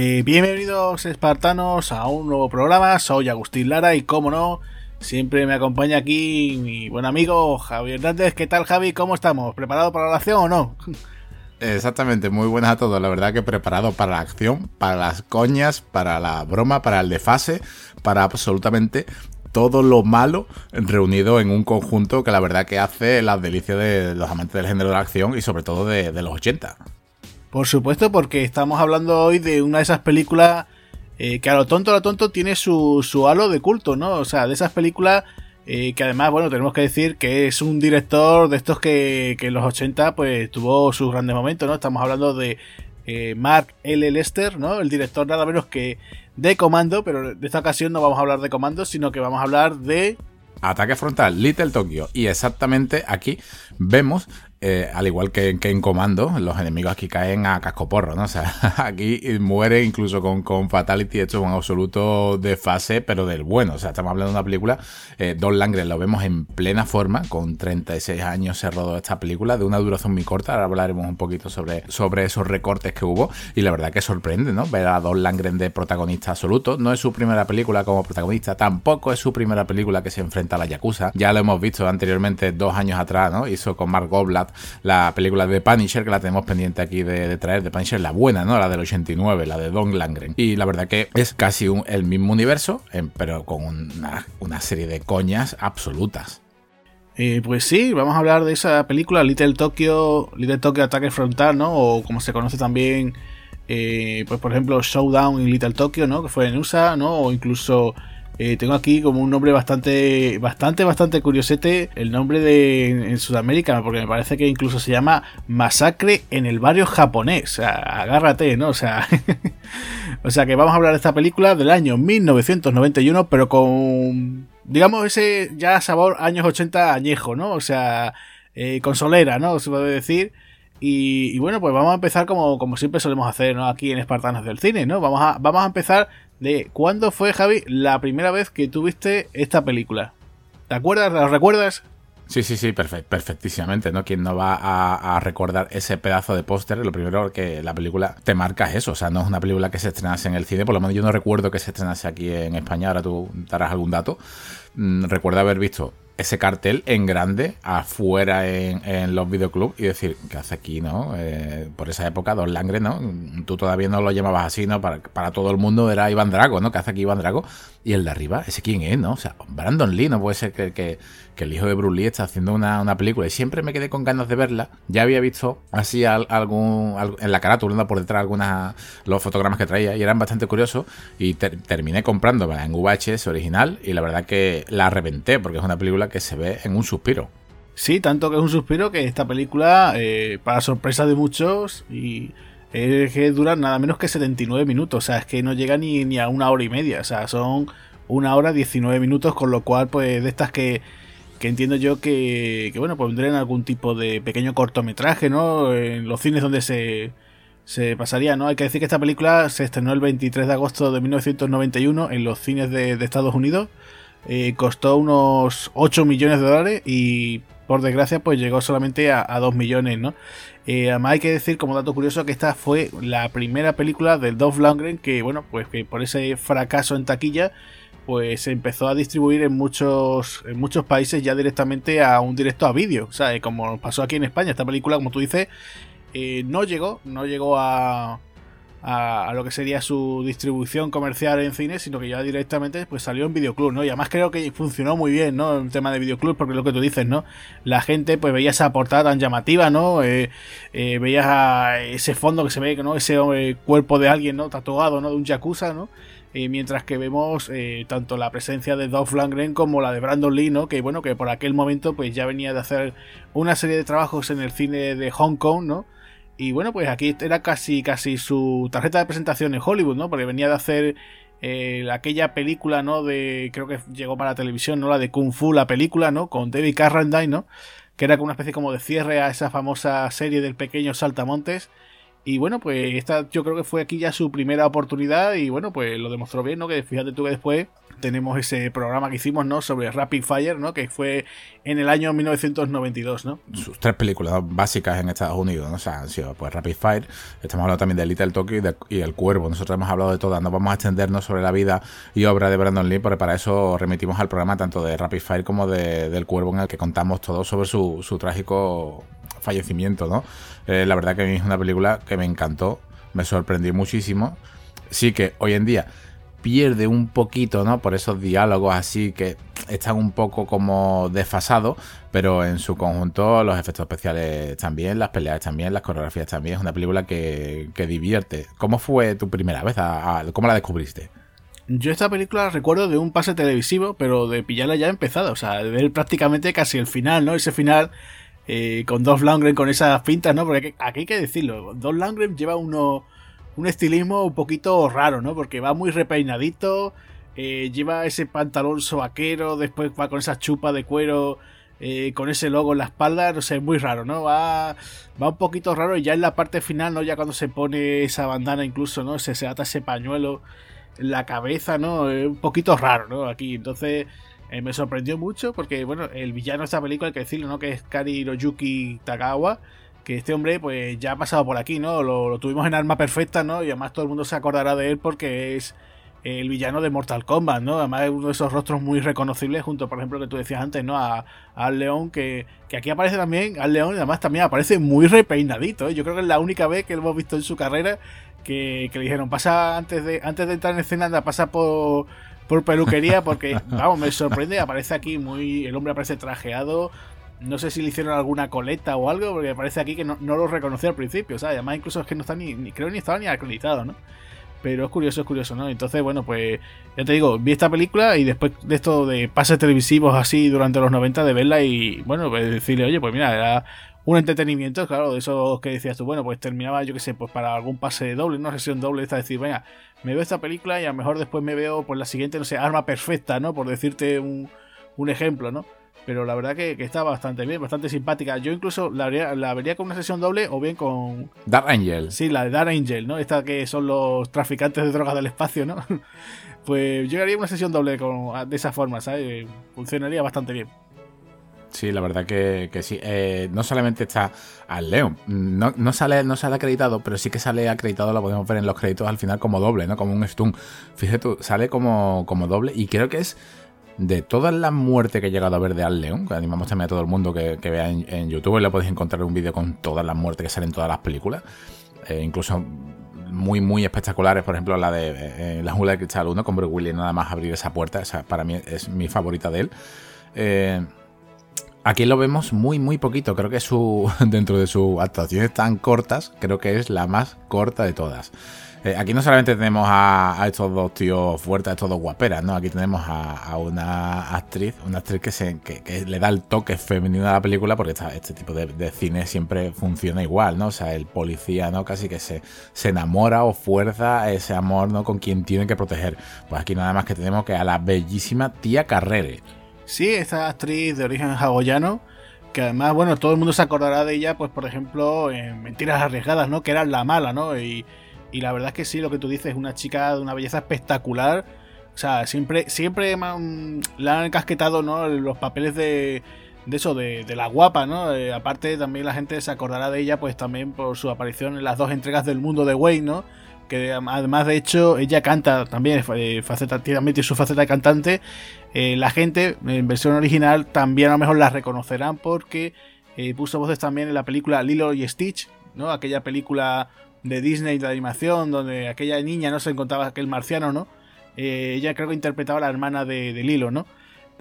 Bienvenidos espartanos a un nuevo programa, soy Agustín Lara y como no, siempre me acompaña aquí mi buen amigo Javier Hernández. ¿Qué tal Javi? ¿Cómo estamos? ¿Preparado para la acción o no? Exactamente, muy buenas a todos. La verdad que preparado para la acción, para las coñas, para la broma, para el desfase, para absolutamente todo lo malo reunido en un conjunto que la verdad que hace las delicias de los amantes del género de la acción y sobre todo de, de los 80. Por supuesto, porque estamos hablando hoy de una de esas películas eh, que a lo tonto, a lo tonto tiene su, su halo de culto, ¿no? O sea, de esas películas eh, que además, bueno, tenemos que decir que es un director de estos que, que en los 80 pues tuvo sus grandes momentos, ¿no? Estamos hablando de eh, Mark L. Lester, ¿no? El director nada menos que de Comando, pero de esta ocasión no vamos a hablar de Comando, sino que vamos a hablar de... Ataque frontal, Little Tokyo. Y exactamente aquí vemos eh, al igual que, en Comando, los enemigos aquí caen a cascoporro, ¿no? O sea, aquí muere incluso con, con Fatality, hecho un absoluto desfase, pero del bueno. O sea, estamos hablando de una película, eh, Don Langren lo vemos en plena forma, con 36 años se rodó esta película, de una duración muy corta, ahora hablaremos un poquito sobre, sobre esos recortes que hubo, y la verdad que sorprende, ¿no? Ver a Don Langren de protagonista absoluto, no es su primera película como protagonista, tampoco es su primera película que se enfrenta a la Yakuza, ya lo hemos visto anteriormente dos años atrás, ¿no? Hizo con Mark Goblat la película de Punisher, que la tenemos pendiente aquí de, traer, de Punisher, la buena, ¿no? La del 89, la de Don Langren. Y la verdad que es casi el mismo universo, pero con una, serie de coñas absolutas. Eh, pues sí, vamos a hablar de esa película, Little Tokyo, Little Tokyo Ataque Frontal, ¿no? O como se conoce también, eh, pues por ejemplo, Showdown in Little Tokyo, ¿no? Que fue en USA, ¿no? O incluso eh, tengo aquí como un nombre bastante, bastante, bastante curiosete, el nombre de en Sudamérica, porque me parece que incluso se llama Masacre en el barrio japonés. O sea, agárrate, ¿no? O sea, o sea que vamos a hablar de esta película del año 1991, pero con, digamos, ese ya sabor años 80 añejo, ¿no? O sea, eh, consolera, ¿no? Se puede decir. Y, bueno, pues vamos a empezar como, como siempre solemos hacer, ¿no? Aquí en Espartanos del Cine, ¿no? Vamos a, vamos a empezar de cuándo fue, Javi, la primera vez que tuviste esta película. ¿Te acuerdas? ¿La recuerdas? Sí, sí, sí, perfectísimamente, ¿no? Quien no va a, recordar ese pedazo de póster, lo primero que la película te marca es eso, o sea, no es una película que se estrenase en el cine, por lo menos yo no recuerdo que se estrenase aquí en España, ahora tú darás algún dato. Mm, recuerdo haber visto ese cartel en grande afuera en, los videoclubs y decir, ¿qué hace aquí, no? Eh, por esa época, Don Langre, ¿no? Tú todavía no lo llamabas así, ¿no? Para, para todo el mundo era Iván Drago, ¿no? ¿Qué hace aquí Iván Drago? Y el de arriba, ¿ese quién es, no? O sea, Brandon Lee, no puede ser que, que, el hijo de Bruce está haciendo una, película y siempre me quedé con ganas de verla. Ya había visto así algún, en la carátula, por detrás algunas los fotogramas que traía y eran bastante curiosos y terminé comprándola en VHS original y la verdad que la reventé porque es una película que se ve en un suspiro. Sí, tanto que es un suspiro que esta película, eh, para sorpresa de muchos, y es que dura nada menos que 79 minutos. O sea, es que no llega ni, ni a una hora y media. O sea, son una hora 19 minutos, con lo cual, pues, de estas que, que entiendo yo que, que, bueno, vendrían algún tipo de pequeño cortometraje, ¿no? En los cines donde se, se pasaría, ¿no? Hay que decir que esta película se estrenó el 23 de agosto de 1991 en los cines de, Estados Unidos. Eh, costó unos 8 millones de dólares y por desgracia pues llegó solamente a, 2 millones, ¿no? Eh, además hay que decir como dato curioso que esta fue la primera película del Dolph Lundgren que bueno pues que por ese fracaso en taquilla pues se empezó a distribuir en muchos en muchos países ya directamente a un directo a vídeo, o sea, como pasó aquí en España, esta película como tú dices eh, no llegó, no llegó a a, lo que sería su distribución comercial en cine, sino que ya directamente pues salió en videoclub, ¿no? Y además creo que funcionó muy bien, ¿no? El tema de videoclub, porque es lo que tú dices, ¿no? La gente pues veía esa portada tan llamativa, ¿no? Eh, eh, ese fondo que se ve, ¿no? Ese eh, cuerpo de alguien, ¿no? Tatuado, ¿no? De un yakuza, ¿no? Mientras que vemos tanto la presencia de Dolph Lundgren como la de Brandon Lee, ¿no? Que bueno, que por aquel momento pues ya venía de hacer una serie de trabajos en el cine de Hong Kong, ¿no? Y bueno, pues aquí era casi, casi su tarjeta de presentación en Hollywood, ¿no? Porque venía de hacer eh, aquella película, ¿no? De, creo que llegó para la televisión, ¿no? La de Kung Fu, la película, ¿no? Con David Carradine, ¿no? Que era como una especie como de cierre a esa famosa serie del pequeño Saltamontes. Y bueno, pues esta yo creo que fue aquí ya su primera oportunidad y bueno, pues lo demostró bien, ¿no? Que fíjate tú que después tenemos ese programa que hicimos, ¿no? Sobre Rapid Fire, ¿no? Que fue en el año 1992, ¿no? Sus tres películas básicas en Estados Unidos, ¿no? O sea, han sido pues Rapid Fire, estamos hablando también de Little Tokyo y, El Cuervo. Nosotros hemos hablado de todas, no vamos a extendernos sobre la vida y obra de Brandon Lee, porque para eso remitimos al programa tanto de Rapid Fire como de, del Cuervo, en el que contamos todo sobre su, su trágico fallecimiento, ¿no? Eh, la verdad que es una película que me encantó, me sorprendió muchísimo. Sí que hoy en día pierde un poquito, ¿no? Por esos diálogos así que están un poco como desfasados, pero en su conjunto los efectos especiales también, las peleas también, las coreografías también. Es una película que, que divierte. ¿Cómo fue tu primera vez? ¿Cómo la descubriste? Yo esta película la recuerdo de un pase televisivo, pero de pillarla ya empezada, o sea, de ver prácticamente casi el final, ¿no? Ese final eh, con Dolph Lundgren con esas pintas, ¿no? Porque aquí hay que decirlo, Dolph Lundgren lleva uno un estilismo un poquito raro, ¿no? Porque va muy repeinadito, eh, lleva ese pantalón sobaquero, después va con esa chupa de cuero, eh, con ese logo en la espalda, no sé, muy raro, ¿no? Va, va un poquito raro y ya en la parte final, ¿no? Ya cuando se pone esa bandana incluso, ¿no? Se, se ata ese pañuelo en la cabeza, ¿no? Es un poquito raro, ¿no? Aquí, entonces... Eh, me sorprendió mucho porque, bueno, el villano de esta película, hay que decirlo, ¿no? Que es Kari Hiroyuki Tagawa que este hombre pues ya ha pasado por aquí, ¿no? Lo, tuvimos en Arma Perfecta, ¿no? Y además todo el mundo se acordará de él porque es el villano de Mortal Kombat, ¿no? Además es uno de esos rostros muy reconocibles junto, por ejemplo, que tú decías antes, ¿no? A, Al León, que, que, aquí aparece también, Al León, y además también aparece muy repeinadito, ¿eh? Yo creo que es la única vez que lo hemos visto en su carrera que, le dijeron, pasa antes de, antes de entrar en escena, anda, pasa por, por peluquería, porque, vamos, me sorprende, aparece aquí muy, el hombre aparece trajeado, no sé si le hicieron alguna coleta o algo, porque parece aquí que no, lo reconoció al principio, ¿sabes? Además, incluso es que no está ni, ni creo ni estaba ni acreditado, ¿no? Pero es curioso, es curioso, ¿no? Entonces, bueno, pues ya te digo, vi esta película y después de esto de pases televisivos así durante los 90 de verla y, bueno, pues decirle, oye, pues mira, era un entretenimiento, claro, de esos que decías tú, bueno, pues terminaba, yo qué sé, pues para algún pase doble, una sesión doble, esta decir, venga, me veo esta película y a lo mejor después me veo, pues la siguiente, no sé, Arma Perfecta, ¿no? Por decirte un, un ejemplo, ¿no? pero la verdad que, está bastante bien, bastante simpática. Yo incluso la, vería con una sesión doble o bien con... Dark Angel. Sí, la de Dark Angel, ¿no? Esta que son los traficantes de drogas del espacio, ¿no? pues yo haría una sesión doble con, de esa forma, ¿sabes? Funcionaría bastante bien. Sí, la verdad que, sí. Eh, no solamente está al León, no, no, sale, no sale acreditado, pero sí que sale acreditado, lo podemos ver en los créditos al final como doble, ¿no? Como un stun. Fíjate tú, sale como, como doble y creo que es de todas las muertes que he llegado a ver de Al León, que animamos también a todo el mundo que, vea en, YouTube, y le podéis encontrar un vídeo con todas las muertes que salen en todas las películas, eh, incluso muy, muy espectaculares, por ejemplo la de eh, La Jungla de Cristal 1, con Bruce Willis nada más abrir esa puerta, esa para mí es mi favorita de él. Eh, aquí lo vemos muy, muy poquito. Creo que su dentro de sus actuaciones tan cortas, creo que es la más corta de todas. Eh, aquí no solamente tenemos a, estos dos tíos fuertes, a estos dos guaperas, ¿no? Aquí tenemos a, una actriz, una actriz que, se, que, le da el toque femenino a la película porque este tipo de, cine siempre funciona igual, ¿no? O sea, el policía, ¿no? Casi que se, se enamora o fuerza ese amor, ¿no? Con quien tiene que proteger. Pues aquí nada más que tenemos que a la bellísima tía Carrere. Sí, esta actriz de origen hawaiano que además, bueno, todo el mundo se acordará de ella, pues por ejemplo, en Mentiras Arriesgadas, ¿no? Que era la mala, ¿no? Y y la verdad es que sí, lo que tú dices, es una chica de una belleza espectacular. O sea, siempre, siempre le han encasquetado ¿no? los papeles de, de eso, de, la guapa, ¿no? Eh, aparte, también la gente se acordará de ella, pues también por su aparición en las dos entregas del mundo de Wayne, ¿no? Que además, de hecho, ella canta también, eh, faceta, su faceta de cantante. Eh, la gente, en versión original, también a lo mejor la reconocerán porque puso voces también en la película Lilo y Stitch, ¿no? Aquella película de Disney de animación, donde aquella niña no se encontraba aquel marciano, ¿no? Eh, ella creo que interpretaba a la hermana de, Lilo, ¿no?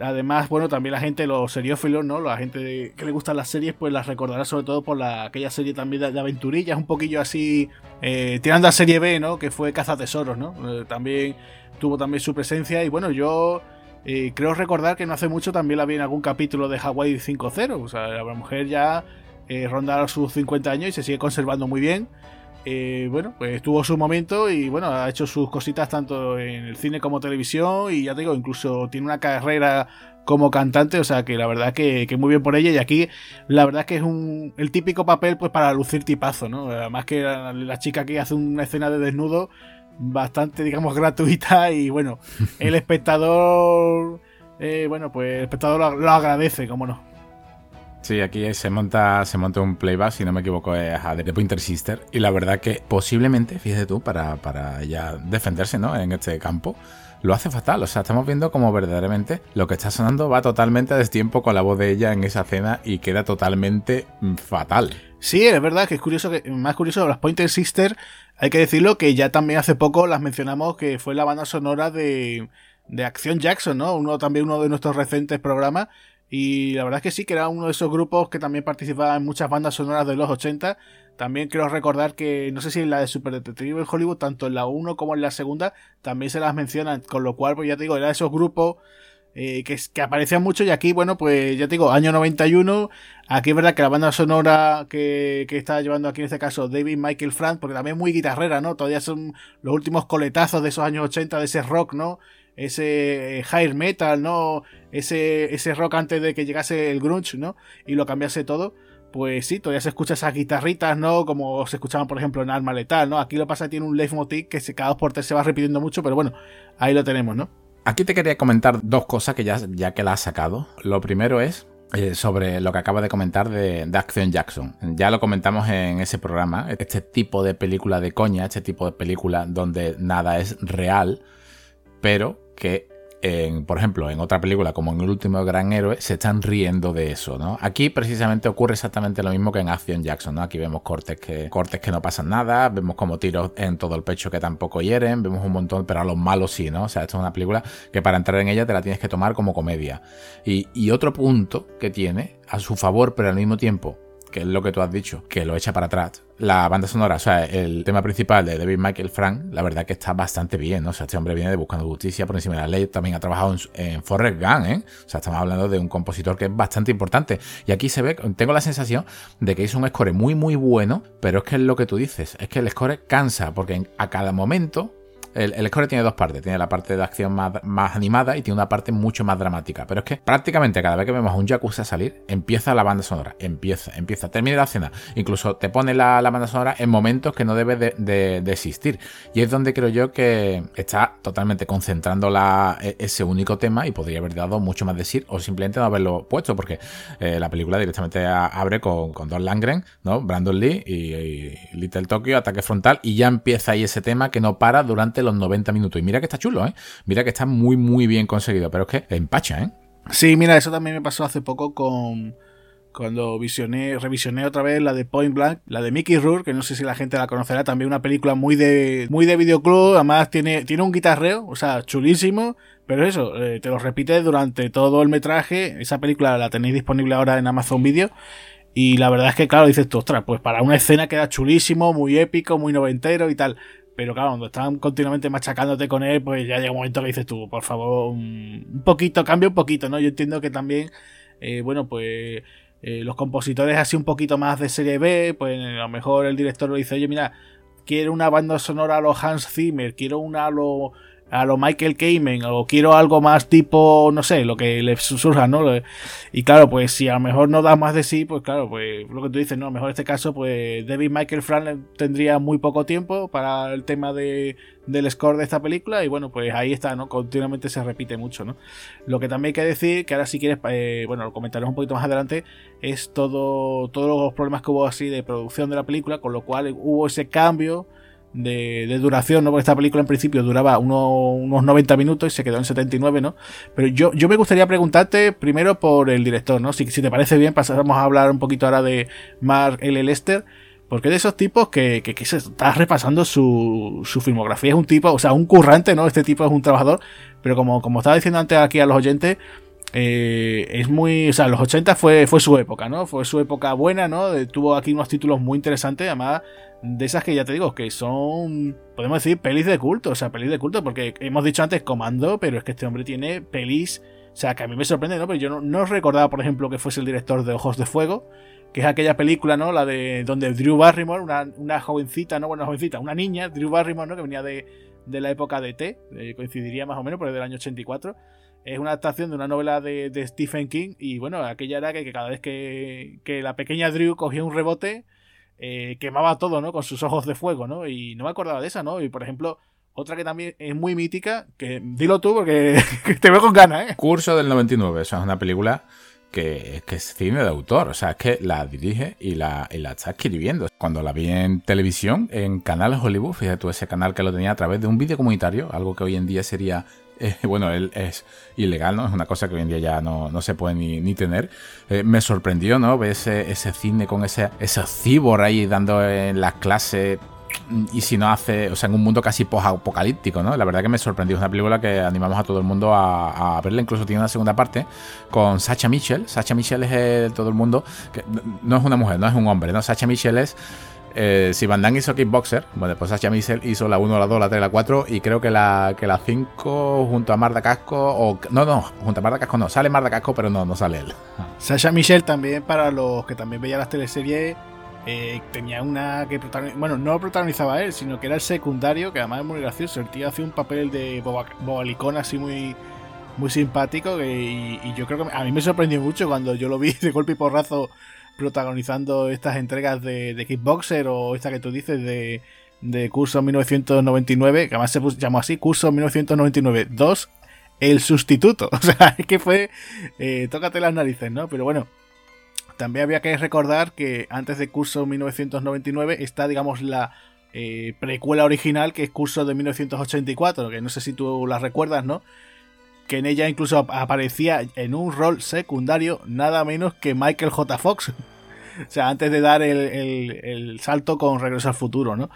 Además, bueno, también la gente, los seriófilos, ¿no? La gente que le gustan las series, pues las recordará sobre todo por la, aquella serie también de, aventurillas, un poquillo así, eh, tirando a serie B, ¿no? Que fue Caza Tesoros, ¿no? Eh, también tuvo también su presencia y bueno, yo creo recordar que no hace mucho también la vi en algún capítulo de Hawaii 5.0, o sea, la mujer ya ronda sus 50 años y se sigue conservando muy bien. Eh, bueno, pues tuvo su momento y bueno, ha hecho sus cositas tanto en el cine como televisión y ya te digo, incluso tiene una carrera como cantante, o sea que la verdad que, que muy bien por ella y aquí la verdad que es un el típico papel pues para lucir tipazo, ¿no? Además que la, chica que hace una escena de desnudo bastante digamos gratuita y bueno, el espectador eh, bueno pues el espectador lo, lo agradece, como no. Sí, aquí se monta, se monta un playback, si no me equivoco, es a The Pointer Sister. Y la verdad que posiblemente, fíjate tú, para, para ya defenderse ¿no? en este campo, lo hace fatal. O sea, estamos viendo como verdaderamente lo que está sonando va totalmente a destiempo con la voz de ella en esa escena y queda totalmente mm, fatal. Sí, es verdad que es curioso, que más curioso, las Pointer Sister, hay que decirlo que ya también hace poco las mencionamos que fue la banda sonora de, de Acción Jackson, ¿no? Uno también uno de nuestros recientes programas y la verdad es que sí, que era uno de esos grupos que también participaba en muchas bandas sonoras de los 80. También quiero recordar que, no sé si en la de Super Detective en Hollywood, tanto en la 1 como en la segunda, también se las mencionan. Con lo cual, pues ya te digo, era de esos grupos eh, que, que, aparecían mucho. Y aquí, bueno, pues ya te digo, año 91. Aquí es verdad que la banda sonora que, que está llevando aquí en este caso David Michael Frank, porque también es muy guitarrera, ¿no? Todavía son los últimos coletazos de esos años 80, de ese rock, ¿no? Ese high metal, ¿no? Ese, ese rock antes de que llegase el grunge, ¿no? Y lo cambiase todo. Pues sí, todavía se escucha esas guitarritas, ¿no? Como se escuchaban, por ejemplo, en Arma Letal, ¿no? Aquí lo pasa tiene un leitmotiv que se, cada dos por tres se va repitiendo mucho, pero bueno, ahí lo tenemos, ¿no? Aquí te quería comentar dos cosas que ya, ya que la has sacado. Lo primero es eh, sobre lo que acaba de comentar de, de, Action Jackson. Ya lo comentamos en ese programa. Este tipo de película de coña, este tipo de película donde nada es real, pero que, en, por ejemplo, en otra película como en El último gran héroe, se están riendo de eso, ¿no? Aquí precisamente ocurre exactamente lo mismo que en Action Jackson, ¿no? Aquí vemos cortes que, cortes que no pasan nada, vemos como tiros en todo el pecho que tampoco hieren, vemos un montón, pero a los malos sí, ¿no? O sea, esto es una película que para entrar en ella te la tienes que tomar como comedia. Y otro punto que tiene a su favor, pero al mismo tiempo que es lo que tú has dicho, que lo echa para atrás. La banda sonora, o sea, el tema principal de David Michael Frank, la verdad que está bastante bien, ¿no? O sea, este hombre viene de Buscando Justicia por encima de la ley, también ha trabajado en, Forrest Gump, ¿eh? O sea, estamos hablando de un compositor que es bastante importante. Y aquí se ve, tengo la sensación de que hizo un score muy, muy bueno, pero es que es lo que tú dices, es que el score cansa, porque a cada momento el, score tiene dos partes. Tiene la parte de acción más, animada y tiene una parte mucho más dramática. Pero es que prácticamente cada vez que vemos a un Yakuza salir, empieza la banda sonora. Empieza, empieza. Termina la escena. Incluso te pone la, banda sonora en momentos que no debe de, existir. Y es donde creo yo que está totalmente concentrando e, ese único tema y podría haber dado mucho más decir o simplemente no haberlo puesto. Porque eh, la película directamente abre con, con Langren, ¿no? Brandon Lee y, Little Tokyo, ataque frontal. Y ya empieza ahí ese tema que no para durante los 90 minutos. Y mira que está chulo, ¿eh? Mira que está muy, muy bien conseguido, pero es que empacha, ¿eh? Sí, mira, eso también me pasó hace poco con cuando visioné, revisioné otra vez la de Point Blank, la de Mickey Rourke, que no sé si la gente la conocerá, también una película muy de muy de videoclub, además tiene, tiene un guitarreo, o sea, chulísimo, pero eso, eh, te lo repite durante todo el metraje, esa película la tenéis disponible ahora en Amazon Video, y la verdad es que, claro, dices tú, ostras, pues para una escena queda chulísimo, muy épico, muy noventero y tal. Pero claro, cuando están continuamente machacándote con él, pues ya llega un momento que dices tú, por favor, un poquito, cambia un poquito, ¿no? Yo entiendo que también, eh, bueno, pues eh, los compositores así un poquito más de serie B, pues a lo mejor el director lo dice, oye, mira, quiero una banda sonora a los Hans Zimmer, quiero una a los a lo Michael Kamen o quiero algo más tipo, no sé, lo que le surja, ¿no? Y claro, pues si a lo mejor no da más de sí, pues claro, pues lo que tú dices, ¿no? A lo mejor en este caso, pues David Michael Frank tendría muy poco tiempo para el tema de, del score de esta película y bueno, pues ahí está, ¿no? Continuamente se repite mucho, ¿no? Lo que también hay que decir, que ahora si quieres, eh, bueno, lo comentaremos un poquito más adelante, es todo, todos los problemas que hubo así de producción de la película, con lo cual hubo ese cambio de, duración, ¿no? Porque esta película en principio duraba unos 90 minutos y se quedó en 79, ¿no? Pero yo, yo me gustaría preguntarte primero por el director, ¿no? Si, si te parece bien, pasamos a hablar un poquito ahora de Mark L. Lester. Porque de esos tipos que, que, se está repasando su, su, filmografía. Es un tipo, o sea, un currante, ¿no? Este tipo es un trabajador. Pero como, como estaba diciendo antes aquí a los oyentes, eh, es muy. O sea, los 80 fue, fue su época, ¿no? Fue su época buena, ¿no? Tuvo aquí unos títulos muy interesantes. Además, de esas que ya te digo, que son, podemos decir, pelis de culto, o sea, pelis de culto, porque hemos dicho antes Comando, pero es que este hombre tiene pelis, o sea, que a mí me sorprende, ¿no? Pero yo no, no recordaba, por ejemplo, que fuese el director de Ojos de Fuego, que es aquella película, ¿no? La de donde Drew Barrymore, una, una jovencita, no, bueno, jovencita, una niña, Drew Barrymore, ¿no? Que venía de, de la época de T, eh, coincidiría más o menos, el del año 84 es una adaptación de una novela de, Stephen King y bueno, aquella era que, cada vez que, la pequeña Drew cogía un rebote, eh, quemaba todo, ¿no? Con sus ojos de fuego, ¿no? Y no me acordaba de esa, ¿no? Y por ejemplo, otra que también es muy mítica, que dilo tú porque te veo con ganas, ¿eh? Curso del 99, o sea, es una película que, que, es cine de autor, o sea, es que la dirige y la, y la está escribiendo. Cuando la vi en televisión, en Canal Hollywood, fíjate tú, ese canal que lo tenía a través de un vídeo comunitario, algo que hoy en día sería bueno, él es ilegal, ¿no? Es una cosa que hoy en día ya no, se puede ni, tener. Eh, me sorprendió, ¿no? Ver ese, ese cine con ese, ese cibor ahí dando en las clases y si no hace, o sea, en un mundo casi post-apocalíptico, ¿no? La verdad que me sorprendió. Es una película que animamos a todo el mundo a, verla. Incluso tiene una segunda parte con Sacha Mitchell. Sacha Mitchell es el, todo el mundo, que no es una mujer, no es un hombre, ¿no? Sacha Mitchell es. Eh, si Van Damme hizo Kickboxer, bueno, pues Sacha Mitchell hizo la 1, la 2, la 3, la 4 y creo que la, que la 5 junto a Marta Casco, o no, no, junto a Marta Casco no, sale Marta Casco, pero no, no sale él. Sacha Mitchell también, para los que también veían las teleseries, eh, tenía una que bueno, no protagonizaba él, sino que era el secundario, que además es muy gracioso. El tío hacía un papel de bobalicón así muy, muy simpático y, yo creo que a mí me sorprendió mucho cuando yo lo vi de golpe y porrazo protagonizando estas entregas de, Kickboxer o esta que tú dices de, Curso 1999, que además se llamó así, Curso 1999 2, el sustituto. O sea, es que fue, eh, tócate las narices, ¿no? Pero bueno, también había que recordar que antes de Curso 1999 está, digamos, la eh, precuela original, que es Curso de 1984, que no sé si tú la recuerdas, ¿no? Que en ella incluso aparecía en un rol secundario nada menos que Michael J. Fox. o sea, antes de dar el, salto con Regreso al Futuro, ¿no?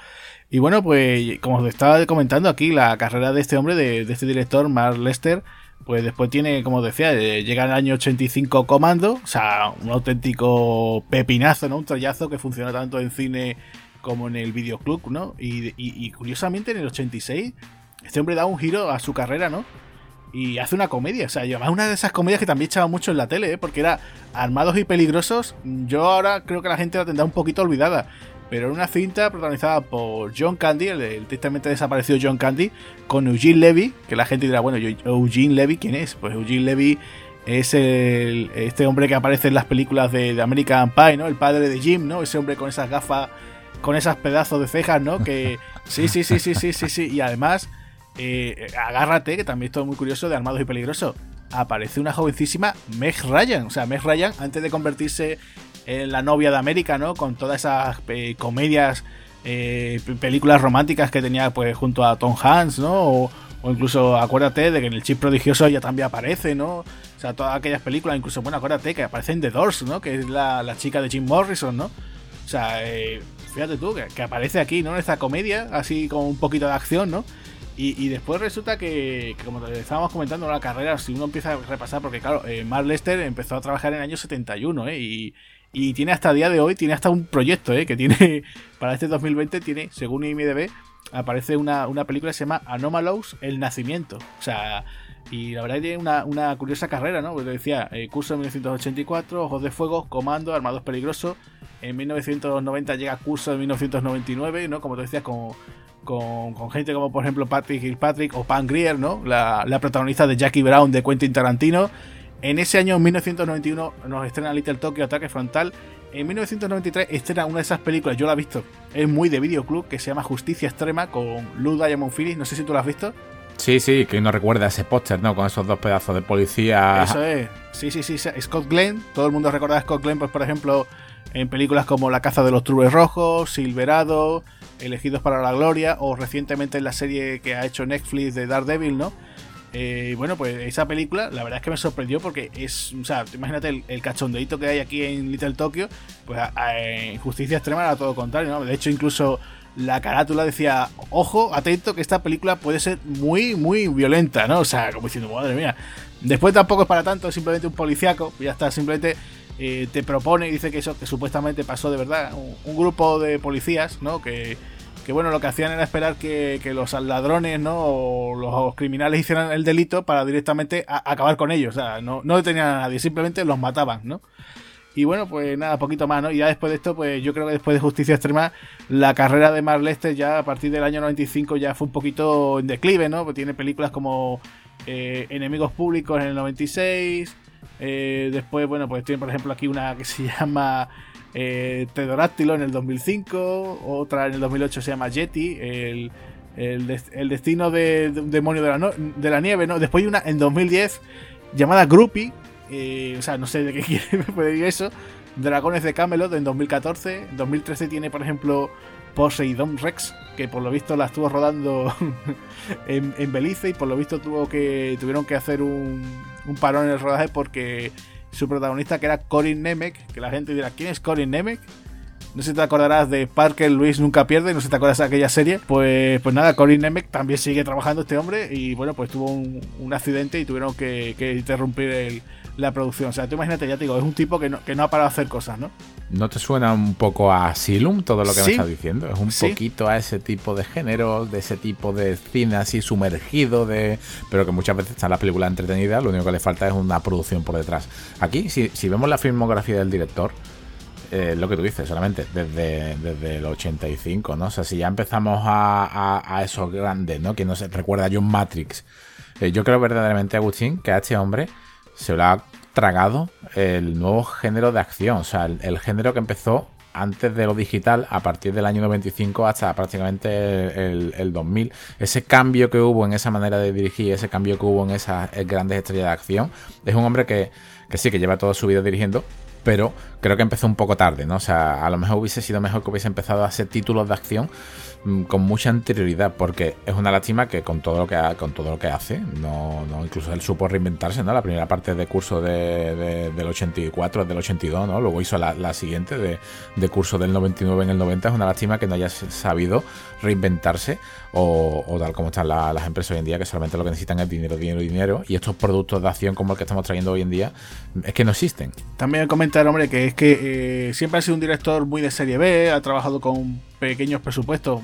Y bueno, pues como os estaba comentando aquí, la carrera de este hombre, de, este director, Mark Lester, pues después tiene, como decía, eh, llega el año 85 Comando, o sea, un auténtico pepinazo, ¿no? Un trollazo que funciona tanto en cine como en el videoclub, ¿no? Y, curiosamente en el 86 este hombre da un giro a su carrera, ¿no? Y hace una comedia, o sea, además una de esas comedias que también echaba mucho en la tele, ¿eh? porque era Armados y Peligrosos. Yo ahora creo que la gente la tendrá un poquito olvidada, pero era una cinta protagonizada por John Candy, el, tristemente desaparecido John Candy, con Eugene Levy, que la gente dirá, bueno, Eugene Levy, ¿quién es? Pues Eugene Levy es el, este hombre que aparece en las películas de, American Pie, ¿no? El padre de Jim, ¿no? Ese hombre con esas gafas, con esas pedazos de cejas, ¿no? Que sí, sí, sí, sí, sí, sí, sí. Y además, eh, agárrate, que también esto es muy curioso de Armados y Peligroso. Aparece una jovencísima Meg Ryan. O sea, Meg Ryan, antes de convertirse la novia de América, ¿no? Con todas esas eh, comedias, eh, películas románticas que tenía pues junto a Tom Hanks, ¿no? O, incluso acuérdate de que en el chip prodigioso ella también aparece, ¿no? O sea, todas aquellas películas, incluso, bueno, acuérdate que aparece en The Doors, ¿no? Que es la, chica de Jim Morrison, ¿no? O sea, eh, fíjate tú, que, aparece aquí, ¿no? En esta comedia, así con un poquito de acción, ¿no? Y, después resulta que, como estábamos comentando, la carrera, si uno empieza a repasar, porque claro, eh, Lester empezó a trabajar en el año 71, ¿eh? Y, y tiene hasta el día de hoy, tiene hasta un proyecto, ¿eh? que tiene, para este 2020, tiene, según IMDB, aparece una, película que se llama Anomalous, El Nacimiento. O sea, y la verdad que tiene una, curiosa carrera, ¿no? Porque decía, eh, curso en 1984, Ojos de Fuego, Comando, Armados Peligrosos. En 1990 llega curso en 1999, ¿no? Como te decías, con, con, gente como por ejemplo Patrick Kilpatrick o Pam Grier, ¿no? La, la protagonista de Jackie Brown de Quentin Tarantino. En ese año, 1991, nos estrena Little Tokyo Ataque Frontal. En 1993 estrena una de esas películas, yo la he visto, es muy de videoclub, que se llama Justicia Extrema con Lou Diamond Phillips. No sé si tú la has visto. Sí, sí, que no recuerda ese póster, ¿no? Con esos dos pedazos de policía. Eso es. Sí, sí, sí. Scott Glenn. Todo el mundo recuerda a Scott Glenn, pues por ejemplo, en películas como La caza de los trubes rojos, Silverado, Elegidos para la gloria, o recientemente en la serie que ha hecho Netflix de Daredevil, ¿no? Eh, bueno, pues esa película, la verdad es que me sorprendió porque es, o sea, imagínate el, cachondeito que hay aquí en Little Tokyo, pues en Justicia Extrema era todo contrario, ¿no? De hecho, incluso la carátula decía, ojo, atento, que esta película puede ser muy, muy violenta, ¿no? O sea, como diciendo, madre mía. Después tampoco es para tanto, es simplemente un policiaco, ya está, simplemente eh, te propone y dice que eso que supuestamente pasó de verdad. un grupo de policías, ¿no? Que que bueno, lo que hacían era esperar que, los ladrones, ¿no? O los criminales hicieran el delito para directamente acabar con ellos. O sea, no, no detenían a nadie, simplemente los mataban, ¿no? Y bueno, pues nada, poquito más, ¿no? Y ya después de esto, pues yo creo que después de Justicia Extrema, la carrera de Mark Lester ya a partir del año 95 ya fue un poquito en declive, ¿no? Pues tiene películas como eh, Enemigos Públicos en el 96. Eh, después, bueno, pues tiene por ejemplo aquí una que se llama eh, Tedoráctilo en el 2005. Otra en el 2008 se llama Yeti. El, el, destino de, un demonio de la, de la, nieve, ¿no? Después hay una en 2010 llamada Groupie. o sea, no sé de qué quiere puede ir eso. Dragones de Camelot en 2014. En 2013 tiene, por ejemplo, Poseidon Rex, que por lo visto la estuvo rodando en, Belice y por lo visto tuvo que tuvieron que hacer un, un, parón en el rodaje porque su protagonista, que era Corin Nemec, que la gente dirá, ¿quién es Corin Nemec? No sé si te acordarás de Parker Luis Nunca Pierde, no sé si te acuerdas de aquella serie. Pues, pues nada, Corin Nemec también sigue trabajando este hombre y bueno, pues tuvo un, accidente y tuvieron que, que interrumpir el, la producción. O sea, tú imagínate, ya te digo, es un tipo que no, que no ha parado de hacer cosas, ¿no? ¿No te suena un poco a Asylum todo lo que me estás diciendo? Es un poquito a ese tipo de género, de ese tipo de cine así sumergido, de pero que muchas veces está en la película entretenida, lo único que le falta es una producción por detrás. Aquí, si, si vemos la filmografía del director, eh, lo que tú dices, solamente desde, desde el 85, ¿no? O sea, si ya empezamos a, a, esos grandes, ¿no? Que no se recuerda John Matrix. Eh, yo creo verdaderamente, Agustín, que a este hombre se lo ha tragado el nuevo género de acción, o sea, el, género que empezó antes de lo digital, a partir del año 95 hasta prácticamente el, 2000. Ese cambio que hubo en esa manera de dirigir, ese cambio que hubo en esas grandes estrellas de acción, es un hombre que, que sí, que lleva toda su vida dirigiendo, pero creo que empezó un poco tarde, ¿no? O sea, a lo mejor hubiese sido mejor que hubiese empezado a hacer títulos de acción con mucha anterioridad, porque es una lástima que con todo lo que, con todo lo que hace, no, no incluso él supo reinventarse, ¿no? La primera parte de curso de, del 84, del 82, ¿no? Luego hizo la, siguiente de, de, curso del 99 en el 90. Es una lástima que no haya sabido reinventarse o, tal como están las empresas hoy en día, que solamente lo que necesitan es dinero, dinero, dinero. Y estos productos de acción como el que estamos trayendo hoy en día, es que no existen. También comentar, hombre, que es que eh, siempre ha sido un director muy de serie B, ha trabajado con pequeños presupuestos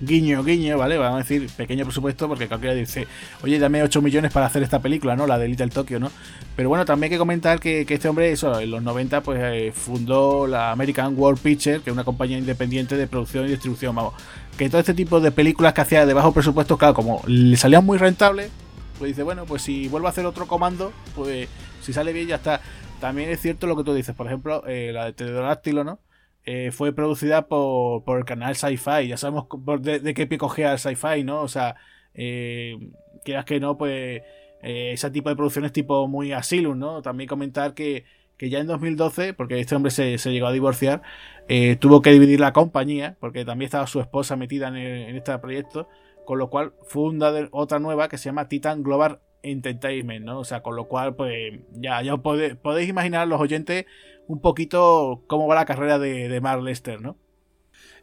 guiño, guiño, ¿vale? Vamos a decir pequeño presupuesto porque cualquiera dice, oye, dame 8 millones para hacer esta película, ¿no? La de Little Tokyo, ¿no? Pero bueno, también hay que comentar que, este hombre, eso, en los 90, pues eh, fundó la American World Picture, que es una compañía independiente de producción y distribución, vamos. Que todo este tipo de películas que hacía de bajo presupuesto, claro, como le salían muy rentables, pues dice, bueno, pues si vuelvo a hacer otro comando, pues si sale bien ya está. También es cierto lo que tú dices, por ejemplo, eh, la de Pterodáctilo, ¿no? Eh, fue producida por, por, el canal Sci-Fi. Ya sabemos de, qué pie cogea el Sci-Fi, ¿no? O sea, eh, quieras que no, pues eh, ese tipo de producciones tipo muy Asylum, ¿no? También comentar que, que ya en 2012, porque este hombre se, llegó a divorciar, eh, tuvo que dividir la compañía, porque también estaba su esposa metida en, en este proyecto, con lo cual funda otra nueva que se llama Titan Global Entertainment, ¿no? O sea, con lo cual, pues ya, ya podéis imaginar los oyentes un poquito cómo va la carrera de, de Mark Lester, ¿no?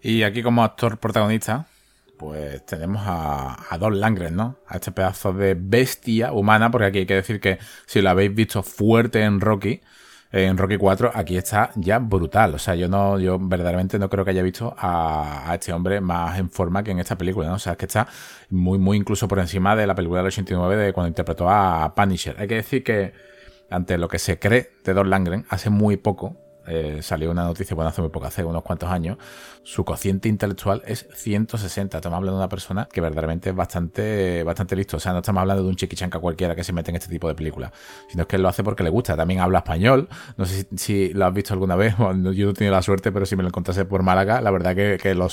Y aquí como actor protagonista, pues tenemos a, a Don Langren, ¿no? A este pedazo de bestia humana, porque aquí hay que decir que si lo habéis visto fuerte en Rocky, en Rocky 4, aquí está ya brutal. O sea, yo no, yo verdaderamente no creo que haya visto a, a, este hombre más en forma que en esta película, ¿no? O sea, es que está muy, muy incluso por encima de la película del 89 de cuando interpretó a Punisher. Hay que decir que ante lo que se cree de Don Langren, hace muy poco eh, salió una noticia, bueno, hace muy poco, hace unos cuantos años, su cociente intelectual es 160. Estamos hablando de una persona que verdaderamente es bastante, bastante listo. O sea, no estamos hablando de un chiquichanca cualquiera que se mete en este tipo de películas, sino que él lo hace porque le gusta. También habla español. No sé si, lo has visto alguna vez. yo no he tenido la suerte, pero si me lo encontrase por Málaga, la verdad que, lo,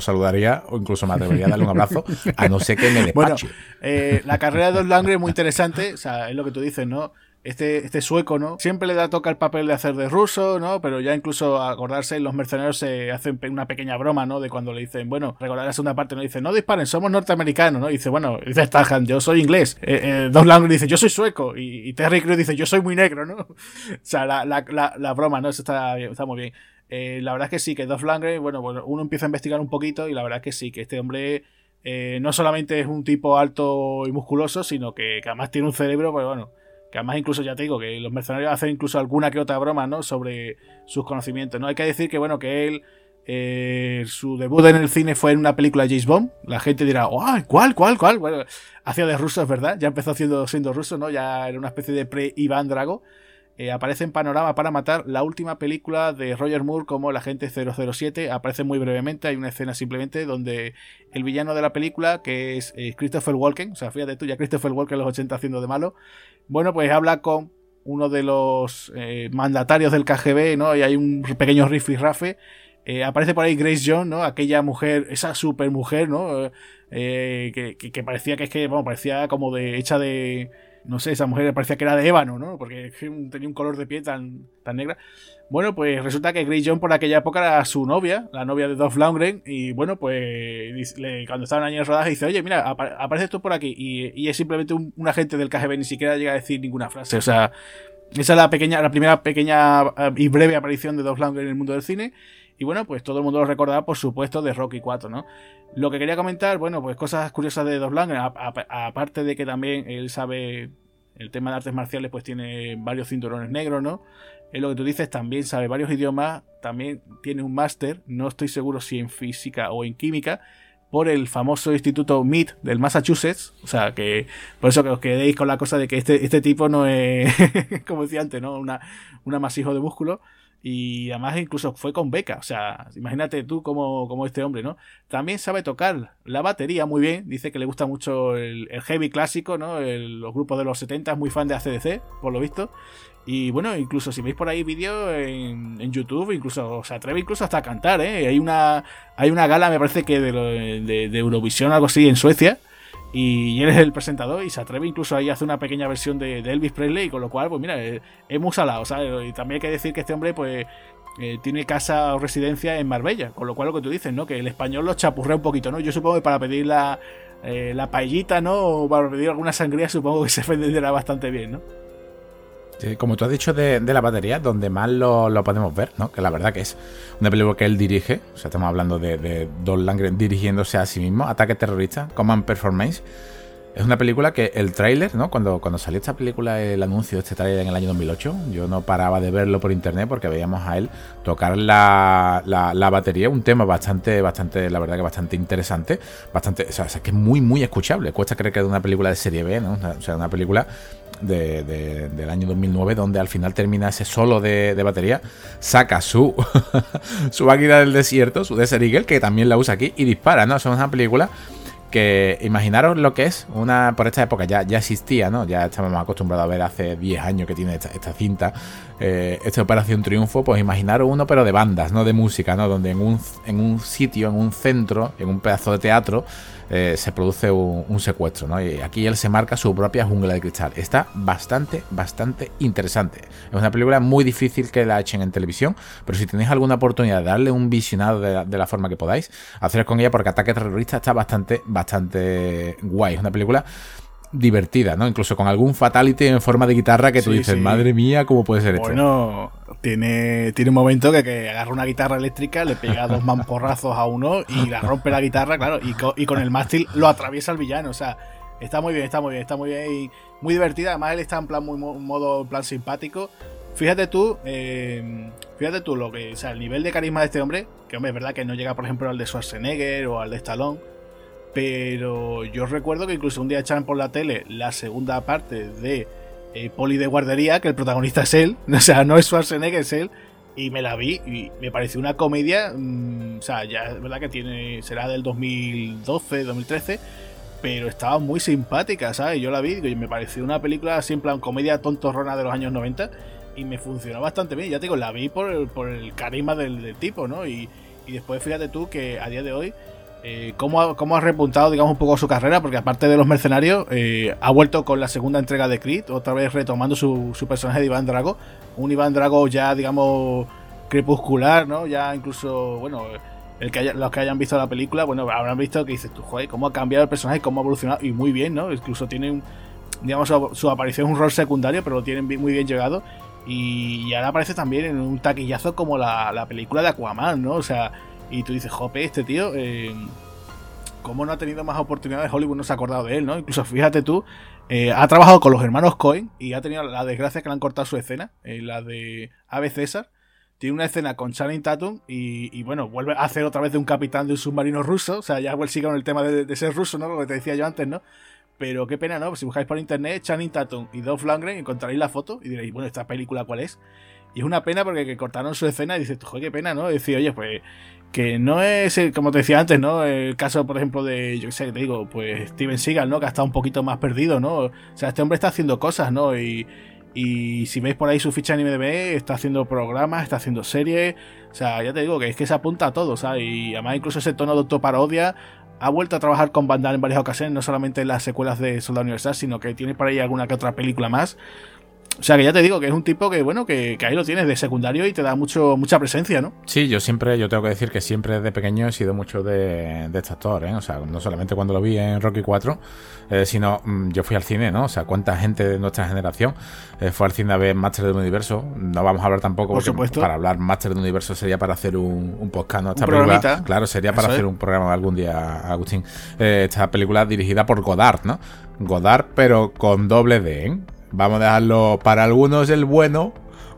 saludaría o incluso me atrevería a darle un abrazo, a no ser que me despache. Bueno, eh, la carrera de Don Langren es muy interesante. O sea, es lo que tú dices, ¿no? Este, este sueco, ¿no? Siempre le da toca el papel de hacer de ruso, ¿no? Pero ya incluso acordarse, los mercenarios se hacen una pequeña broma, ¿no? De cuando le dicen, bueno, recordar la segunda parte, ¿no? Dice, no disparen, somos norteamericanos, ¿no? Y dice, bueno, dice Stahan, yo soy inglés. Eh, eh, Don Langren dice, yo soy sueco. Y, Terry Crews dice, yo soy muy negro, ¿no? o sea, la, la, la, broma, ¿no? Eso está, está muy bien. Eh, la verdad es que sí, que Dolph Langren, bueno, bueno, uno empieza a investigar un poquito y la verdad es que sí, que este hombre eh, no solamente es un tipo alto y musculoso, sino que, que además tiene un cerebro, pues bueno, que además incluso ya te digo que los mercenarios hacen incluso alguna que otra broma, ¿no? Sobre sus conocimientos, ¿no? Hay que decir que, bueno, que él, eh, su debut en el cine fue en una película de James Bond. La gente dirá, oh, ¿cuál, cuál, cuál? Bueno, hacía de ruso, es verdad. Ya empezó siendo, siendo ruso, ¿no? Ya era una especie de pre-Iván Drago. Eh, aparece en Panorama para matar la última película de Roger Moore como el agente 007. Aparece muy brevemente, hay una escena simplemente donde el villano de la película, que es eh, Christopher Walken, o sea, fíjate tú, ya Christopher Walken en los 80 haciendo de malo, bueno, pues habla con uno de los eh, mandatarios del KGB, ¿no? Y hay un pequeño riff y rafe. aparece por ahí Grace Jones, ¿no? Aquella mujer, esa super mujer, ¿no? que, que, parecía que es que, bueno, parecía como de hecha de no sé, esa mujer parecía que era de ébano, ¿no? Porque tenía un color de piel tan, tan negra. Bueno, pues resulta que Grey John por aquella época era su novia, la novia de Dolph Lundgren, y bueno, pues cuando estaba en años de rodaje dice, oye, mira, aparece tú por aquí, y, es simplemente un, agente del KGB, ni siquiera llega a decir ninguna frase, o sea, esa es la pequeña, la primera pequeña eh, y breve aparición de Dolph Lundgren en el mundo del cine, y bueno, pues todo el mundo lo recordará, por supuesto, de Rocky 4, ¿no? Lo que quería comentar, bueno, pues cosas curiosas de Lundgren, aparte de que también él sabe el tema de artes marciales, pues tiene varios cinturones negros, ¿no? Es lo que tú dices, también sabe varios idiomas, también tiene un máster, no estoy seguro si en física o en química, por el famoso instituto MIT del Massachusetts. O sea, que por eso que os quedéis con la cosa de que este, este tipo no es, como decía antes, ¿no? Una, un amasijo de músculo. Y además incluso fue con beca. O sea, imagínate tú como, este hombre, ¿no? También sabe tocar la batería muy bien. Dice que le gusta mucho el, heavy clásico, ¿no? los grupos de los 70, es muy fan de ACDC, por lo visto. Y bueno, incluso si veis por ahí vídeos en, en, YouTube, incluso se atreve incluso hasta a cantar, ¿eh? Hay una, hay una gala, me parece que de Eurovisión, algo así, en Suecia y él es el presentador y se atreve incluso ahí a hacer una pequeña versión de, Elvis Presley, con lo cual, pues mira, es, muy salado. Y también hay que decir que este hombre, pues, eh, tiene casa o residencia en Marbella, con lo cual lo que tú dices, ¿no? Que el español lo chapurrea un poquito, ¿no? Yo supongo que para pedir la, eh, la paellita, ¿no? O para pedir alguna sangría, supongo que se venderá bastante bien, ¿no? Como tú has dicho de, la batería, donde más lo, podemos ver, ¿no? Que la verdad que es una película que él dirige, o sea, estamos hablando de, de Don Langren dirigiéndose a sí mismo, Ataque Terrorista, Command Performance. Es una película que el tráiler, ¿no? Cuando, cuando salió esta película, el anuncio de este tráiler en el año 2008, yo no paraba de verlo por internet porque veíamos a él tocar la, la, batería, un tema bastante, bastante, la verdad que bastante interesante, bastante, o sea, que es muy, muy escuchable. Cuesta creer que es una película de serie B, ¿no? O sea, una película del año 2009, donde al final termina ese solo de, batería, saca su, su máquina del desierto, su Desert Eagle, que también la usa aquí, y dispara, ¿no? es una película que imaginaros lo que es una por esta época ya, ya existía, ¿no? Ya estamos acostumbrados a ver hace 10 años que tiene esta, cinta, eh, esta Operación Triunfo, pues imaginaros uno pero de bandas, no de música, ¿no? Donde en un, en un sitio, en un centro, en un pedazo de teatro, eh, se produce un, secuestro, ¿no? Y aquí él se marca su propia jungla de cristal. Está bastante, bastante interesante. Es una película muy difícil que la echen en televisión, pero si tenéis alguna oportunidad de darle un visionado de la, forma que podáis, haceros con ella porque Ataque Terrorista está bastante, bastante guay. Es una película divertida, ¿no? Incluso con algún fatality en forma de guitarra que tú dices, madre mía, ¿cómo puede ser esto? Bueno, tiene, tiene un momento que, que, agarra una guitarra eléctrica, le pega dos mamporrazos a uno y la rompe la guitarra, claro, y con, el mástil lo atraviesa el villano, o sea, está muy bien, está muy bien, está muy bien y muy divertida, además él está en plan muy modo plan simpático. Fíjate tú, eh, fíjate tú lo que, o sea, el nivel de carisma de este hombre, que hombre, es verdad que no llega, por ejemplo, al de Schwarzenegger o al de Stallone, pero yo recuerdo que incluso un día echaron por la tele la segunda parte de eh, Poli de Guardería, que el protagonista es él, o sea, no es Schwarzenegger, es él, y me la vi y me pareció una comedia, mm, o sea, ya es verdad que tiene será del 2012, 2013, pero estaba muy simpática, ¿sabes? Yo la vi y me pareció una película así en plan comedia tontorrona de los años 90 y me funcionó bastante bien, ya te digo, la vi por el, por el carisma del, tipo, ¿no? Y, y después fíjate tú que a día de hoy eh, ¿cómo, ha, repuntado, digamos, un poco su carrera? Porque aparte de los mercenarios, eh, ha vuelto con la segunda entrega de Creed, otra vez retomando su, personaje de Iván Drago. Un Iván Drago ya, digamos, crepuscular, ¿no? Ya incluso, bueno, el que los que hayan visto la película, bueno, habrán visto que dices tú, joder, cómo ha cambiado el personaje, cómo ha evolucionado, y muy bien, ¿no? Incluso tiene, digamos, su, aparición es un rol secundario, pero lo tienen muy bien llegado. Y, ahora aparece también en un taquillazo como la, la película de Aquaman, ¿no? O sea y tú dices, jope, este tío, eh, ¿cómo no ha tenido más oportunidades? Hollywood no se ha acordado de él, ¿no? Incluso fíjate tú, eh, ha trabajado con los hermanos Cohen y ha tenido la desgracia que le han cortado su escena, eh, la de Ave César. Tiene una escena con Channing Tatum y, bueno, vuelve a hacer otra vez de un capitán de un submarino ruso. O sea, ya sigue con el tema de, ser ruso, ¿no? Lo que te decía yo antes, ¿no? Pero qué pena, ¿no? Si buscáis por internet Channing Tatum y Dolph Lundgren encontraréis la foto y diréis, bueno, ¿esta película cuál es? Y es una pena porque que cortaron su escena y dices, joder, qué pena, ¿no? decir, oye, pues que no es, como te decía antes, ¿no? El caso, por ejemplo, de, yo qué sé, te digo, pues Steven Seagal, ¿no? Que ha estado un poquito más perdido, ¿no? O sea, este hombre está haciendo cosas, ¿no? Y, y si veis por ahí su ficha en IMDb, está haciendo programas, está haciendo series. O sea, ya te digo que es que se apunta a todo, ¿sabes? Y además incluso ese tono de autoparodia ha vuelto a trabajar con Van en varias ocasiones, no solamente en las secuelas de Soldado Universal, sino que tiene por ahí alguna que otra película más. O sea que ya te digo que es un tipo que, bueno, que, ahí lo tienes de secundario y te da mucho, mucha presencia, ¿no? Sí, yo siempre, yo tengo que decir que siempre desde pequeño he sido mucho de, de este actor, ¿eh? O sea, no solamente cuando lo vi en Rocky 4, eh, sino mm, yo fui al cine, ¿no? O sea, cuánta gente de nuestra generación eh, fue al cine a ver Master del Universo. No vamos a hablar tampoco, Por supuesto. para hablar Master del Universo sería para hacer un, un podcast, ¿no? Esta película, claro, sería para hacer un programa algún día, Agustín. Eh, esta película dirigida por Godard, ¿no? Godard, pero con doble D, ¿eh? Vamos a dejarlo. Para algunos el bueno,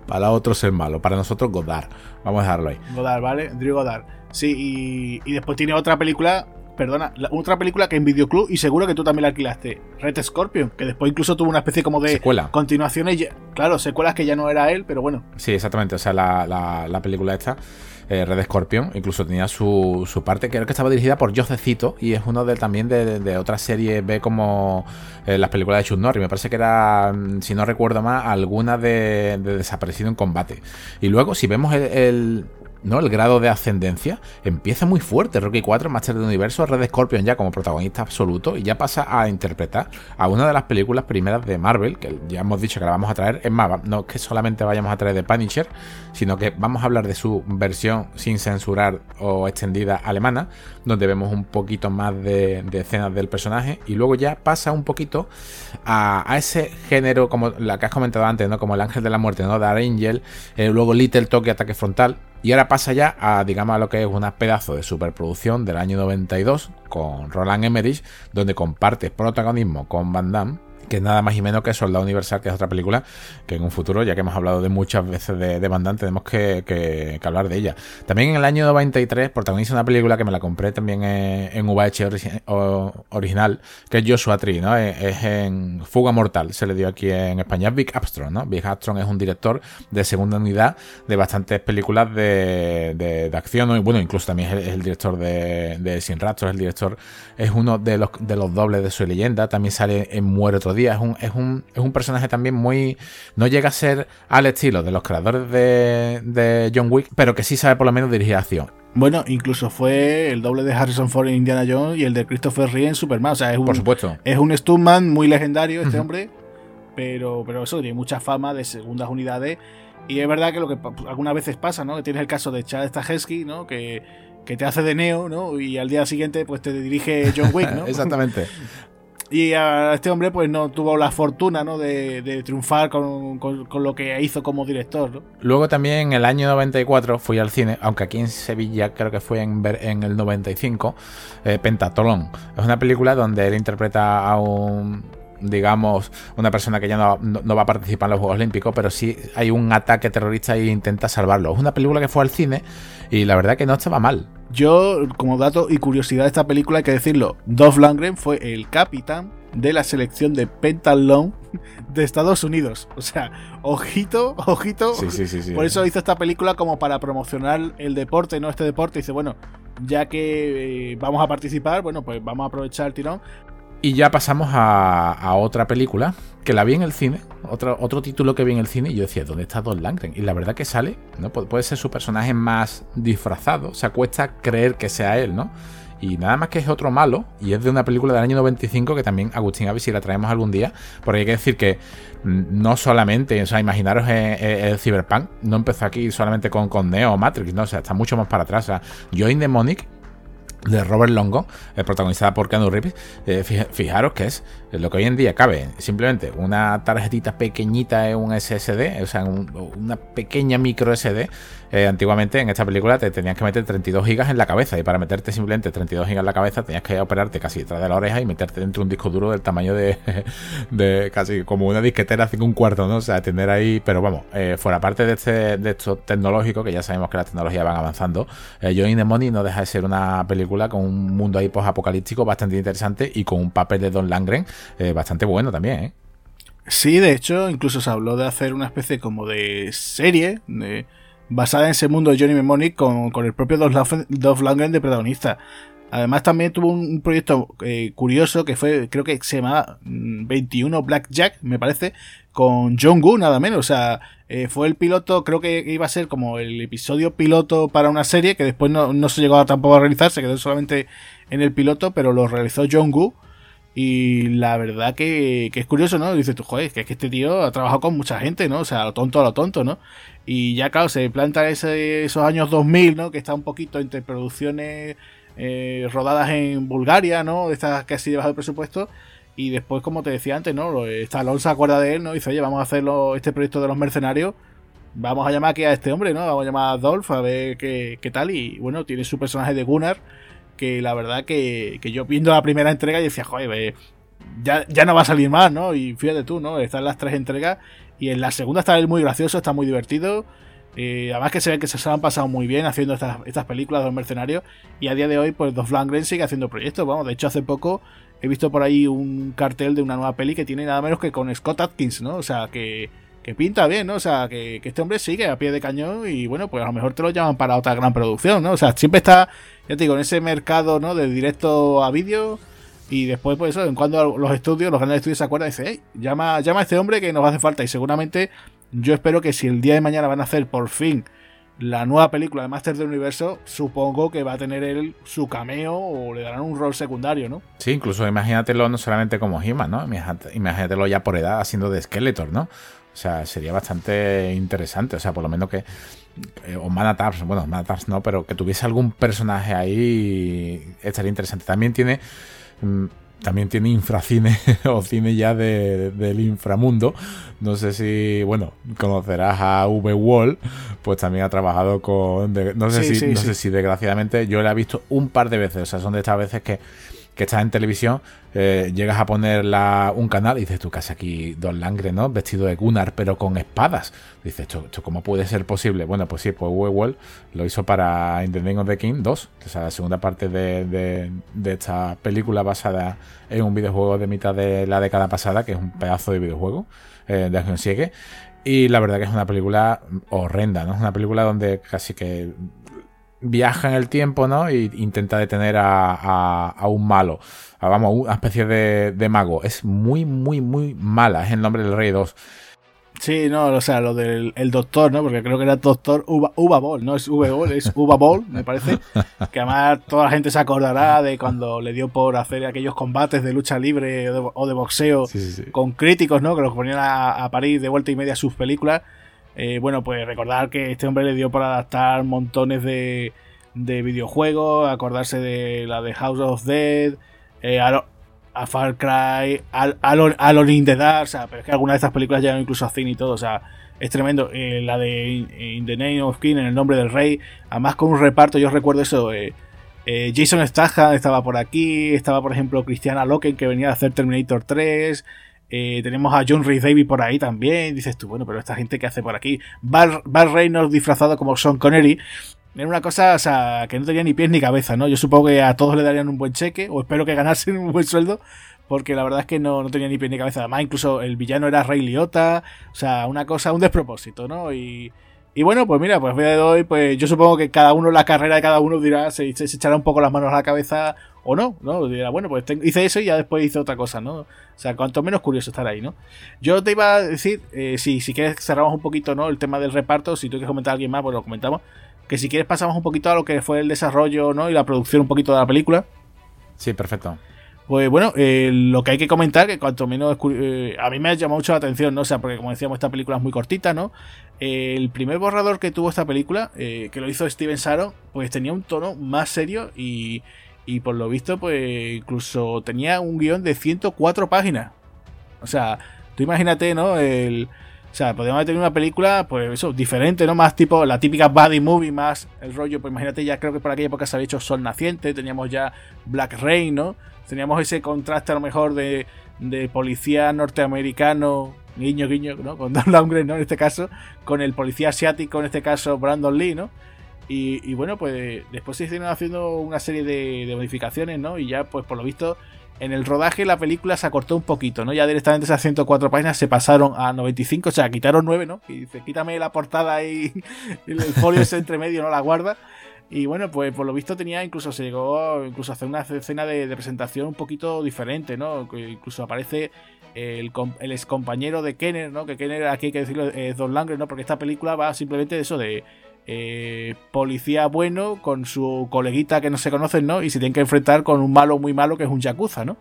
para otros el malo. Para nosotros, Godard. Vamos a dejarlo ahí. Godard, ¿vale? Drew Godard. Sí, y, después tiene otra película. Perdona, otra película que en Videoclub, y seguro que tú también la alquilaste, Red Scorpion, que después incluso tuvo una especie como de Secuela. continuaciones, claro, secuelas que ya no era él, pero bueno. Sí, exactamente, o sea, la, la, la película esta eh, Red Scorpion. Incluso tenía su, su parte, creo que estaba dirigida por Josecito y es uno de también de, de, otras series B como eh, las películas de Chuck Norris. Me parece que era, mm, si no recuerdo más, alguna de Desaparecido en Combate. Y luego, si vemos el ¿no? El grado de ascendencia empieza muy fuerte. Rocky 4, Master del Universo, Red Scorpion ya como protagonista absoluto y ya pasa a interpretar a una de las películas primeras de Marvel, que ya hemos dicho que la vamos a traer. Es más, no que solamente vayamos a traer de Punisher, sino que vamos a hablar de su versión sin censurar o extendida alemana, donde vemos un poquito más de, escenas del personaje y luego ya pasa un poquito a, ese género, como la que has comentado antes, ¿no? Como el ángel de la muerte, ¿no? Dark Angel, eh, luego Little Toque, ataque frontal y ahora pasa ya a, digamos, a lo que es una pedazo de superproducción del año 92 con Roland Emmerich, donde comparte protagonismo con Van Damme que es nada más y menos que Soldado Universal, que es otra película que en un futuro, ya que hemos hablado de muchas veces de, de tenemos que, hablar de ella. También en el año 93 protagoniza una película que me la compré también en, VH original, que es Joshua Tree, ¿no? Es, en Fuga Mortal, se le dio aquí en España, es Big Armstrong, ¿no? Big Armstrong es un director de segunda unidad de bastantes películas de, de, acción, y bueno, incluso también es el, director de, Sin Rastros, el director, es uno de los, de los dobles de su leyenda, también sale en Muere otro día. Es un, es un, es un personaje también muy. No llega a ser al estilo de los creadores de, de John Wick, pero que sí sabe por lo menos dirigir acción. Bueno, incluso fue el doble de Harrison Ford en Indiana Jones y el de Christopher Reeve en Superman. O sea, es un, por supuesto. Es un Stuntman muy legendario este hombre, pero, pero eso tiene mucha fama de segundas unidades. Y es verdad que lo que algunas veces pasa, ¿no? Que tienes el caso de Chad Stahelski, ¿no? Que, que te hace de Neo, ¿no? Y al día siguiente, pues te dirige John Wick, ¿no? Exactamente. Y a este hombre pues no tuvo la fortuna ¿no? de, triunfar con, lo que hizo como director. Luego también en el año 94 fui al cine, aunque aquí en Sevilla creo que fue en, en el 95, eh, Pentatolón. Es una película donde él interpreta a un digamos, una persona que ya no, no, va a participar en los Juegos Olímpicos, pero sí hay un ataque terrorista e intenta salvarlo. Es una película que fue al cine y la verdad que no estaba mal. Yo, como dato y curiosidad de esta película, hay que decirlo, Dolph Lundgren fue el capitán de la selección de Pentalón de Estados Unidos. O sea, ojito, ojito. Sí, sí, sí, Por eso hizo esta película como para promocionar el deporte, no este deporte. dice, bueno, ya que eh, vamos a participar, bueno, pues vamos a aprovechar el tirón. Y ya pasamos a, otra película que la vi en el cine, otro, otro título que vi en el cine y yo decía, ¿dónde está Don Langren? Y la verdad que sale, ¿no? puede ser su personaje más disfrazado, o sea, cuesta creer que sea él, ¿no? Y nada más que es otro malo, y es de una película del año 95 que también, Agustín, a ver si la traemos algún día, porque hay que decir que no solamente, o sea, imaginaros el, Cyberpunk, no empezó aquí solamente con, con Neo o Matrix, no, o sea, está mucho más para atrás. O sea, Join Demonic de Robert Longo, eh, protagonizada por Keanu Reeves, eh, fijaros que es lo que hoy en día cabe simplemente una tarjetita pequeñita en un SSD, o sea, una pequeña micro SD. Eh, antiguamente en esta película te tenías que meter 32 gigas en la cabeza y para meterte simplemente 32 gigas en la cabeza tenías que operarte casi detrás de la oreja y meterte dentro de un disco duro del tamaño de, de casi como una disquetera cinco un cuarto, ¿no? O sea, tener ahí, pero vamos, fuera parte de, este, de esto tecnológico, que ya sabemos que las tecnologías van avanzando, Join the Money no deja de ser una película con un mundo ahí post-apocalíptico bastante interesante y con un papel de Don Langren eh, bastante bueno también, ¿eh? Sí, de hecho, incluso se habló de hacer una especie como de serie basada en ese mundo de Johnny Mnemonic con, con el propio Dolph Lundgren de protagonista. Además también tuvo un, proyecto eh, curioso que fue, creo que se llamaba 21 mm, Blackjack, me parece, con John Woo, nada menos. O sea, eh, fue el piloto, creo que iba a ser como el episodio piloto para una serie que después no, se llegó a tampoco a realizar, se quedó solamente en el piloto, pero lo realizó John Woo. Y la verdad que, es curioso, ¿no? Dices tú, joder, que es que este tío ha trabajado con mucha gente, ¿no? O sea, lo tonto a lo tonto, ¿no? Y ya, claro, se planta ese, esos años 2000, ¿no? Que está un poquito entre producciones eh, rodadas en Bulgaria, ¿no? De estas que así de bajo presupuesto. Y después, como te decía antes, ¿no? Esta Alonso se acuerda de él, ¿no? Dice, oye, vamos a hacer este proyecto de los mercenarios. Vamos a llamar aquí a este hombre, ¿no? Vamos a llamar a Dolph a ver qué, tal. Y bueno, tiene su personaje de Gunnar. Que la verdad que, yo viendo la primera entrega y decía, joder, ya, ya no va a salir más, ¿no? Y fíjate tú, ¿no? Están las tres entregas. Y en la segunda está muy gracioso, está muy divertido. Eh, además que se ve que se, han pasado muy bien haciendo estas, estas películas de los mercenarios y a día de hoy pues Dolph Lundgren sigue haciendo proyectos. Vamos, de hecho hace poco he visto por ahí un cartel de una nueva peli que tiene nada menos que con Scott Atkins, ¿no? O sea, que, que pinta bien, ¿no? O sea, que, este hombre sigue a pie de cañón y bueno, pues a lo mejor te lo llaman para otra gran producción, ¿no? O sea, siempre está, ya te digo, en ese mercado, ¿no? De directo a vídeo y después, pues eso, en cuando los estudios, los grandes estudios se acuerdan y dicen, hey, llama, llama a este hombre que nos hace falta y seguramente yo espero que si el día de mañana van a hacer por fin la nueva película de Master del Universo, supongo que va a tener él su cameo o le darán un rol secundario, ¿no? Sí, incluso imagínatelo no solamente como he ¿no? Imagínatelo ya por edad haciendo de Skeletor, ¿no? O sea, sería bastante interesante. O sea, por lo menos que. Eh, o Manatars, bueno, Manatars no, pero que tuviese algún personaje ahí estaría interesante. También tiene. Mm, también tiene infracine o cine ya del inframundo. No sé si, bueno, conocerás a V-Wall, pues también ha trabajado con... no sé, si, no sé si desgraciadamente yo la he visto un par de veces, o sea, son de estas veces que que estás en televisión, eh, llegas a poner un canal y dices, tú casi aquí Don Langre, ¿no? Vestido de Gunnar, pero con espadas. Dices, ¿esto, cómo puede ser posible? Bueno, pues sí, pues Wewell lo hizo para In the Name of the King 2, o sea, la segunda parte de, esta película basada en un videojuego de mitad de la década pasada, que es un pedazo de videojuego eh, de Acción Sigue. Y la verdad que es una película horrenda, ¿no? Es una película donde casi que viaja en el tiempo, ¿no? E intenta detener a, un malo. vamos, una especie de, de, mago. Es muy, muy, muy mala. Es el nombre del Rey 2. Sí, no, o sea, lo del el doctor, ¿no? Porque creo que era doctor Uva, Uva Ball, no es Uva Ball, es Uva Ball, me parece. Que además toda la gente se acordará de cuando le dio por hacer aquellos combates de lucha libre o de, boxeo con críticos, ¿no? Que los ponían a, a parir de vuelta y media sus películas. Eh, bueno, pues recordar que este hombre le dio por adaptar montones de, de videojuegos, acordarse de la de House of Dead, eh, a, Far Cry, a, in the Dark, o sea, pero es que algunas de estas películas llegan incluso a cine y todo, o sea, es tremendo. Eh, la de In the Name of King, en el nombre del rey, además con un reparto, yo recuerdo eso, Jason Statham estaba por aquí, estaba por ejemplo Christiana Loken que venía a hacer Terminator 3, eh, tenemos a John Rhys Davis por ahí también. Dices tú, bueno, pero esta gente que hace por aquí. Bar, Reynolds disfrazado como Sean Connery. Era una cosa, o sea, que no tenía ni pies ni cabeza, ¿no? Yo supongo que a todos le darían un buen cheque, o espero que ganasen un buen sueldo, porque la verdad es que no, no tenía ni pies ni cabeza. Además, incluso el villano era Ray Liotta, o sea, una cosa, un despropósito, ¿no? Y, y bueno, pues mira, pues de hoy, pues yo supongo que cada uno, la carrera de cada uno dirá, se, se, echará un poco las manos a la cabeza o no, ¿no? Dirá, bueno, pues hice eso y ya después hice otra cosa, ¿no? O sea, cuanto menos curioso estar ahí, ¿no? Yo te iba a decir, eh, si, si quieres cerramos un poquito, ¿no? El tema del reparto, si tú quieres comentar a alguien más, pues lo comentamos. Que si quieres pasamos un poquito a lo que fue el desarrollo, ¿no? Y la producción un poquito de la película. Sí, perfecto. Pues bueno, eh, lo que hay que comentar, que cuanto menos eh, a mí me ha llamado mucho la atención, ¿no? O sea, porque como decíamos, esta película es muy cortita, ¿no? el primer borrador que tuvo esta película, que lo hizo Steven Saro, pues tenía un tono más serio y, y por lo visto, pues incluso tenía un guion de 104 páginas. O sea, tú imagínate, ¿no? El, o sea, podríamos tener una película, pues eso, diferente, ¿no? Más tipo la típica body movie, más el rollo, pues imagínate, ya creo que por aquella época se había hecho Sol Naciente, teníamos ya Black Rain, ¿no? Teníamos ese contraste a lo mejor de, de policía norteamericano, guiño, guiño, ¿no? Con Don Lundgren, ¿no? En este caso, con el policía asiático, en este caso Brandon Lee, ¿no? Y, bueno, pues después se hicieron haciendo una serie de, modificaciones, ¿no? Y ya, pues por lo visto, en el rodaje la película se acortó un poquito, ¿no? Ya directamente esas 104 páginas se pasaron a 95, o sea, quitaron 9, ¿no? Y dice, quítame la portada y, el folio ese entre medio, ¿no? La guarda. Y bueno, pues por lo visto tenía, incluso se llegó incluso a hacer una escena de, presentación un poquito diferente, ¿no? Incluso aparece el, el ex compañero de Kenner, ¿no? Que Kenner aquí hay que decirlo es Don Langren, ¿no? Porque esta película va simplemente de eso, de eh, policía bueno con su coleguita que no se conocen, ¿no? Y se tienen que enfrentar con un malo muy malo que es un Yakuza, ¿no?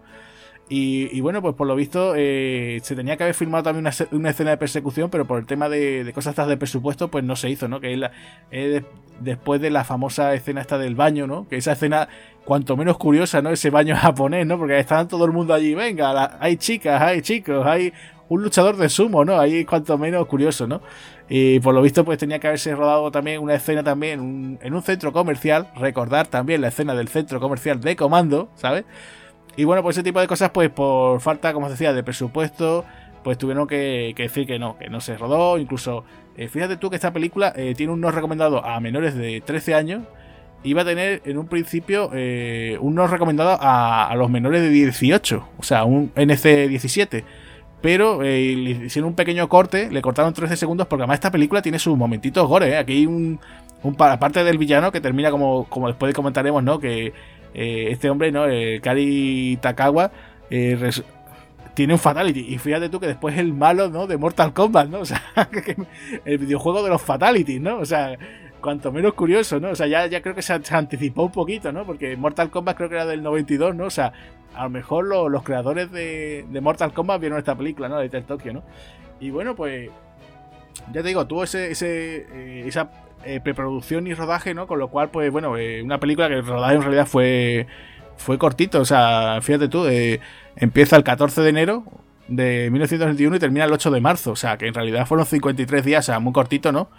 Y, bueno, pues por lo visto eh, se tenía que haber filmado también una, escena de persecución, pero por el tema de, cosas de presupuesto, pues no se hizo, ¿no? Que es, después de la famosa escena esta del baño, ¿no? Que esa escena, cuanto menos curiosa, ¿no? Ese baño japonés, ¿no? Porque estaban todo el mundo allí, venga, hay chicas, hay chicos, hay un luchador de sumo, ¿no? Ahí cuanto menos curioso, ¿no? Y por lo visto, pues tenía que haberse rodado también una escena también en un centro comercial. Recordar también la escena del centro comercial de comando, ¿sabes? Y bueno, pues ese tipo de cosas, pues por falta, como os decía, de presupuesto, pues tuvieron que, decir que no, que no se rodó. Incluso, eh, fíjate tú que esta película eh, tiene un no recomendado a menores de 13 años. Iba a tener en un principio eh, un no recomendado a, a, los menores de 18, o sea, un NC17 pero eh, le hicieron un pequeño corte, le cortaron 13 segundos porque además esta película tiene sus momentitos gore. Aquí hay un, un aparte del villano que termina como, como después comentaremos, ¿no? Que eh, este hombre, ¿no? Kari Takawa tiene un fatality y fíjate tú que después el malo, ¿no? De Mortal Kombat, ¿no? O sea, el videojuego de los fatalities, ¿no? O sea, cuanto menos curioso, ¿no? O sea, ya, ya creo que se, anticipó un poquito, ¿no? Porque Mortal Kombat creo que era del 92, ¿no? O sea, a lo mejor los creadores de, Mortal Kombat vieron esta película, ¿no? De Tokyo, ¿no? Y bueno, pues ya te digo, tuvo ese, eh, esa eh, preproducción y rodaje, ¿no? Con lo cual, pues bueno, eh, una película que el rodaje en realidad fue, fue cortito, o sea, fíjate tú, empieza el 14 de enero de 1921 y termina el 8 de marzo, o sea, que en realidad fueron 53 días, o sea, muy cortito, ¿no?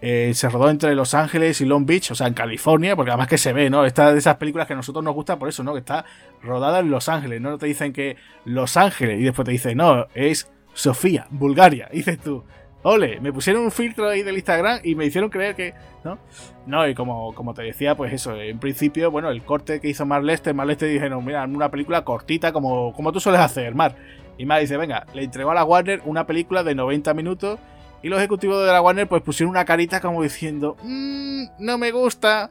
Se rodó entre Los Ángeles y Long Beach, o sea, en California, porque además que se ve, ¿no? Esta de esas películas que a nosotros nos gusta por eso, ¿no? Que está rodada en Los Ángeles, ¿no? Te dicen que Los Ángeles y después te dicen, no, es Sofía, Bulgaria. Dices tú, ole, me pusieron un filtro ahí del Instagram y me hicieron creer que, ¿no? No, y como, como te decía, pues eso, en principio, bueno, el corte que hizo Mar Lester, Mar Lester dijeron, mira, una película cortita como, como tú sueles hacer, Mar. Y Mar dice, venga, le entregó a la Warner una película de 90 minutos y los ejecutivos de la Warner pues pusieron una carita como diciendo, mmm, no me gusta,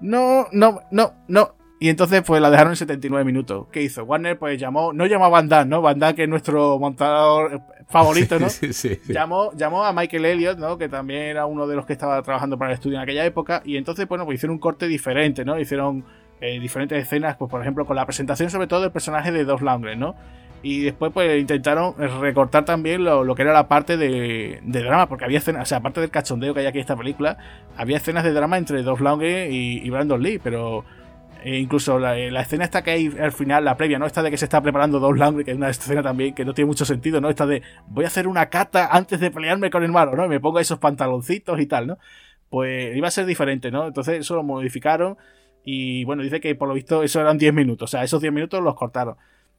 no, no, no, no. Y entonces pues la dejaron en 79 minutos. ¿Qué hizo? Warner pues llamó, no llamó a Van Damme, ¿no? Van Damme que es nuestro montador favorito, ¿no? Sí, sí, sí. Llamó, llamó a Michael Elliott, ¿no? Que también era uno de los que estaba trabajando para el estudio en aquella época. Y entonces, bueno, pues hicieron un corte diferente, ¿no? Hicieron eh, diferentes escenas, pues por ejemplo con la presentación sobre todo del personaje de Dos Langren, ¿no? Y después pues intentaron recortar también lo, que era la parte de, drama, porque había escenas, o sea, aparte del cachondeo que hay aquí en esta película, había escenas de drama entre Dolph Lundgren y, Brandon Lee, pero eh, incluso la, escena esta que hay al final, la previa, ¿no? Esta de que se está preparando Dolph Lundgren, que es una escena también que no tiene mucho sentido, ¿no? Esta de voy a hacer una cata antes de pelearme con el malo, ¿no? me pongo esos pantaloncitos y tal, ¿no? Pues iba a ser diferente, ¿no? Entonces eso lo modificaron y bueno, dice que por lo visto eso eran 10 minutos, o sea, esos 10 minutos los cortaron.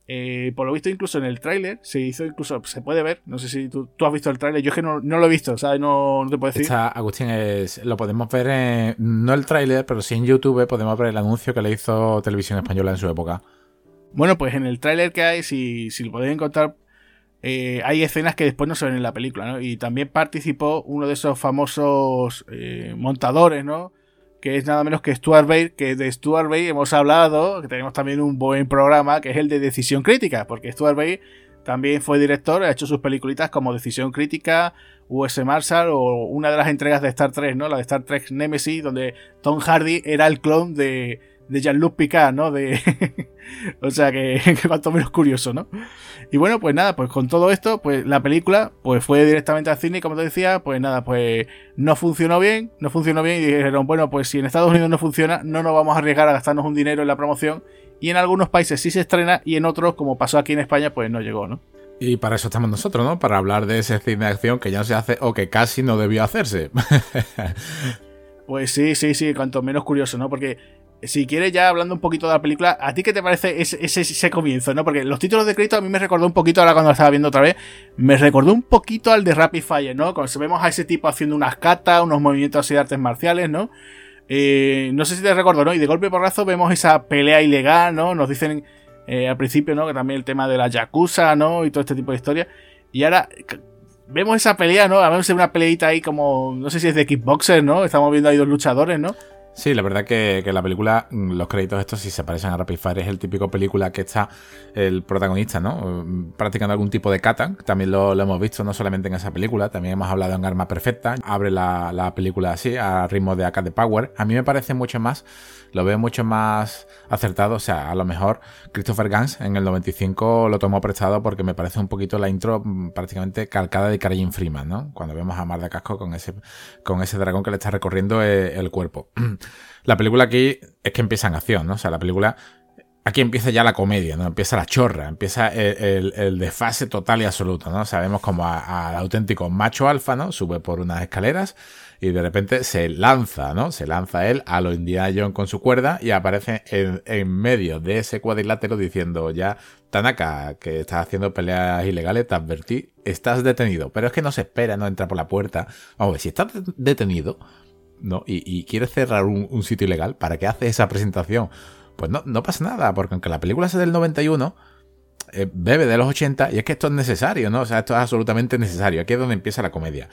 Eh, por lo visto, incluso en el tráiler se hizo, incluso se puede ver. No sé si tú, has visto el tráiler. Yo es que no, lo he visto, ¿sabes? No, no te puedo decir. Agustín, es, lo podemos ver en, no el tráiler, pero sí en YouTube podemos ver el anuncio que le hizo Televisión Española en su época. Bueno, pues en el tráiler que hay, si, si lo podéis encontrar, eh, hay escenas que después no se ven en la película, ¿no? Y también participó uno de esos famosos eh, montadores, ¿no? Que es nada menos que Stuart Bay, que de Stuart Bay hemos hablado, que tenemos también un buen programa, que es el de Decisión Crítica, porque Stuart Bay también fue director, ha hecho sus peliculitas como Decisión Crítica, US Marshall o una de las entregas de Star Trek, ¿no? La de Star Trek Nemesis, donde Tom Hardy era el clon de, de Jean-Luc Picard, ¿no? De... o sea que, que cuanto menos curioso, ¿no? Y bueno, pues nada, pues con todo esto, pues la película pues fue directamente al cine, como te decía, pues nada, pues no funcionó bien, no funcionó bien y dijeron, bueno, pues si en Estados Unidos no funciona, no nos vamos a arriesgar a gastarnos un dinero en la promoción y en algunos países sí se estrena y en otros, como pasó aquí en España, pues no llegó, ¿no? Y para eso estamos nosotros, ¿no? Para hablar de ese cine de acción que ya se hace o que casi no debió hacerse. pues sí, sí, sí, cuanto menos curioso, ¿no? Porque si quieres ya hablando un poquito de la película, ¿a ti qué te parece ese, comienzo, no? Porque los títulos de crédito a mí me recordó un poquito, ahora cuando lo estaba viendo otra vez, me recordó un poquito al de Rapid Fire, ¿no? Cuando vemos a ese tipo haciendo unas catas, unos movimientos así de artes marciales, ¿no? eh, no sé si te recuerdo, ¿no? Y de golpe porrazo vemos esa pelea ilegal, ¿no? Nos dicen eh, al principio, ¿no? Que también el tema de la Yakuza, ¿no? Y todo este tipo de historias. Y ahora vemos esa pelea, ¿no? A ver una peleita ahí como, no sé si es de kickboxer, ¿no? Estamos viendo ahí dos luchadores, ¿no? Sí, la verdad que, que la película, mm, los créditos estos sí se parecen a Rapid Fire, es el típico película que está el protagonista, ¿no? Mm, practicando algún tipo de kata, también lo, hemos visto no solamente en esa película, también hemos hablado en Arma Perfecta, abre la, la película así, a ritmo de de Power. A mí me parece mucho más lo veo mucho más acertado. O sea, a lo mejor Christopher Gans en el 95 lo tomó prestado porque me parece un poquito la intro mm, prácticamente calcada de Karin Freeman, ¿no? Cuando vemos a Mar de Casco con ese, con ese dragón que le está recorriendo eh, el cuerpo. La película aquí es que empieza en acción, ¿no? O sea, la película aquí empieza ya la comedia, ¿no? Empieza la chorra, empieza el, desfase total y absoluto, ¿no? Sabemos como al auténtico macho alfa, ¿no? Sube por unas escaleras y de repente se lanza, ¿no? Se lanza él a lo Indiana Jones con su cuerda y aparece en, medio de ese cuadrilátero diciendo ya, Tanaka, que estás haciendo peleas ilegales, te advertí, estás detenido. Pero es que no se espera, no entra por la puerta. Vamos a ver, si estás detenido, ¿no? Y, y quieres cerrar un, sitio ilegal, ¿para qué hace esa presentación? Pues no, no pasa nada, porque aunque la película sea del 91 eh, bebe de los 80 y es que esto es necesario, ¿no? O sea, esto es absolutamente necesario. Aquí es donde empieza la comedia.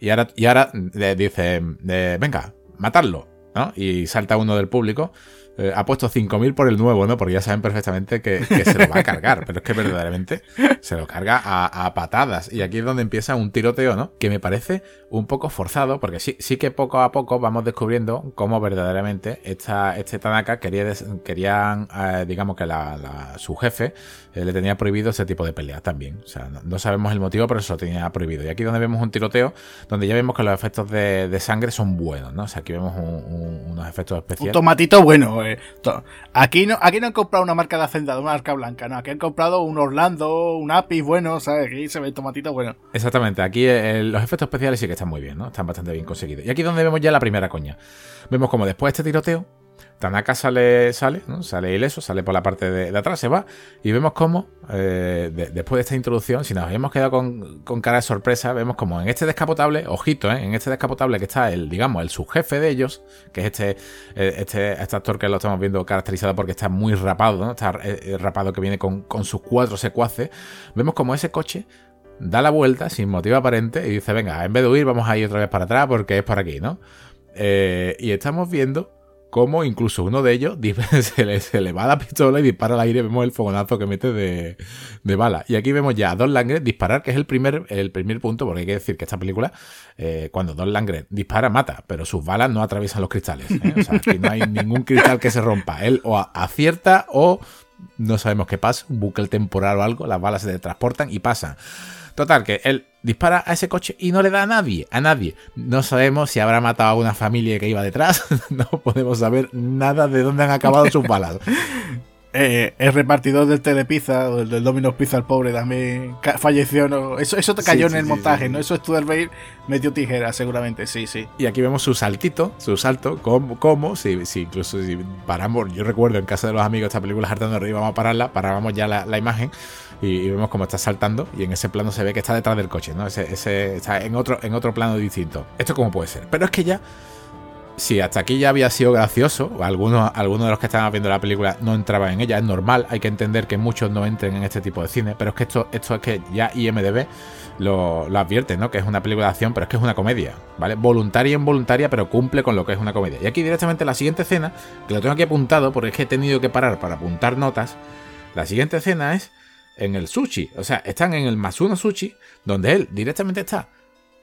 Y ahora, y ahora dice, venga, matarlo, ¿no? Y salta uno del público. Eh, ha puesto 5.000 por el nuevo, ¿no? Porque ya saben perfectamente que, se lo va a cargar, pero es que verdaderamente se lo carga a, patadas. Y aquí es donde empieza un tiroteo, ¿no? Que me parece un poco forzado, porque sí, sí que poco a poco vamos descubriendo cómo verdaderamente esta, este Tanaka quería, querían, eh, digamos que la, su jefe eh, le tenía prohibido ese tipo de peleas también. O sea, no, sabemos el motivo, pero eso lo tenía prohibido. Y aquí donde vemos un tiroteo, donde ya vemos que los efectos de, sangre son buenos, ¿no? O sea, aquí vemos unos efectos especiales. Un tomatito bueno, eh. Aquí no, aquí no han comprado una marca de Hacendado, una marca blanca, no. Aquí han comprado un Orlando, un Apis bueno, ¿sabes? Aquí se ve tomatito bueno. Exactamente, aquí eh, los efectos especiales sí que están muy bien, ¿no? Están bastante bien conseguidos. Y aquí donde vemos ya la primera coña. Vemos como después de este tiroteo, Tanaka sale, sale, ¿no? sale ileso, sale por la parte de, atrás, se va, y vemos como, eh, después de esta introducción, si nos habíamos quedado con, cara de sorpresa, vemos como en este descapotable, ojito, ¿eh? en este descapotable que está el, digamos, el subjefe de ellos, que es este, eh, este, este actor que lo estamos viendo caracterizado porque está muy rapado, ¿no? Está rapado que viene con, con sus cuatro secuaces, vemos como ese coche da la vuelta sin motivo aparente y dice, venga, en vez de huir vamos a ir otra vez para atrás porque es por aquí, ¿no? y estamos viendo como incluso uno de ellos se le, se le va la pistola y dispara al aire, vemos el fogonazo que mete de, de bala. Y aquí vemos ya a Don Langren disparar, que es el primer, el primer punto, porque hay que decir que esta película, eh, cuando Don Langren dispara, mata, pero sus balas no atraviesan los cristales. ¿eh? O sea, aquí no hay ningún cristal que se rompa. Él o acierta o no sabemos qué pasa, un bucle temporal o algo, las balas se transportan y pasan. Total, que él dispara a ese coche y no le da a nadie, a nadie. No sabemos si habrá matado a una familia que iba detrás, no podemos saber nada de dónde han acabado sus balas. Eh, el repartidor del Telepizza, o del Domino's Pizza, el pobre, también falleció. ¿no? Eso, eso te cayó en el montaje, ¿no? Eso Studerbay metió tijera, seguramente, sí, sí. Y aquí vemos su saltito, su salto, como, como si, si, incluso si paramos, yo recuerdo en casa de los amigos esta película hartando arriba, vamos a pararla, parábamos ya la, imagen y, vemos cómo está saltando y en ese plano se ve que está detrás del coche, ¿no? Ese, ese está en otro, en otro plano distinto. ¿Esto cómo puede ser? Pero es que ya si hasta aquí ya había sido gracioso, algunos, algunos de los que estaban viendo la película no entraban en ella, es normal, hay que entender que muchos no entren en este tipo de cine, pero es que esto, esto es que ya IMDB lo, lo advierte, ¿no? Que es una película de acción, pero es que es una comedia, ¿vale? Voluntaria e involuntaria, pero cumple con lo que es una comedia. Y aquí directamente la siguiente escena, que lo tengo aquí apuntado, porque es que he tenido que parar para apuntar notas, la siguiente escena es en el sushi, o sea, están en el Masuno Sushi, donde él directamente está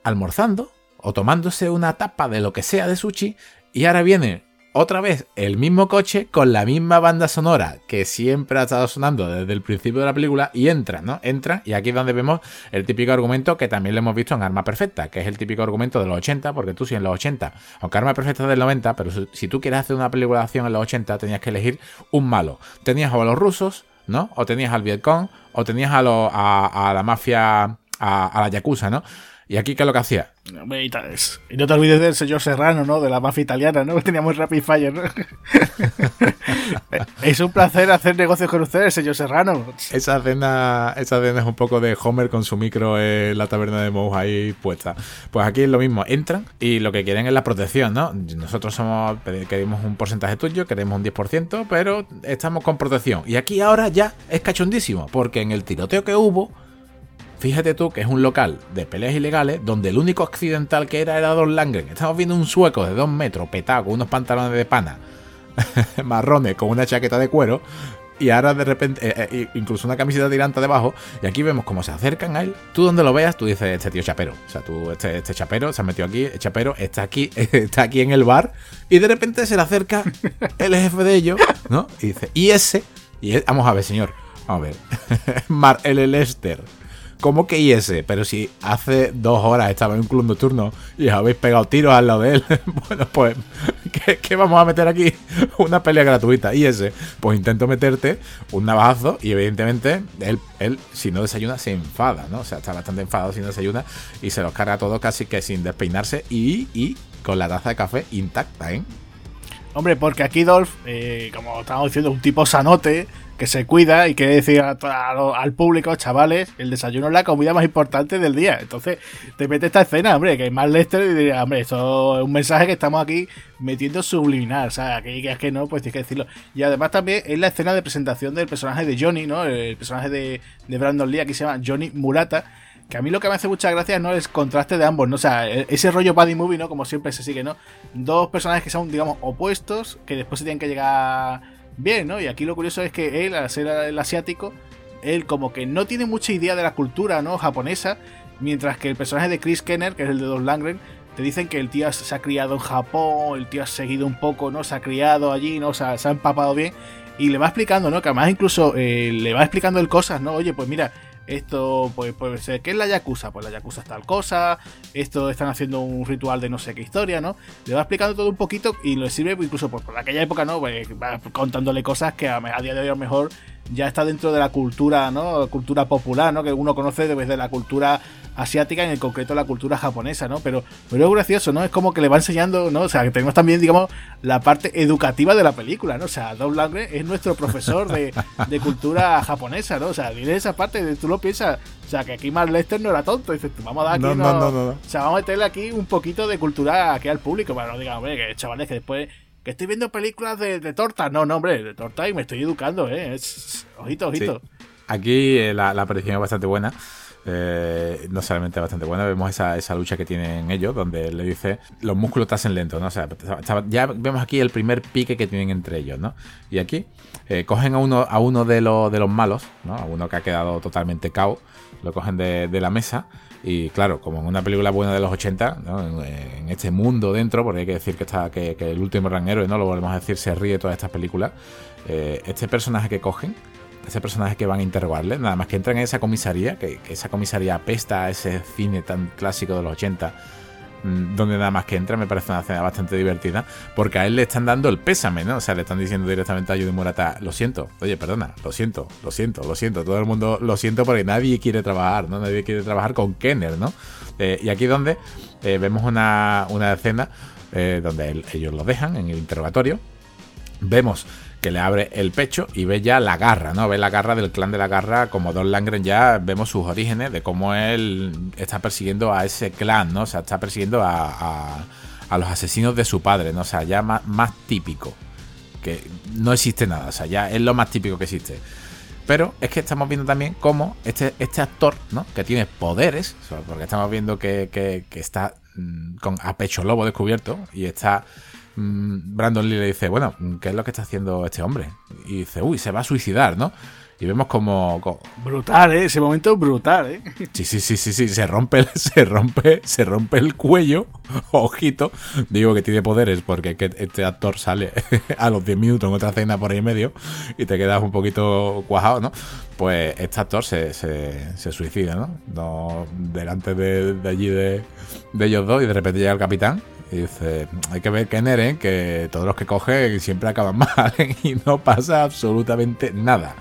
almorzando, o tomándose una tapa de lo que sea de sushi y ahora viene otra vez el mismo coche con la misma banda sonora que siempre ha estado sonando desde el principio de la película y entra, ¿no? Entra y aquí es donde vemos el típico argumento que también lo hemos visto en Arma Perfecta, que es el típico argumento de los 80, porque tú si en los 80, aunque Arma Perfecta es del 90, pero si tú quieres hacer una película de acción en los 80 tenías que elegir un malo. Tenías a los rusos, ¿no? O tenías al Vietcong, o tenías a, a, la mafia, a, a la Yakuza, ¿no? ¿Y aquí qué es lo que hacía? Y no te olvides del señor Serrano, ¿no? De la mafia italiana, ¿no? Teníamos Rapid Fire, ¿no? es un placer hacer negocios con ustedes, señor Serrano. Esa cena, esa cena es un poco de Homer con su micro en la taberna de Mouse ahí puesta. Pues aquí es lo mismo, entran y lo que quieren es la protección, ¿no? Nosotros somos, queremos un porcentaje tuyo, queremos un 10%, pero estamos con protección. Y aquí ahora ya es cachondísimo, porque en el tiroteo que hubo Fíjate tú que es un local de peleas ilegales donde el único accidental que era era Don Langren. Estamos viendo un sueco de dos metros petado con unos pantalones de pana marrones con una chaqueta de cuero y ahora de repente, eh, eh, incluso una camiseta tirante debajo, y aquí vemos cómo se acercan a él. Tú donde lo veas, tú dices, este tío chapero. O sea, tú, este, este chapero se ha metido aquí, el chapero está aquí, está aquí en el bar, y de repente se le acerca el jefe de ellos, ¿no? Y dice, y ese, y vamos a ver, señor, vamos a ver, Mar el Lester ¿Cómo que IS? Pero si hace dos horas estaba en un club nocturno y os habéis pegado tiros al lado de él. bueno, pues, ¿qué, vamos a meter aquí? Una pelea gratuita. IS. Pues intento meterte un navajazo y evidentemente él, él, si no desayuna, se enfada, ¿no? O sea, está bastante enfadado si no desayuna y se los carga a todos casi que sin despeinarse y, y con la taza de café intacta, ¿eh? Hombre, porque aquí Dolph, eh, como estábamos diciendo, un tipo sanote, que se cuida y quiere decir al público, chavales, el desayuno es la comida más importante del día. Entonces, te mete esta escena, hombre, que es más Lester y diría, hombre, esto es un mensaje que estamos aquí metiendo subliminal, o sea, que es que no, pues tienes que decirlo. Y además también es la escena de presentación del personaje de Johnny, ¿no? El personaje de, de Brandon Lee, aquí se llama Johnny Murata que a mí lo que me hace mucha gracia no es el contraste de ambos, ¿no? O sea, e-, ese rollo buddy movie, ¿no? Como siempre se sigue, ¿no? Dos personajes que son, digamos, opuestos, que después se tienen que llegar bien, ¿no? Y aquí lo curioso es que él, al ser el asiático, él como que no tiene mucha idea de la cultura, ¿no? Japonesa, mientras que el personaje de Chris Kenner, que es el de Dos Langren, te dicen que el tío se ha criado en Japón, el tío ha seguido un poco, ¿no? Se ha criado allí, ¿no? se ha empapado bien. Y le va explicando, ¿no? Que además incluso eh, le va explicando el cosas, ¿no? Oye, pues mira, esto pues, puede ser, ¿qué es la Yakuza? Pues la Yakuza es tal cosa, esto están haciendo un ritual de no sé qué historia, ¿no? Le va explicando todo un poquito y le sirve incluso pues, por aquella época, ¿no? Pues, va contándole cosas que a, a, día de hoy a lo mejor ya está dentro de la cultura, ¿no? Cultura popular, ¿no? Que uno conoce desde la cultura asiática, en el concreto la cultura japonesa, ¿no? Pero, pero es gracioso, ¿no? Es como que le va enseñando, ¿no? O sea, que tenemos también, digamos, la parte educativa de la película, ¿no? O sea, Don Langren es nuestro profesor de, cultura japonesa, ¿no? O sea, esa parte, tú lo piensas, o sea, que aquí Mark Lester no era tonto, dices, tú vamos a dar aquí, no, no, no, O sea, vamos a meterle aquí un poquito de cultura aquí al público, para no digamos, hombre, que chavales, que después que estoy viendo películas de, torta. No, no, hombre, de torta y me estoy educando, ¿eh? Es, ojito, ojito. Aquí eh, la, aparición es bastante buena. Eh, no solamente bastante buena, vemos esa, esa, lucha que tienen ellos, donde le dice los músculos te hacen lento, ¿no? O sea, ya vemos aquí el primer pique que tienen entre ellos, ¿no? Y aquí eh, cogen a uno, a uno de, los, de los malos, ¿no? A uno que ha quedado totalmente cao, lo cogen de, la mesa y claro, como en una película buena de los 80, en, este mundo dentro, porque hay que decir que, está, que, el último gran héroe, no lo volvemos a decir, se ríe de todas estas películas, eh, este personaje que cogen, ese personaje que van a interrogarle, nada más que entran en esa comisaría, que, esa comisaría apesta a ese cine tan clásico de los 80 Mm, donde nada más que entra, me parece una escena bastante divertida, porque a él le están dando el pésame, ¿no? O sea, le están diciendo directamente a Judy Murata, lo siento, oye, perdona, lo siento, lo siento, lo siento, todo el mundo lo siento porque nadie quiere trabajar, ¿no? Nadie quiere trabajar con Kenner, ¿no? Eh, y aquí donde eh, vemos una, una escena eh, donde ellos lo dejan en el interrogatorio, vemos que le abre el pecho y ve ya la garra, ¿no? Ve la garra del clan de la garra, como Don Langren ya vemos sus orígenes de cómo él está persiguiendo a ese clan, ¿no? O sea, está persiguiendo a, a, los asesinos de su padre, ¿no? O sea, ya más, más típico. Que no existe nada, o sea, ya es lo más típico que existe. Pero es que estamos viendo también cómo este, este actor, ¿no? Que tiene poderes, porque estamos viendo que, que, que está mm, con a pecho lobo descubierto y está Brandon Lee le dice, bueno, ¿qué es lo que está haciendo este hombre? Y dice, uy, se va a suicidar, ¿no? Y vemos como, brutal, ¿eh? ese momento es brutal, ¿eh? Sí, sí, sí, sí, sí, se rompe, se rompe, se rompe el cuello, ojito. Digo que tiene poderes porque este actor sale a los 10 minutos en otra cena por ahí en medio y te quedas un poquito cuajado, ¿no? Pues este actor se, se, suicida, ¿no? ¿no? Delante de, allí de, de ellos dos y de repente llega el capitán y dice, hay que ver Kenner, ¿eh? que todos los que coge siempre acaban mal y no pasa absolutamente nada.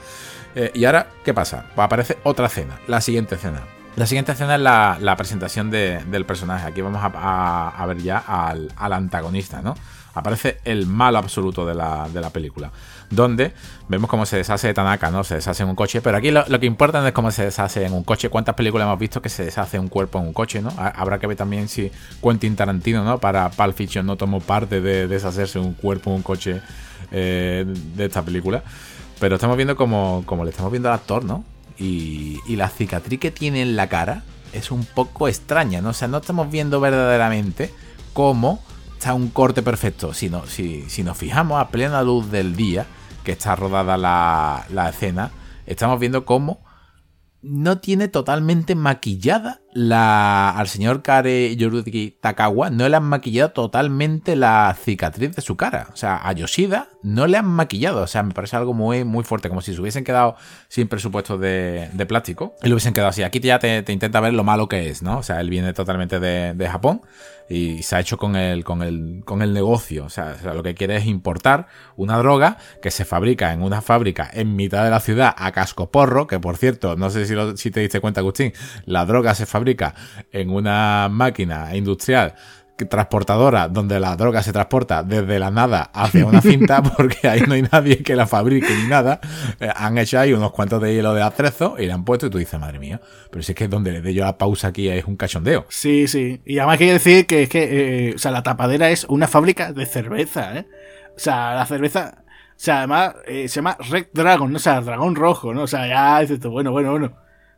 Eh, y ahora, ¿qué pasa? Pues aparece otra cena, la siguiente cena. La siguiente escena es la, presentación del personaje. Aquí vamos a, ver ya al, antagonista, ¿no? Aparece el malo absoluto de la, película. Donde vemos cómo se deshace de Tanaka, ¿no? Se deshace en un coche. Pero aquí lo, que importa no es cómo se deshace en un coche. ¿Cuántas películas hemos visto que se deshace un cuerpo en un coche, ¿no? Habrá que ver también si Quentin Tarantino, ¿no? Para Pulp Fiction no tomó parte de deshacerse un cuerpo en un coche eh, de esta película. Pero estamos viendo como, como le estamos viendo al actor, ¿no? Y, la cicatriz que tiene en la cara es un poco extraña, ¿no? O sea, no estamos viendo verdaderamente cómo está un corte perfecto, sino si, si nos fijamos a plena luz del día que está rodada la, la escena, estamos viendo cómo no tiene totalmente maquillada al señor Kare Yoruki Takawa, no le han maquillado totalmente la cicatriz de su cara. O sea, a Yoshida no le han maquillado. O sea, me parece algo muy, muy fuerte, como si se hubiesen quedado sin presupuesto de, plástico y lo hubiesen quedado así. Aquí ya te, intenta ver lo malo que es, ¿no? O sea, él viene totalmente de, Japón y se ha hecho con el, con el, con el negocio. O sea, lo que quiere es importar una droga que se fabrica en una fábrica en mitad de la ciudad a casco porro, que por cierto, no sé si, si te diste cuenta, Agustín, la droga se fabrica en una máquina industrial transportadora donde la droga se transporta desde la nada hacia una cinta porque ahí no hay nadie que la fabrique ni nada. Eh, han hecho ahí unos cuantos de hielo de atrezo y la han puesto y tú dices, madre mía, pero si es que donde le dé yo la pausa aquí es un cachondeo. Sí, sí. Y además quiero decir que es que, eh, o sea, la tapadera es una fábrica de cerveza, ¿eh? O sea, la cerveza... O sea, además eh, se llama Red Dragon, ¿no? O sea, dragón rojo, ¿no? O sea, ya dices tú, bueno, bueno, bueno.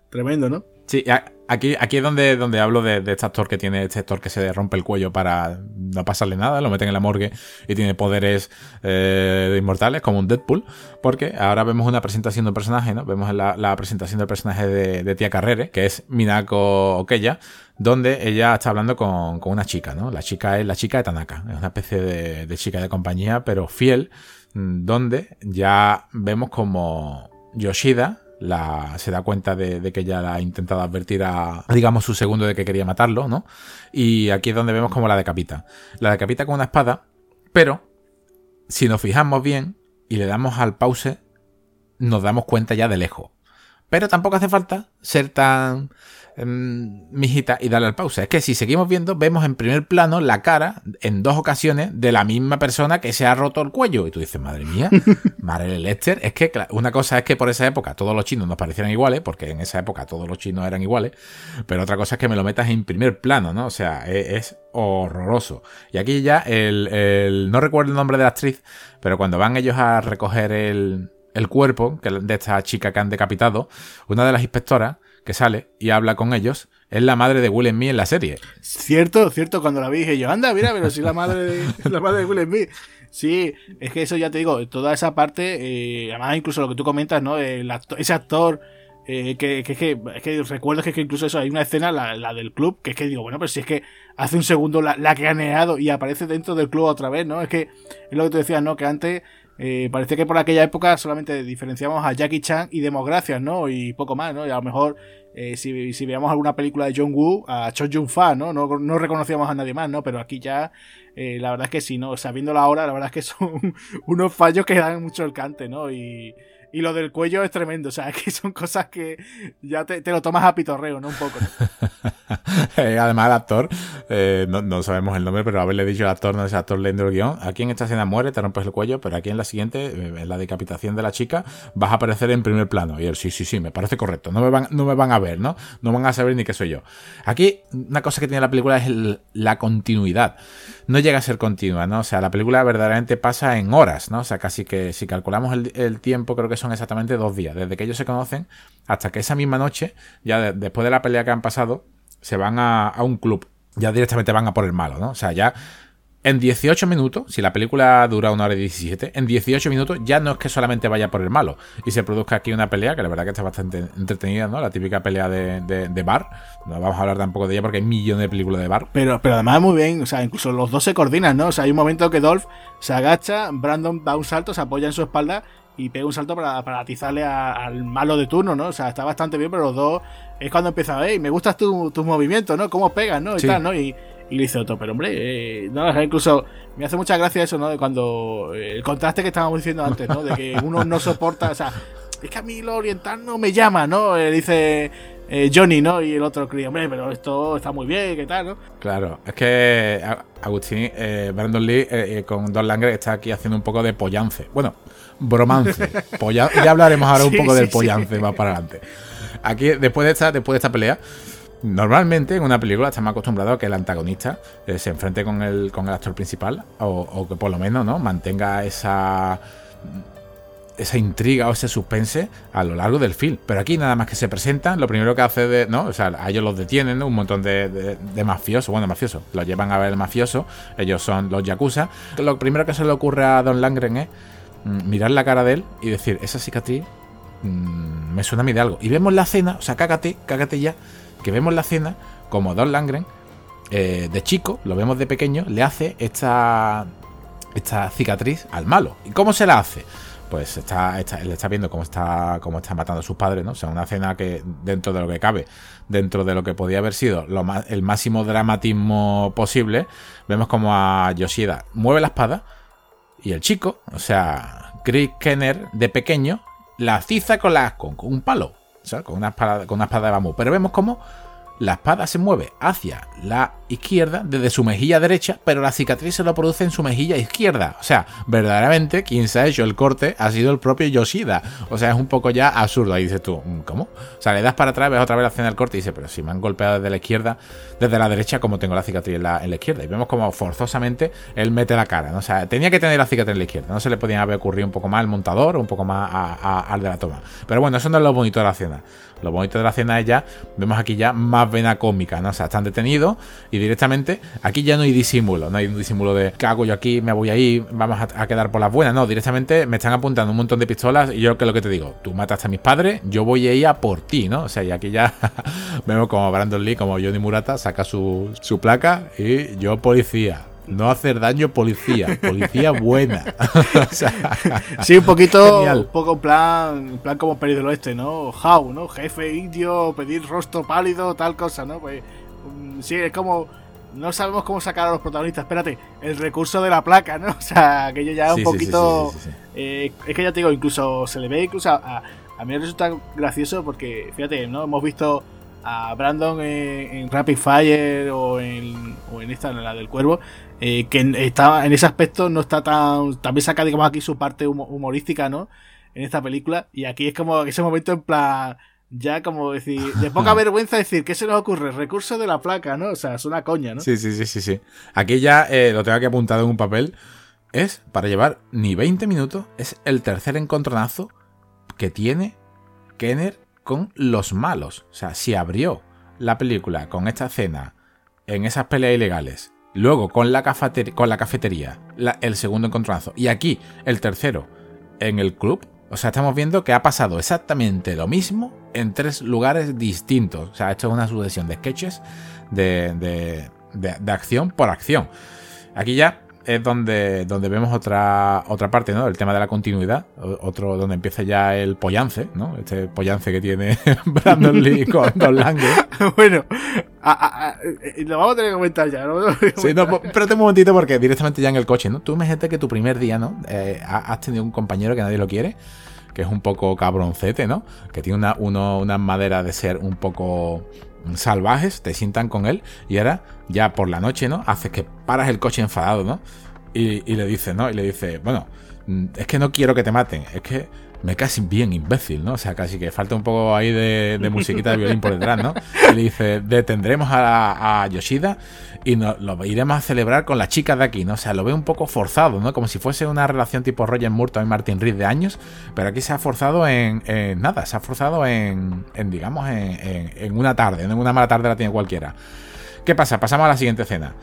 Tremendo, ¿no? Sí, aquí, aquí es donde, donde hablo de, este actor que tiene este actor que se rompe el cuello para no pasarle nada, lo meten en la morgue y tiene poderes eh, inmortales como un Deadpool, porque ahora vemos una presentación de un personaje, ¿no? Vemos la, la presentación del personaje de, Tía Carrere, que es Minako Okeya, donde ella está hablando con, una chica, ¿no? La chica es la chica de Tanaka, es una especie de, de chica de compañía, pero fiel, mm, donde ya vemos como Yoshida, la, se da cuenta de, que ella ha intentado advertir a, digamos, su segundo de que quería matarlo, ¿no? Y aquí es donde vemos como la decapita. La decapita con una espada, pero si nos fijamos bien y le damos al pause, nos damos cuenta ya de lejos. Pero tampoco hace falta ser tan Em, mijita, y darle al pausa. Es que si seguimos viendo, vemos en primer plano la cara en dos ocasiones de la misma persona que se ha roto el cuello. Y tú dices, madre mía, madre Lester. Es que una cosa es que por esa época todos los chinos nos parecieran iguales, porque en esa época todos los chinos eran iguales. Pero otra cosa es que me lo metas en primer plano, ¿no? O sea, e, es, horroroso. Y aquí ya el, No recuerdo el nombre de la actriz, pero cuando van ellos a recoger el, el cuerpo de esta chica que han decapitado, una de las inspectoras que sale y habla con ellos es la madre de Will Smith en la serie. Cierto, cierto, cuando la vi dije yo, anda, mira, pero si la madre de, la madre de Will Smith. Sí, es que eso ya te digo, toda esa parte, eh, además incluso lo que tú comentas, ¿no? ese actor, eh, que, que, que, es que recuerdo que, que incluso eso, hay una escena, la, del club, que es que digo, bueno, pero si es que hace un segundo la, la que ha neado y aparece dentro del club otra vez, ¿no? Es que es lo que te decía, ¿no? Que antes eh, parece que por aquella época solamente diferenciamos a Jackie Chan y Democracia, ¿no? Y poco más, ¿no? Y a lo mejor eh, si, si veíamos alguna película de John Woo, a Cho Jun Fa, ¿no? ¿no? No reconocíamos a nadie más, ¿no? Pero aquí ya, eh, la verdad es que sí, ¿no? Sabiéndolo ahora, la verdad es que son unos fallos que dan mucho el cante, ¿no? Y, y lo del cuello es tremendo, o sea, que son cosas que ya te, lo tomas a pitorreo, ¿no? Un poco. Eh, además, el actor, eh, no, sabemos el nombre, pero haberle dicho al actor, no es actor leyendo el guion, aquí en esta escena muere, te rompes el cuello, pero aquí en la siguiente, eh, en la decapitación de la chica, vas a aparecer en primer plano. Y él, sí, sí, sí, me parece correcto, no me van, no me van a ver, ¿no? No van a saber ni qué soy yo. Aquí, una cosa que tiene la película es la continuidad. No llega a ser continua, ¿no? O sea, la película verdaderamente pasa en horas, ¿no? O sea, casi que si calculamos el, el tiempo, creo que son exactamente dos días, desde que ellos se conocen hasta que esa misma noche, ya después de la pelea que han pasado, se van a, un club. Ya directamente van a por el malo, ¿no? O sea, ya en 18 minutos, si la película dura una hora y 17, en 18 minutos ya no es que solamente vaya por el malo y se produzca aquí una pelea que la verdad que está bastante entretenida, ¿no? La típica pelea de, de, bar. No vamos a hablar tampoco de ella porque hay millones de películas de bar. Pero, pero además muy bien, o sea, incluso los dos se coordinan, ¿no? O sea, hay un momento que Dolph se agacha, Brandon da un salto, se apoya en su espalda y pega un salto para, para atizarle al malo de turno, ¿no? O sea, está bastante bien, pero los dos es cuando empieza, hey, me gustas tus movimientos, ¿no? Cómo pegas, ¿no? Y tal, ¿no? Y, y le dice otro, pero hombre, eh, no, incluso me hace mucha gracia eso, ¿no? De cuando eh, el contraste que estábamos diciendo antes, ¿no? De que uno no soporta, o sea, es que a mí lo oriental no me llama, ¿no? Eh, dice eh, Johnny, ¿no? Y el otro cría, hombre, pero esto está muy bien, ¿qué tal, no? Claro, es que Agustín, eh, Brandon Lee eh, con Don Langre está aquí haciendo un poco de pollance. Bueno, bromance. ya hablaremos ahora un poco del pollance más para adelante. Aquí, después de esta, después de esta pelea, Normalmente en una película estamos acostumbrados a que el antagonista se enfrente con el, con el actor principal o, o, que por lo menos ¿no? mantenga esa esa intriga o ese suspense a lo largo del film. Pero aquí nada más que se presentan, lo primero que hace de, ¿no? O sea, a ellos los detienen, un montón de, de, mafiosos, bueno, mafiosos, los llevan a ver el mafioso, ellos son los yakuza. Lo primero que se le ocurre a Don Langren es mm, mirar la cara de él y decir, esa cicatriz mm, me suena a mí de algo. Y vemos la escena, o sea, cágate, cágate ya, que vemos la escena como Don Langren, eh, de chico, lo vemos de pequeño, le hace esta, esta cicatriz al malo. ¿Y cómo se la hace? Pues está, él está viendo cómo está, cómo matando a sus padres, ¿no? O sea, una escena que dentro de lo que cabe, dentro de lo que podía haber sido lo el máximo dramatismo posible, vemos como a Yoshida mueve la espada y el chico, o sea, Chris Kenner de pequeño, la ciza con, la, con, un palo, o sea, con una espada, con una espada de bambú. Pero vemos como la espada se mueve hacia la izquierda desde su mejilla derecha, pero la cicatriz se lo produce en su mejilla izquierda. O sea, verdaderamente quien se ha hecho el corte ha sido el propio Yoshida. O sea, es un poco ya absurdo. Ahí dices tú, mm, ¿cómo? O sea, le das para atrás, ves otra vez la escena del corte y dices, pero si me han golpeado desde la izquierda, desde la derecha, como tengo la cicatriz en la, izquierda. Y vemos como forzosamente él mete la cara. ¿no? O sea, tenía que tener la cicatriz en la izquierda. No se le podía haber ocurrido un poco más al montador un poco más al de la toma. Pero bueno, eso no es lo bonito de la escena. Lo bonito de la escena es ya, vemos aquí ya más vena cómica, ¿no? O sea, están detenidos y directamente aquí ya no hay disimulo, no hay un disimulo de ¿qué hago yo aquí? Me voy ahí, vamos a, quedar por las buenas. No, directamente me están apuntando un montón de pistolas y yo que lo que te digo, tú mataste a mis padres, yo voy a ir a por ti, ¿no? O sea, y aquí ya vemos como Brandon Lee, como Johnny Murata, saca su, su placa y yo policía no hacer daño policía, policía buena. sí, un poquito, un poco en plan, plan como Peri del Oeste, ¿no? How, ¿no? Jefe indio, pedir rostro pálido, tal cosa, ¿no? Pues mm, sí, es como no sabemos cómo sacar a los protagonistas. Espérate, el recurso de la placa, ¿no? O sea, que yo ya un poquito. Eh, es que ya te digo, incluso se le ve, incluso a, a, mí me resulta gracioso porque, fíjate, ¿no? Hemos visto a Brandon en, Rapid Fire o en, o en esta, en la del cuervo, eh, que está, en ese aspecto no está tan. También saca, digamos, aquí su parte humorística, ¿no? En esta película. Y aquí es como ese momento en plan. Ya como decir, de poca vergüenza decir, ¿qué se nos ocurre? Recurso de la placa, ¿no? O sea, es una coña, ¿no? Sí, sí, sí, sí, sí. Aquí ya eh, lo tengo que apuntado en un papel. Es, para llevar ni 20 minutos, es el tercer encontronazo que tiene Kenner con los malos. O sea, si abrió la película con esta escena en esas peleas ilegales Luego, con la, cafetería, el segundo encontronazo. Y aquí, el tercero, en el club. O sea, estamos viendo que ha pasado exactamente lo mismo en tres lugares distintos. O sea, esto es una sucesión de sketches de, de acción por acción. Aquí ya es donde, donde vemos otra, otra parte, ¿no? El tema de la continuidad, otro donde empieza ya el pollance, ¿no? Este pollance que tiene Brandon Lee con Don Lange. bueno, eh, lo vamos a tener que comentar ya, ¿no? Sí, no, espérate un momentito porque directamente ya en el coche, ¿no? Tú imagínate que tu primer día, ¿no? Eh, has tenido un compañero que nadie lo quiere, que es un poco cabroncete, ¿no? Que tiene una, uno, una madera de ser un poco salvajes, te sientan con él y ahora ya por la noche, ¿no? Haces que paras el coche enfadado, ¿no? Y, le dice, ¿no? Y le dice, bueno, mm, es que no quiero que te maten, es que me casi bien imbécil, ¿no? O sea, casi que falta un poco ahí de, musiquita de violín por detrás, ¿no? Y le dice, detendremos a, Yoshida y lo iremos a celebrar con las chicas de aquí, ¿no? O sea, lo ve un poco forzado, ¿no? Como si fuese una relación tipo Roger Murto y Martin Reed de años, pero aquí se ha forzado en, nada, se ha forzado en, digamos, en, en, una tarde, en una mala tarde la tiene cualquiera. ¿Qué pasa? Pasamos a la siguiente escena.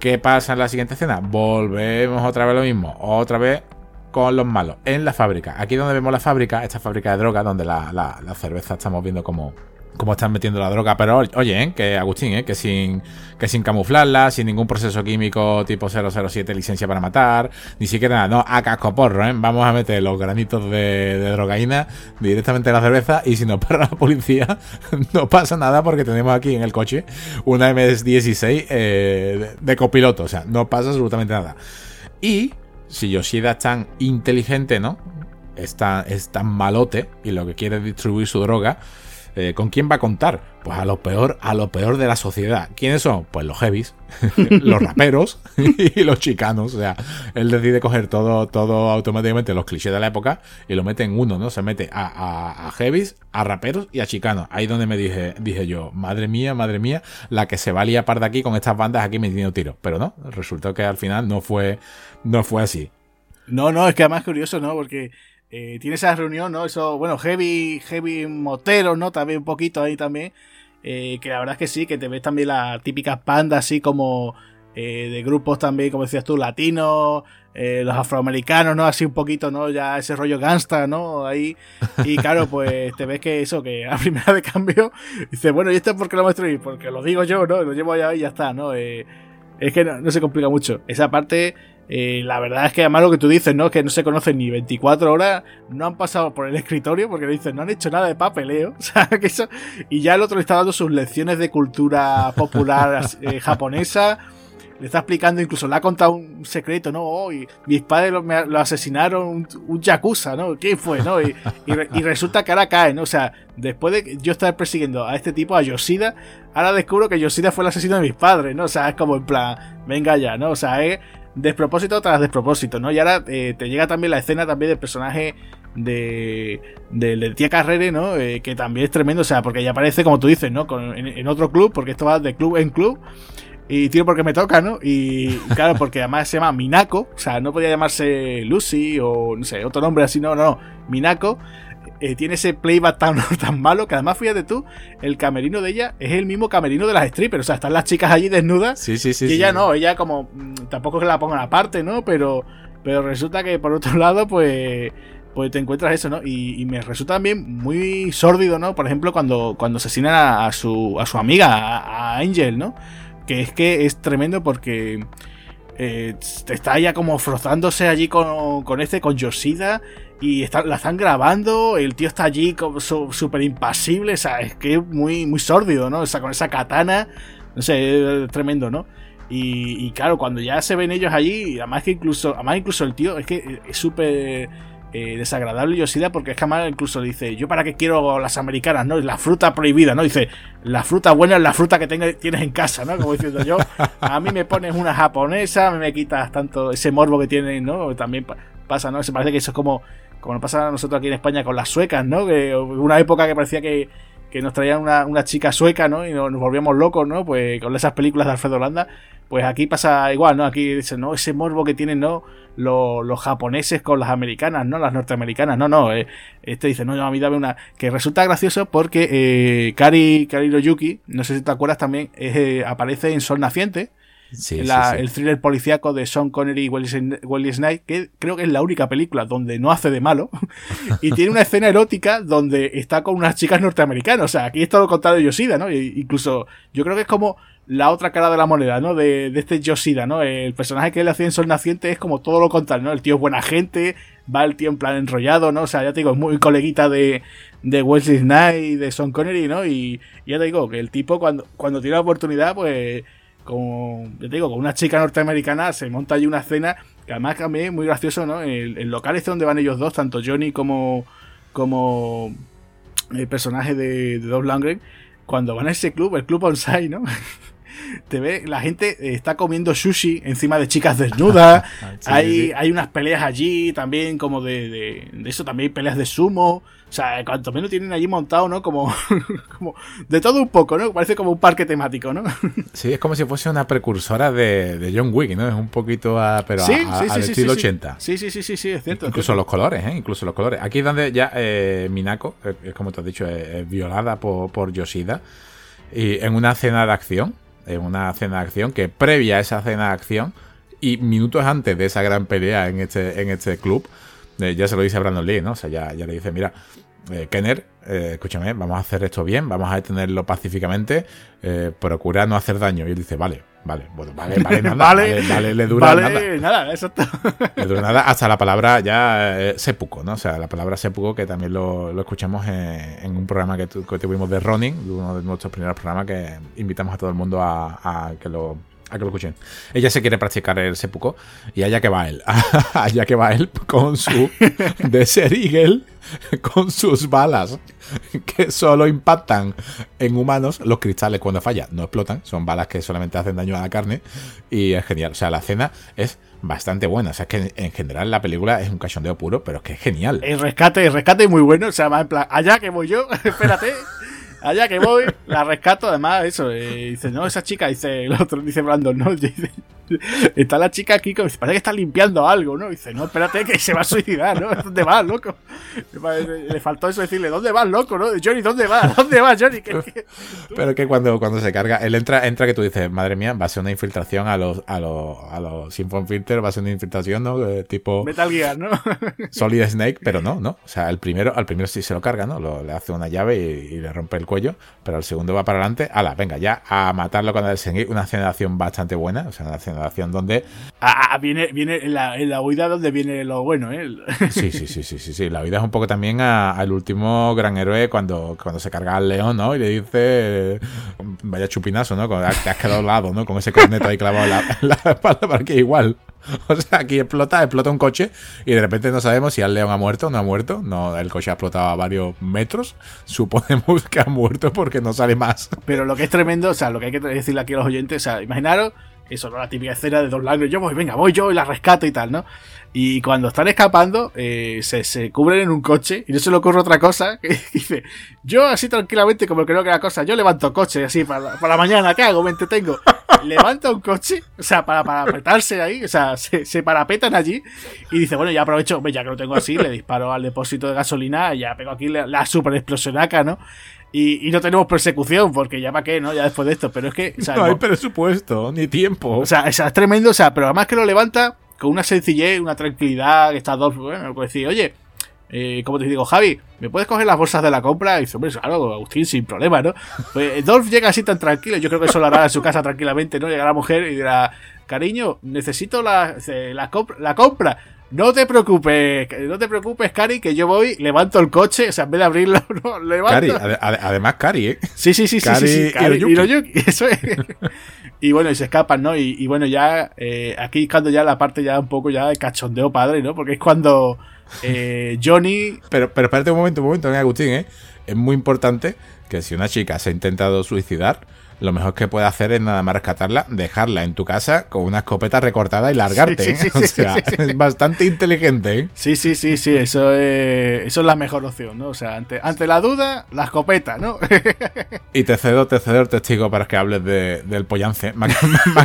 ¿Qué pasa en la siguiente escena? Volvemos otra vez lo mismo. Otra vez con los malos. En la fábrica. Aquí donde vemos la fábrica, esta fábrica de droga, donde la, la cerveza estamos viendo como cómo están metiendo la droga. Pero oye, ¿eh? que Agustín, ¿eh? que, sin, que sin camuflarla, sin ningún proceso químico tipo 007, licencia para matar, ni siquiera nada, no, a cascoporro, ¿eh? vamos a meter los granitos de, de drogaína directamente en la cerveza y si nos para la policía, no pasa nada porque tenemos aquí en el coche una MS-16 eh, de, copiloto, o sea, no pasa absolutamente nada. Y si Yoshida es tan inteligente, ¿no? Es tan, es tan malote y lo que quiere es distribuir su droga eh, ¿con quién va a contar? Pues a lo peor, a lo peor de la sociedad. ¿Quiénes son? Pues los heavies, los raperos y los chicanos. O sea, él decide coger todo, todo automáticamente los clichés de la época y lo mete en uno, ¿no? Se mete a, a, heavies, a raperos y a chicanos. Ahí donde me dije, dije yo, madre mía, madre mía, la que se va a liar par de aquí con estas bandas aquí metiendo tiros. Pero no, resultó que al final no fue, no fue así. No, no, es que además curioso, ¿no? Porque eh, tiene esa reunión, ¿no? Eso, bueno, heavy, heavy motero, ¿no? También un poquito ahí también. Eh, que la verdad es que sí, que te ves también las típicas bandas así como eh, de grupos también, como decías tú, latinos, los afroamericanos, ¿no? Así un poquito, ¿no? Ya ese rollo gangsta, ¿no? Ahí. Y claro, pues te ves que eso, que a primera de cambio, dices, bueno, ¿y esto por qué lo muestro? Porque lo digo yo, ¿no? Lo llevo allá y ya está, ¿no? es que no se complica mucho. Esa parte eh, la verdad es que además lo que tú dices, ¿no? Que no se conocen ni 24 horas, no han pasado por el escritorio porque le dicen, no han hecho nada de papeleo. O sea, que eso... Y ya el otro le está dando sus lecciones de cultura popular eh, japonesa. Le está explicando, incluso le ha contado un secreto, ¿no? Oh, mis padres lo, asesinaron, un, yakuza, ¿no? ¿Quién fue, no? Y, resulta que ahora cae, ¿no? O sea, después de yo estar persiguiendo a este tipo, a Yoshida, ahora descubro que Yoshida fue el asesino de mis padres, ¿no? O sea, es como en plan, venga ya, ¿no? O sea, es despropósito tras despropósito, ¿no? Y ahora eh, te llega también la escena también del personaje de, de, tía Carrere, ¿no? Eh, que también es tremendo, o sea, porque ya aparece, como tú dices, ¿no? en, otro club, porque esto va de club en club. Y tío, porque me toca, ¿no? Y claro, porque además se llama Minako, o sea, no podía llamarse Lucy o no sé, otro nombre así, no, no, no, Minako. Eh, tiene ese playback tan, tan malo que además, fíjate tú, el camerino de ella es el mismo camerino de las strippers. O sea, están las chicas allí desnudas. Sí, sí, sí. Y ella no, ella como. Mm, tampoco es que la pongan aparte, ¿no? Pero, pero resulta que por otro lado, pues. Pues te encuentras eso, ¿no? Y, me resulta también muy sórdido, ¿no? Por ejemplo, cuando, cuando asesinan a, su, a su amiga, a, a Angel, ¿no? Que es que es tremendo porque eh, está ya como frozándose allí con, con este, con Yoshida. Y la están grabando, el tío está allí súper impasible, o sea, es que es muy, muy sórdido, ¿no? O sea, con esa katana, no sé, es tremendo, ¿no? Y, claro, cuando ya se ven ellos allí, además que incluso, además incluso el tío es que es súper eh, desagradable Yoshida porque es que además incluso dice, yo para qué quiero las americanas, ¿no? La fruta prohibida, ¿no? Dice, la fruta buena es la fruta que tienes en casa, ¿no? Como diciendo yo, a mí me pones una japonesa, me quitas tanto ese morbo que tienen, ¿no? También pasa, ¿no? Se parece que eso es como, como nos pasa a nosotros aquí en España con las suecas, ¿no? Que una época que parecía que, que nos traían una, una, chica sueca, ¿no? Y nos, volvíamos locos, ¿no? Pues con esas películas de Alfredo Holanda, pues aquí pasa igual, ¿no? Aquí dicen, ¿no? Ese morbo que tienen, ¿no? Los, japoneses con las americanas, ¿no? Las norteamericanas, no, no. Eh, este dice, no, a mí dame una. Que resulta gracioso porque eh, Kari, Kari Yuki, no sé si te acuerdas también, eh, aparece en Sol Naciente el thriller policíaco de Sean Connery y Wesley Snipes, que creo que es la única película donde no hace de malo, y tiene una escena erótica donde está con unas chicas norteamericanas. O sea, aquí es todo lo contrario de Yoshida, ¿no? incluso yo creo que es como la otra cara de la moneda, ¿no? De, este Yoshida, ¿no? El personaje que él hacía en Sol Naciente es como todo lo contrario, ¿no? El tío es buena gente, va el tío en plan enrollado, ¿no? O sea, ya te digo, es muy coleguita de, de Wesley Snipes y de Sean Connery, ¿no? Y, y ya te digo que el tipo cuando, cuando tiene la oportunidad, pues con, te digo, con una chica norteamericana, se monta allí una escena que además también es muy gracioso, ¿no? El, local este donde van ellos dos, tanto Johnny como, como el personaje de, de Dolph cuando van a ese club, el club Onside, ¿no? te ve, la gente está comiendo sushi encima de chicas desnudas. hay, hay unas peleas allí también, como de, de, de, eso, también peleas de sumo. O sea, cuanto menos tienen allí montado, ¿no? Como, como de todo un poco, ¿no? Parece como un parque temático, ¿no? Sí, es como si fuese una precursora de, de John Wick, ¿no? Es un poquito a, pero sí, a, sí, al estilo 80. Sí, sí, sí, sí, sí, es cierto. Incluso los colores, ¿eh? Incluso los colores. Aquí es donde ya eh, Minako, eh, es como te has dicho, es, violada por, por Yoshida. Y en una escena de acción, en una escena de acción que previa a esa escena de acción y minutos antes de esa gran pelea en este, en este club, eh, ya se lo dice a Brandon Lee, ¿no? O sea, ya, ya le dice, mira, eh, Kenner, eh, escúchame, vamos a hacer esto bien, vamos a detenerlo pacíficamente, procura no hacer daño. Y él dice, vale, vale, bueno, vale, vale, nada, vale, vale, le dura vale, nada. exacto. Le dura nada hasta la palabra ya eh, sepuco, ¿no? O sea, la palabra sepuco que también lo, lo escuchamos en, un programa que, tuvimos de Running, uno de nuestros primeros programas que invitamos a todo el mundo a, a que lo a que lo escuchen. Ella se quiere practicar el seppuku y allá que va él. allá que va él con su Desert Eagle, con sus balas que solo impactan en humanos. Los cristales cuando falla no explotan, son balas que solamente hacen daño a la carne y es genial. O sea, la escena es bastante buena. O sea, es que en general la película es un cachondeo puro, pero es que es genial. El rescate, el rescate muy bueno. O sea, va en plan, allá que voy yo, espérate. Allá que voy, la rescato, además, eso. Eh, dice, no, esa chica, dice el otro, dice Brandon, no. Dice, está la chica aquí, como, parece que está limpiando algo, ¿no? Dice, no, espérate, que se va a suicidar, ¿no? ¿Dónde vas, loco? Le faltó eso decirle, ¿dónde vas, loco, no? Johnny, ¿dónde vas? ¿Dónde vas, Johnny? Pero que cuando, cuando se carga, él entra, entra que tú dices, madre mía, va a ser una infiltración a los, a los, a los Symphon Filter, va a ser una infiltración, ¿no? tipo. Metal Gear, ¿no? Solid Snake, pero no, ¿no? O sea, el primero, al primero sí se lo carga, ¿no? le hace una llave y, le rompe el cuello, pero al segundo va para adelante, ala, venga, ya a matarlo con el Snake, una aceleración bastante buena, o sea, una aceleración donde. Ah, ah, viene, viene en la, en la huida donde viene lo bueno, ¿eh? Sí, sí, sí, sí, sí, sí. La huida es un poco también al último gran héroe cuando, cuando se carga al león, ¿no? Y le dice, vaya chupinazo, ¿no? Te has quedado al lado, ¿no? Con ese corneto ahí clavado en la, espalda para que igual. O sea, aquí explota, explota un coche y de repente no sabemos si el león ha muerto o no ha muerto. No, el coche ha explotado a varios metros. Suponemos que ha muerto porque no sale más. Pero lo que es tremendo, o sea, lo que hay que decirle aquí a los oyentes, o sea, imaginaros eso, ¿no? La típica escena de dos lágrimas, yo voy, venga, voy yo y la rescato y tal, ¿no? Y cuando están escapando, eh, se, se, cubren en un coche y no se le ocurre otra cosa. Que dice, yo así tranquilamente, como creo que la cosa, yo levanto coche así para, para la mañana, ¿qué hago? Me tengo. Levanta un coche, o sea, para, para apretarse ahí, o sea, se, se, parapetan allí y dice, bueno, ya aprovecho, ya que lo tengo así, le disparo al depósito de gasolina, y ya pego aquí la, la super explosionaca, ¿no? Y, no tenemos persecución, porque ya para qué, ¿no? Ya después de esto. Pero es que. no hay presupuesto, ni tiempo. O sea, es tremendo, o sea, pero además que lo levanta con una sencillez, una tranquilidad, que está dos. Bueno, puede decir, oye, eh, como te digo, Javi, ¿me puedes coger las bolsas de la compra? Y dice, hombre, claro, Agustín, sin problema, ¿no? Pues Dolph llega así tan tranquilo, yo creo que eso lo hará en su casa tranquilamente, ¿no? Llega la mujer y dirá, cariño, necesito la, la, la compra. No te preocupes, no te preocupes, Cari, que yo voy, levanto el coche, o sea, en vez de abrirlo, no, levanto. Cari, además Cari, ¿eh? Sí, sí, sí, sí, sí, Cari, y eso es. y bueno, y se escapan, ¿no? Y, bueno, ya, eh, aquí es cuando ya la parte ya un poco ya de cachondeo padre, ¿no? Porque es cuando eh, Johnny... Pero, pero espérate un momento, un momento, Agustín, ¿eh? Es muy importante que si una chica se ha intentado suicidar, lo mejor que puede hacer es nada más rescatarla, dejarla en tu casa con una escopeta recortada y largarte. ¿eh? o sea, es bastante inteligente. ¿eh? Sí, sí, sí, sí, eso es, eso es la mejor opción, ¿no? O sea, ante, ante la duda, la escopeta, ¿no? y te cedo, te cedo el testigo para que hables de, del pollance. Más,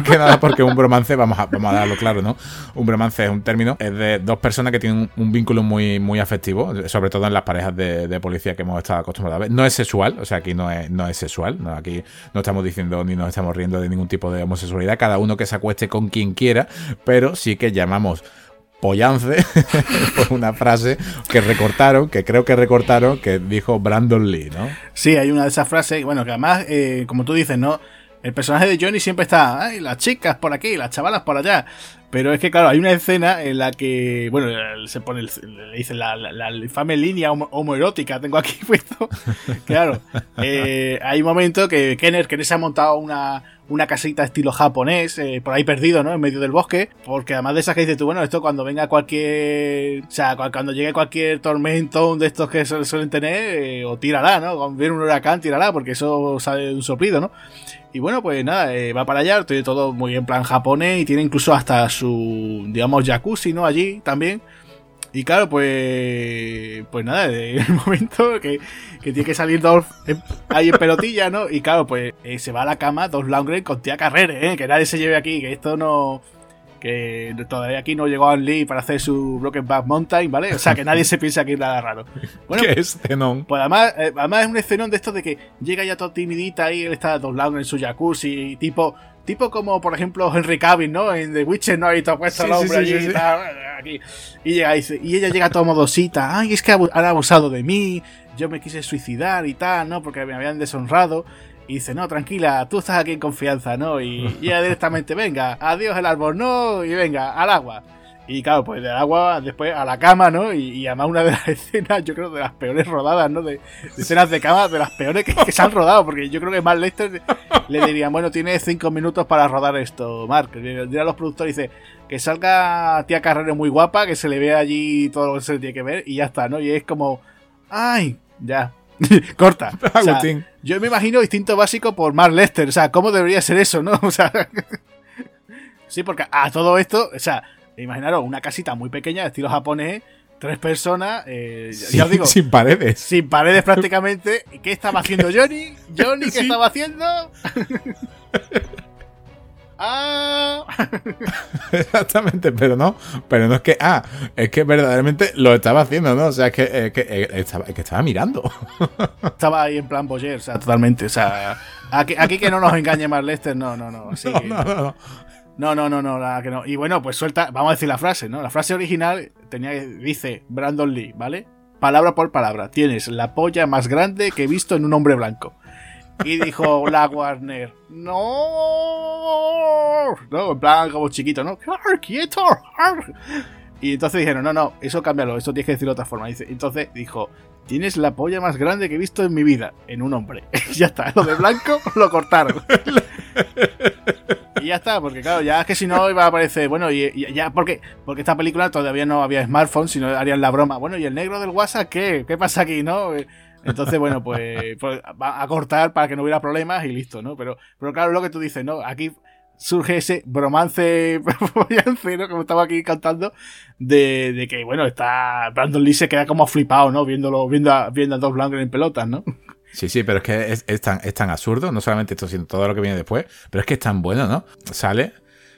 que nada porque un bromance, vamos a, vamos a darlo claro, ¿no? Un bromance es un término, es de dos personas que tienen un, vínculo muy, muy afectivo, sobre todo en las parejas de, de, policía que hemos estado acostumbrados a ver. No es sexual, o sea, aquí no es, no es sexual, ¿no? aquí no estamos diciendo ni nos estamos riendo de ningún tipo de homosexualidad, cada uno que se acueste con quien quiera, pero sí que llamamos pollance por una frase que recortaron, que creo que recortaron, que dijo Brandon Lee, ¿no? Sí, hay una de esas frases, bueno, que además, eh, como tú dices, ¿no? El personaje de Johnny siempre está, las chicas por aquí, las chavalas por allá. Pero es que, claro, hay una escena en la que, bueno, se pone, le dice la, la, infame línea homoerótica, tengo aquí puesto. claro, eh, hay un momento que Kenner, que se ha montado una, una casita estilo japonés, eh, por ahí perdido, ¿no? En medio del bosque. Porque además de esas que dices tú, bueno, esto cuando venga cualquier. O sea, cuando llegue cualquier tormento de estos que suelen tener, eh, o tirará, ¿no? Cuando viene un huracán, tirará, porque eso sale de un soplido, ¿no? Y bueno, pues nada, eh, va para allá, tiene todo muy en plan japonés y tiene incluso hasta su, digamos, jacuzzi, ¿no? Allí también. Y claro, pues. Pues nada, el momento que, que tiene que salir Dolph ahí en pelotilla, ¿no? Y claro, pues eh, se va a la cama Dolph Lundgren con tía Carrere, ¿eh? Que nadie se lleve aquí, que esto no que todavía aquí no llegó a Lee para hacer su Broken Back Mountain, ¿vale? O sea, que nadie se piensa que es nada raro. Bueno, ¿Qué escenón? Pues además, eh, además es un escenón de estos de que llega ya todo timidita ahí, él está doblado en su jacuzzi, tipo, tipo como por ejemplo Henry Cavill, ¿no? En The Witcher, ¿no? Ahí todo puesto el hombre allí y aquí. Y, llega, y, y, ella llega todo modosita, ay, es que han abusado de mí, yo me quise suicidar y tal, ¿no? Porque me habían deshonrado. Y dice, no, tranquila, tú estás aquí en confianza, ¿no? Y, ya directamente, venga, adiós el árbol, no, y venga, al agua. Y claro, pues del agua después a la cama, ¿no? Y, además una de las escenas, yo creo, de las peores rodadas, ¿no? De, escenas de cama, de las peores que, se han rodado, porque yo creo que Mark Lester le dirían, bueno, tiene cinco minutos para rodar esto, Mark. Le diría a los productores, que salga tía Carrero muy guapa, que se le vea allí todo lo que se le tiene que ver, y ya está, ¿no? Y es como, ay, ya, corta. yo me imagino distinto básico por Mark Lester, o sea, ¿cómo debería ser eso, no? O sea, sí, porque a todo esto, o sea, imaginaros una casita muy pequeña de estilo japonés, tres personas, eh, ya os digo, sin paredes. Sin paredes prácticamente. ¿Qué estaba haciendo Johnny? ¿Johnny qué estaba haciendo? Ah. Exactamente, pero no, pero no es que, ah, es que verdaderamente lo estaba haciendo, ¿no? O sea, es que, es que, estaba, que estaba mirando. estaba ahí en plan Boyer, o sea, totalmente, o sea, aquí, aquí que no nos engañe más Lester, no, no, no, sí. no, no, no. No, no, no, no, nada que no. Y bueno, pues suelta, vamos a decir la frase, ¿no? La frase original tenía dice Brandon Lee, ¿vale? Palabra por palabra. Tienes la polla más grande que he visto en un hombre blanco. Y dijo la Warner, no, no, en plan como chiquito, ¿no? ¡Quieto! Y entonces dijeron, no, no, eso cámbialo, eso tienes que decirlo de otra forma. Dice, entonces dijo, tienes la polla más grande que he visto en mi vida, en un hombre. ya está, lo de blanco lo cortaron. y ya está, porque claro, ya es que si no iba a aparecer, bueno, y, ya, porque, porque esta película todavía no había smartphone, sino harían la broma. Bueno, ¿y el negro del WhatsApp qué? ¿Qué pasa aquí, no? Entonces, bueno, pues, pues va a cortar para que no hubiera problemas y listo, ¿no? Pero, pero claro, lo que tú dices, ¿no? Aquí surge ese bromance, ¿no? como estaba aquí cantando, de, de, que, bueno, está Brandon Lee se queda como flipado, ¿no? Viéndolo, viendo a, viendo a dos blancos en pelotas, ¿no? Sí, sí, pero es que es, tan, es tan absurdo, no solamente esto, sino todo lo que viene después, pero es que es tan bueno, ¿no? Sale,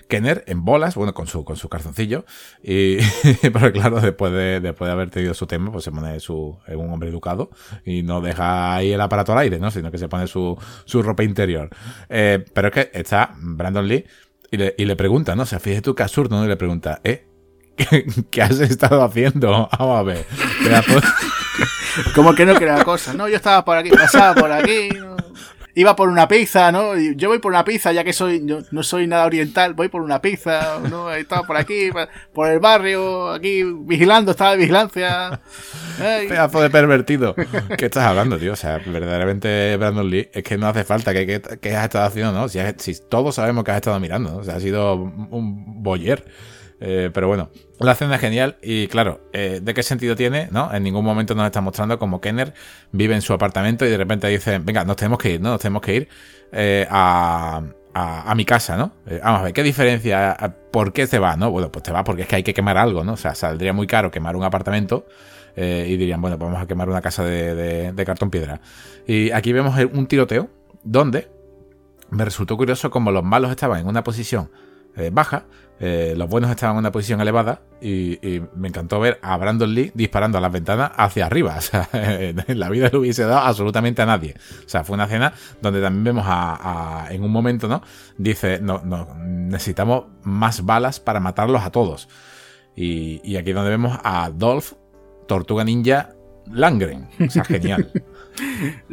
Kenner en bolas, bueno, con su, con su calzoncillo. Y, pero claro, después de, después de haber tenido su tema, pues se pone su, un hombre educado y no deja ahí el aparato al aire, ¿no? Sino que se pone su, su ropa interior. Eh, pero es que está Brandon Lee y le, y le pregunta, ¿no? O sea, fíjate tú qué absurdo, ¿no? Y le pregunta, ¿eh? ¿Qué, has estado haciendo? Vamos a ver. Como que no crea cosa. No, yo estaba por aquí, pasaba por aquí iba por una pizza, ¿no? Yo voy por una pizza, ya que soy no soy nada oriental, voy por una pizza, ¿no? Estaba por aquí, por el barrio, aquí vigilando, estaba de vigilancia. Pedazo de pervertido. ¿Qué estás hablando, tío? O sea, verdaderamente, Brandon Lee, es que no hace falta que, que, has estado haciendo, ¿no? Si, si, todos sabemos que has estado mirando, ¿no? O sea, ha sido un boyer. Eh, pero bueno, la escena es genial y claro, eh, ¿de qué sentido tiene? ¿no? En ningún momento nos está mostrando como Kenner vive en su apartamento y de repente dice, venga, nos tenemos que ir, ¿no? Nos tenemos que ir eh, a, a, mi casa, ¿no? vamos a ver, ¿qué diferencia? ¿Por qué se va, no? Bueno, pues te va porque es que hay que quemar algo, ¿no? O sea, saldría muy caro quemar un apartamento y dirían, bueno, pues vamos a quemar una casa de, de cartón piedra. Y aquí vemos un tiroteo donde me resultó curioso como los malos estaban en una posición baja eh, los buenos estaban en una posición elevada y, me encantó ver a Brandon Lee disparando a las ventanas hacia arriba. O sea, en la vida le hubiese dado absolutamente a nadie. O sea, fue una escena donde también vemos a, en un momento, ¿no? Dice, no, no, necesitamos más balas para matarlos a todos. Y, y aquí donde vemos a Dolph, Tortuga Ninja Langren. O sea, genial.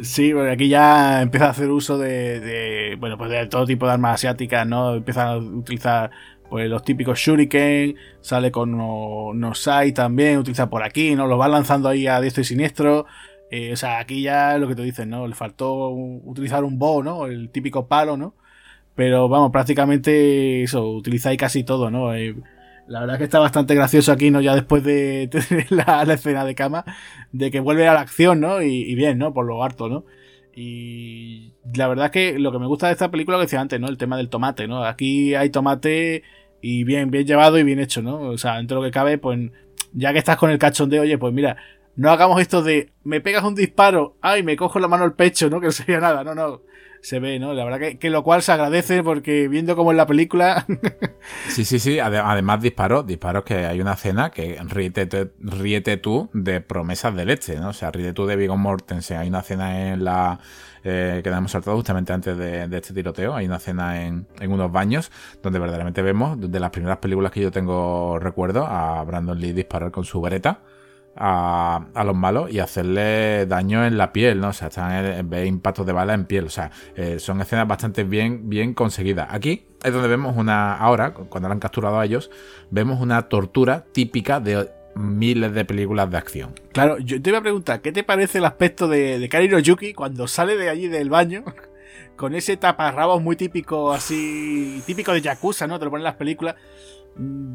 Sí, porque aquí ya empieza a hacer uso de, bueno, pues de todo tipo de armas asiáticas, ¿no? Empieza a utilizar pues los típicos shuriken, sale con Nosai también, utiliza por aquí, ¿no? Los va lanzando ahí a diestro y siniestro. Eh, o sea, aquí ya lo que te dicen, ¿no? Le faltó utilizar un bow, ¿no? El típico palo, ¿no? Pero vamos, prácticamente eso, utilizáis casi todo, ¿no? Eh, la verdad que está bastante gracioso aquí, ¿no? Ya después de tener la, escena de cama, de que vuelve a la acción, ¿no? Y, bien, ¿no? Por lo harto, ¿no? Y la verdad que lo que me gusta de esta película, que decía antes, ¿no? El tema del tomate, ¿no? Aquí hay tomate y bien, bien llevado y bien hecho, ¿no? O sea, dentro de lo que cabe, pues ya que estás con el cachondeo, oye, pues mira, no hagamos esto de me pegas un disparo, ay, me cojo la mano al pecho, ¿no? Que no sería nada, no, no. Se ve, ¿no? La verdad que, que lo cual se agradece porque viendo como en la película. sí, sí, sí. Además, disparos, disparos que hay una escena que ríete, tú de promesas de leche, ¿no? O sea, ríete tú de Viggo Mortensen. Hay una escena en la eh, que hemos saltado justamente antes de, este tiroteo. Hay una escena en, unos baños donde verdaderamente vemos, de las primeras películas que yo tengo recuerdo, a Brandon Lee disparar con su bereta. A, los malos y hacerle daño en la piel, ¿no? O sea, están ver impactos de bala en piel. O sea, eh, son escenas bastante bien, bien conseguidas. Aquí es donde vemos una. Ahora, cuando lo han capturado a ellos, vemos una tortura típica de miles de películas de acción. Claro, yo te iba a preguntar, ¿qué te parece el aspecto de, de Kariro Yuki cuando sale de allí del baño? Con ese taparrabos muy típico, así. típico de Yakuza, ¿no? Te lo ponen en las películas.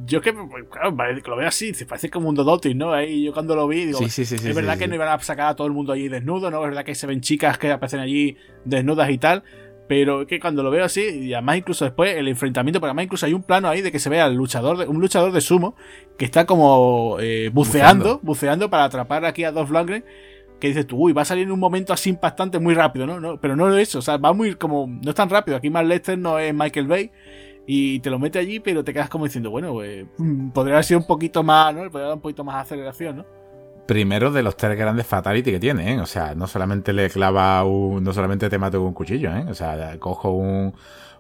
Yo que, claro, lo veo así, se parece como un Dodotis, ¿no? Ahí yo cuando lo vi, digo, es verdad que no iban a sacar a todo el mundo allí desnudo, ¿no? Es verdad que se ven chicas que aparecen allí desnudas y tal, pero que cuando lo veo así, y además incluso después el enfrentamiento, pero además incluso hay un plano ahí de que se ve al luchador, de, un luchador de sumo, que está como eh, buceando, buceando, para atrapar aquí a Dolph Lundgren, que dices tú, uy, va a salir en un momento así impactante muy rápido, ¿no? no pero no es eso, o sea, va muy como, no es tan rápido, aquí más Lester no es Michael Bay, y te lo mete allí, pero te quedas como diciendo, bueno, pues, mm, podría haber sido un poquito más, ¿no? Podría dar un poquito más de aceleración, ¿no? Primero de los tres grandes fatality que tiene, ¿eh? O sea, no solamente le clava un. No solamente te mato con un cuchillo, ¿eh? O sea, cojo un,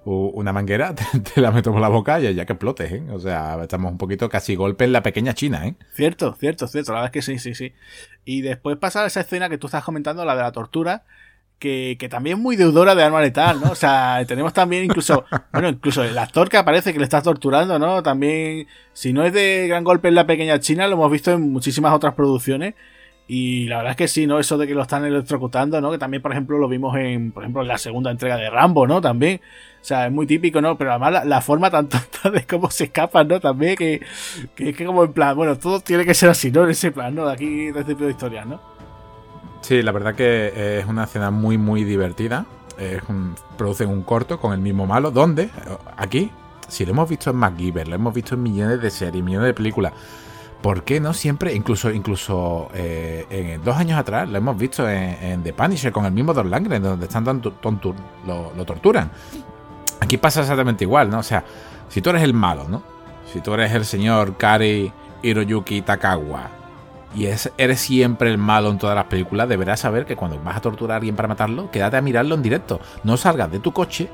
una manguera, te, la meto por la boca y ya que explotes, ¿eh? O sea, estamos un poquito casi golpe en la pequeña China, ¿eh? Cierto, cierto, cierto. La verdad es que sí, sí, sí. Y después pasa esa escena que tú estás comentando, la de la tortura, que, también es muy deudora de arma letal, ¿no? O sea, tenemos también incluso, bueno, incluso el actor que aparece que le está torturando, ¿no? También, si no es de gran golpe en la pequeña China, lo hemos visto en muchísimas otras producciones. Y la verdad es que sí, ¿no? Eso de que lo están electrocutando, ¿no? Que también, por ejemplo, lo vimos en, por ejemplo, en la segunda entrega de Rambo, ¿no? También. O sea, es muy típico, ¿no? Pero además la, forma tan tonta de cómo se escapan, ¿no? También que, que es que como en plan, bueno, todo tiene que ser así, ¿no? En ese plan, ¿no? De aquí, de este tipo de historias, ¿no? Sí, la verdad que es una escena muy, muy divertida. Es producen un corto con el mismo malo, donde aquí, si lo hemos visto en MacGyver, lo hemos visto en millones de series, millones de películas, ¿por qué no siempre, incluso, incluso eh, en dos años atrás, lo hemos visto en, The Punisher con el mismo Don Langren, donde están dando lo, lo torturan? Aquí pasa exactamente igual, ¿no? O sea, si tú eres el malo, ¿no? Si tú eres el señor Kari Hiroyuki Takawa, y es, eres siempre el malo en todas las películas, deberás saber que cuando vas a torturar a alguien para matarlo, quédate a mirarlo en directo. No salgas de tu coche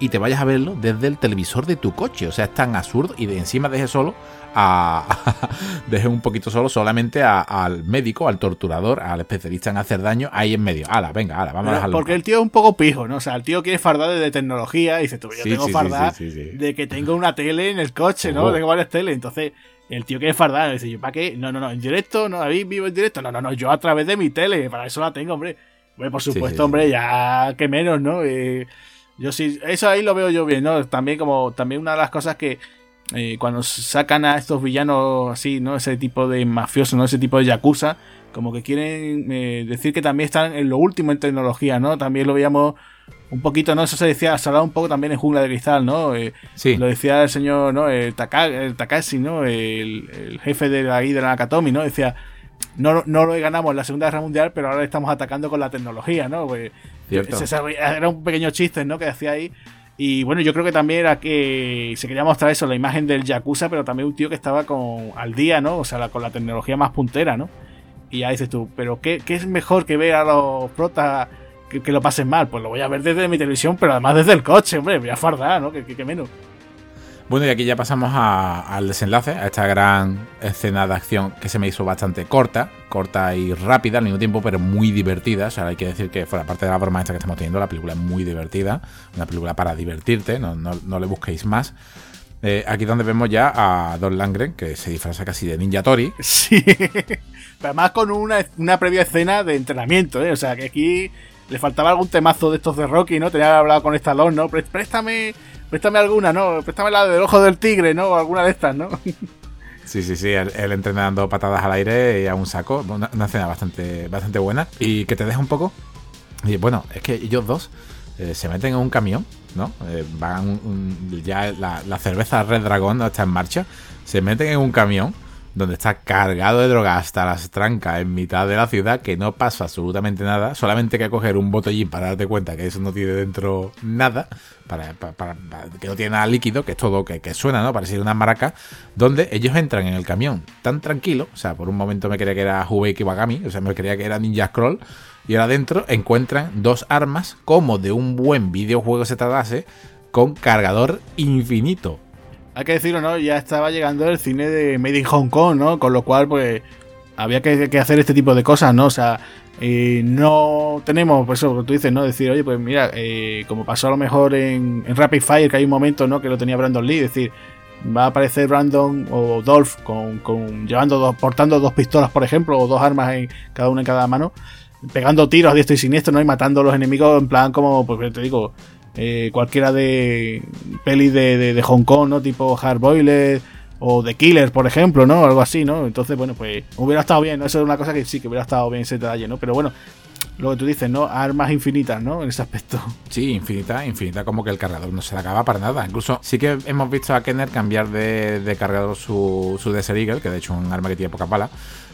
y te vayas a verlo desde el televisor de tu coche. O sea, es tan absurdo y de encima deje solo a. deje un poquito solo solamente al médico, al torturador, al especialista en hacer daño ahí en medio. Ala, venga, ala, vamos a dejarlo. Porque el tío es un poco pijo, ¿no? O sea, el tío quiere fardar de tecnología y dice, tú, yo tengo fardar de que tengo una tele en el coche, ¿no? Tengo varias teles. Entonces el tío quiere fardar, dice, ¿yo para qué? No, no, no, en directo, no, David vivo en directo. No, no, no, yo a través de mi tele, para eso la tengo, hombre. Hombre, por supuesto, hombre, ya que menos, ¿no? Eh, yo sí, eso ahí lo veo yo bien, ¿no? También como, también una de las cosas que eh, cuando sacan a estos villanos así, ¿no? Ese tipo de mafiosos, ¿no? Ese tipo de yakuza, como que quieren eh, decir que también están en lo último en tecnología, ¿no? También lo veíamos un poquito, ¿no? Eso se decía, se hablaba un poco también en Jungla de Cristal, ¿no? Eh, sí. Lo decía el señor, ¿no? El, Takashi, ¿no? El, jefe de ahí de la Nakatomi, ¿no? Decía, no, no lo ganamos en la Segunda Guerra Mundial, pero ahora estamos atacando con la tecnología, ¿no? Pues, era un pequeño chiste, ¿no? Que decía ahí. Y bueno, yo creo que también era que se quería mostrar eso, la imagen del Yakuza, pero también un tío que estaba con al día, ¿no? O sea, con la tecnología más puntera, ¿no? Y ya dices tú, pero ¿qué, qué es mejor que ver a los protas que, lo pasen mal. Pues lo voy a ver desde mi televisión, pero además desde el coche, hombre, voy a fardar, ¿no? Que, menos. Bueno, y aquí ya pasamos al desenlace, a esta gran escena de acción que se me hizo bastante corta, corta y rápida al mismo tiempo, pero muy divertida. O sea, hay que decir que fuera parte de la broma esta que estamos teniendo, la película es muy divertida, una película para divertirte, no, no, le busquéis más. Eh, aquí donde vemos ya a Don Langren, que se disfraza casi de Ninja Tori. Sí, además con una, una previa escena de entrenamiento, ¿eh? O sea, que aquí le faltaba algún temazo de estos de Rocky, ¿no? Tenía hablado con Stallone, ¿no? Préstame, préstame alguna, ¿no? Préstame la del ojo del tigre, ¿no? Alguna de estas, ¿no? Sí, sí, sí, él, entrenando patadas al aire y a un saco. Una, escena bastante, bastante buena. Y que te deja un poco. Y bueno, es que ellos dos eh, se meten en un camión, ¿no? Eh, van ya la, la, cerveza Red Dragon no está en marcha. Se meten en un camión donde está cargado de droga hasta las trancas en mitad de la ciudad, que no pasa absolutamente nada, solamente que coger un botellín para darte cuenta que eso no tiene dentro nada, para, que no tiene nada líquido, que es todo, que, suena, ¿no? Parece una maraca, donde ellos entran en el camión tan tranquilo, o sea, por un momento me creía que era Hubei Kiwagami, o sea, me creía que era Ninja Scroll, y ahora adentro encuentran dos armas, como de un buen videojuego se tratase, con cargador infinito hay que decirlo, ¿no? Ya estaba llegando el cine de Made in Hong Kong, ¿no? Con lo cual, pues, había que, hacer este tipo de cosas, ¿no? O sea, no tenemos, por eso tú dices, ¿no? Decir, oye, pues mira, eh, como pasó a lo mejor en, Rapid Fire, que hay un momento, ¿no? Que lo tenía Brandon Lee, es decir, va a aparecer Brandon o Dolph con, con llevando dos, portando dos pistolas, por ejemplo, o dos armas en cada una en cada mano, pegando tiros a diestro y siniestro, ¿no? Y matando a los enemigos en plan como, pues te digo, eh, cualquiera de pelis de, de, Hong Kong, ¿no? Tipo Hard Boiled o The Killer, por ejemplo, ¿no? Algo así, ¿no? Entonces, bueno, pues hubiera estado bien, ¿no? Eso es una cosa que sí, que hubiera estado bien ese detalle, ¿no? Pero bueno, lo que tú dices, ¿no? Armas infinitas, ¿no? En ese aspecto. Sí, infinita, infinita, como que el cargador no se le acaba para nada. Incluso sí que hemos visto a Kenner cambiar de, cargador su, su Desert Eagle, que de hecho es un arma que tiene poca pala.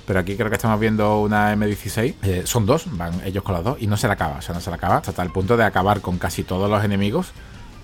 Pero aquí creo que estamos viendo una M16. Eh, son dos, van ellos con las dos y no se le acaba. O sea, no se le acaba hasta el punto de acabar con casi todos los enemigos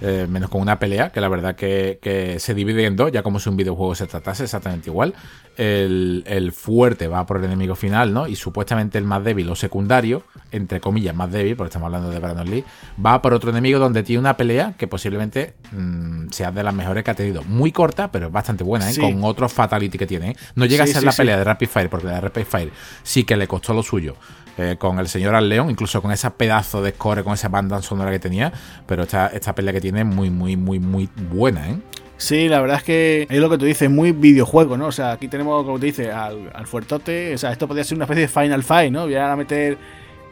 eh, menos con una pelea, que la verdad que, se divide en dos, ya como si un videojuego se tratase exactamente igual. El, fuerte va por el enemigo final, ¿no? Y supuestamente el más débil o secundario, entre comillas, más débil, porque estamos hablando de Brandon Lee, va por otro enemigo donde tiene una pelea que posiblemente mm, sea de las mejores que ha tenido. Muy corta, pero bastante buena, ¿eh? Con otro fatality que tiene, ¿eh? No llega a ser la pelea de Rapid Fire, porque la Rapid Fire sí que le costó lo suyo. Eh, con el señor Al León, incluso con ese pedazo de score, con esa banda sonora que tenía. Pero esta, esta pelea que tiene es muy, muy, muy, muy buena, ¿eh? Sí, la verdad es que es lo que tú dices, muy videojuego, ¿no? O sea, aquí tenemos, como te dice, al, al fuertote. O sea, esto podría ser una especie de Final Fight, ¿no? Voy a meter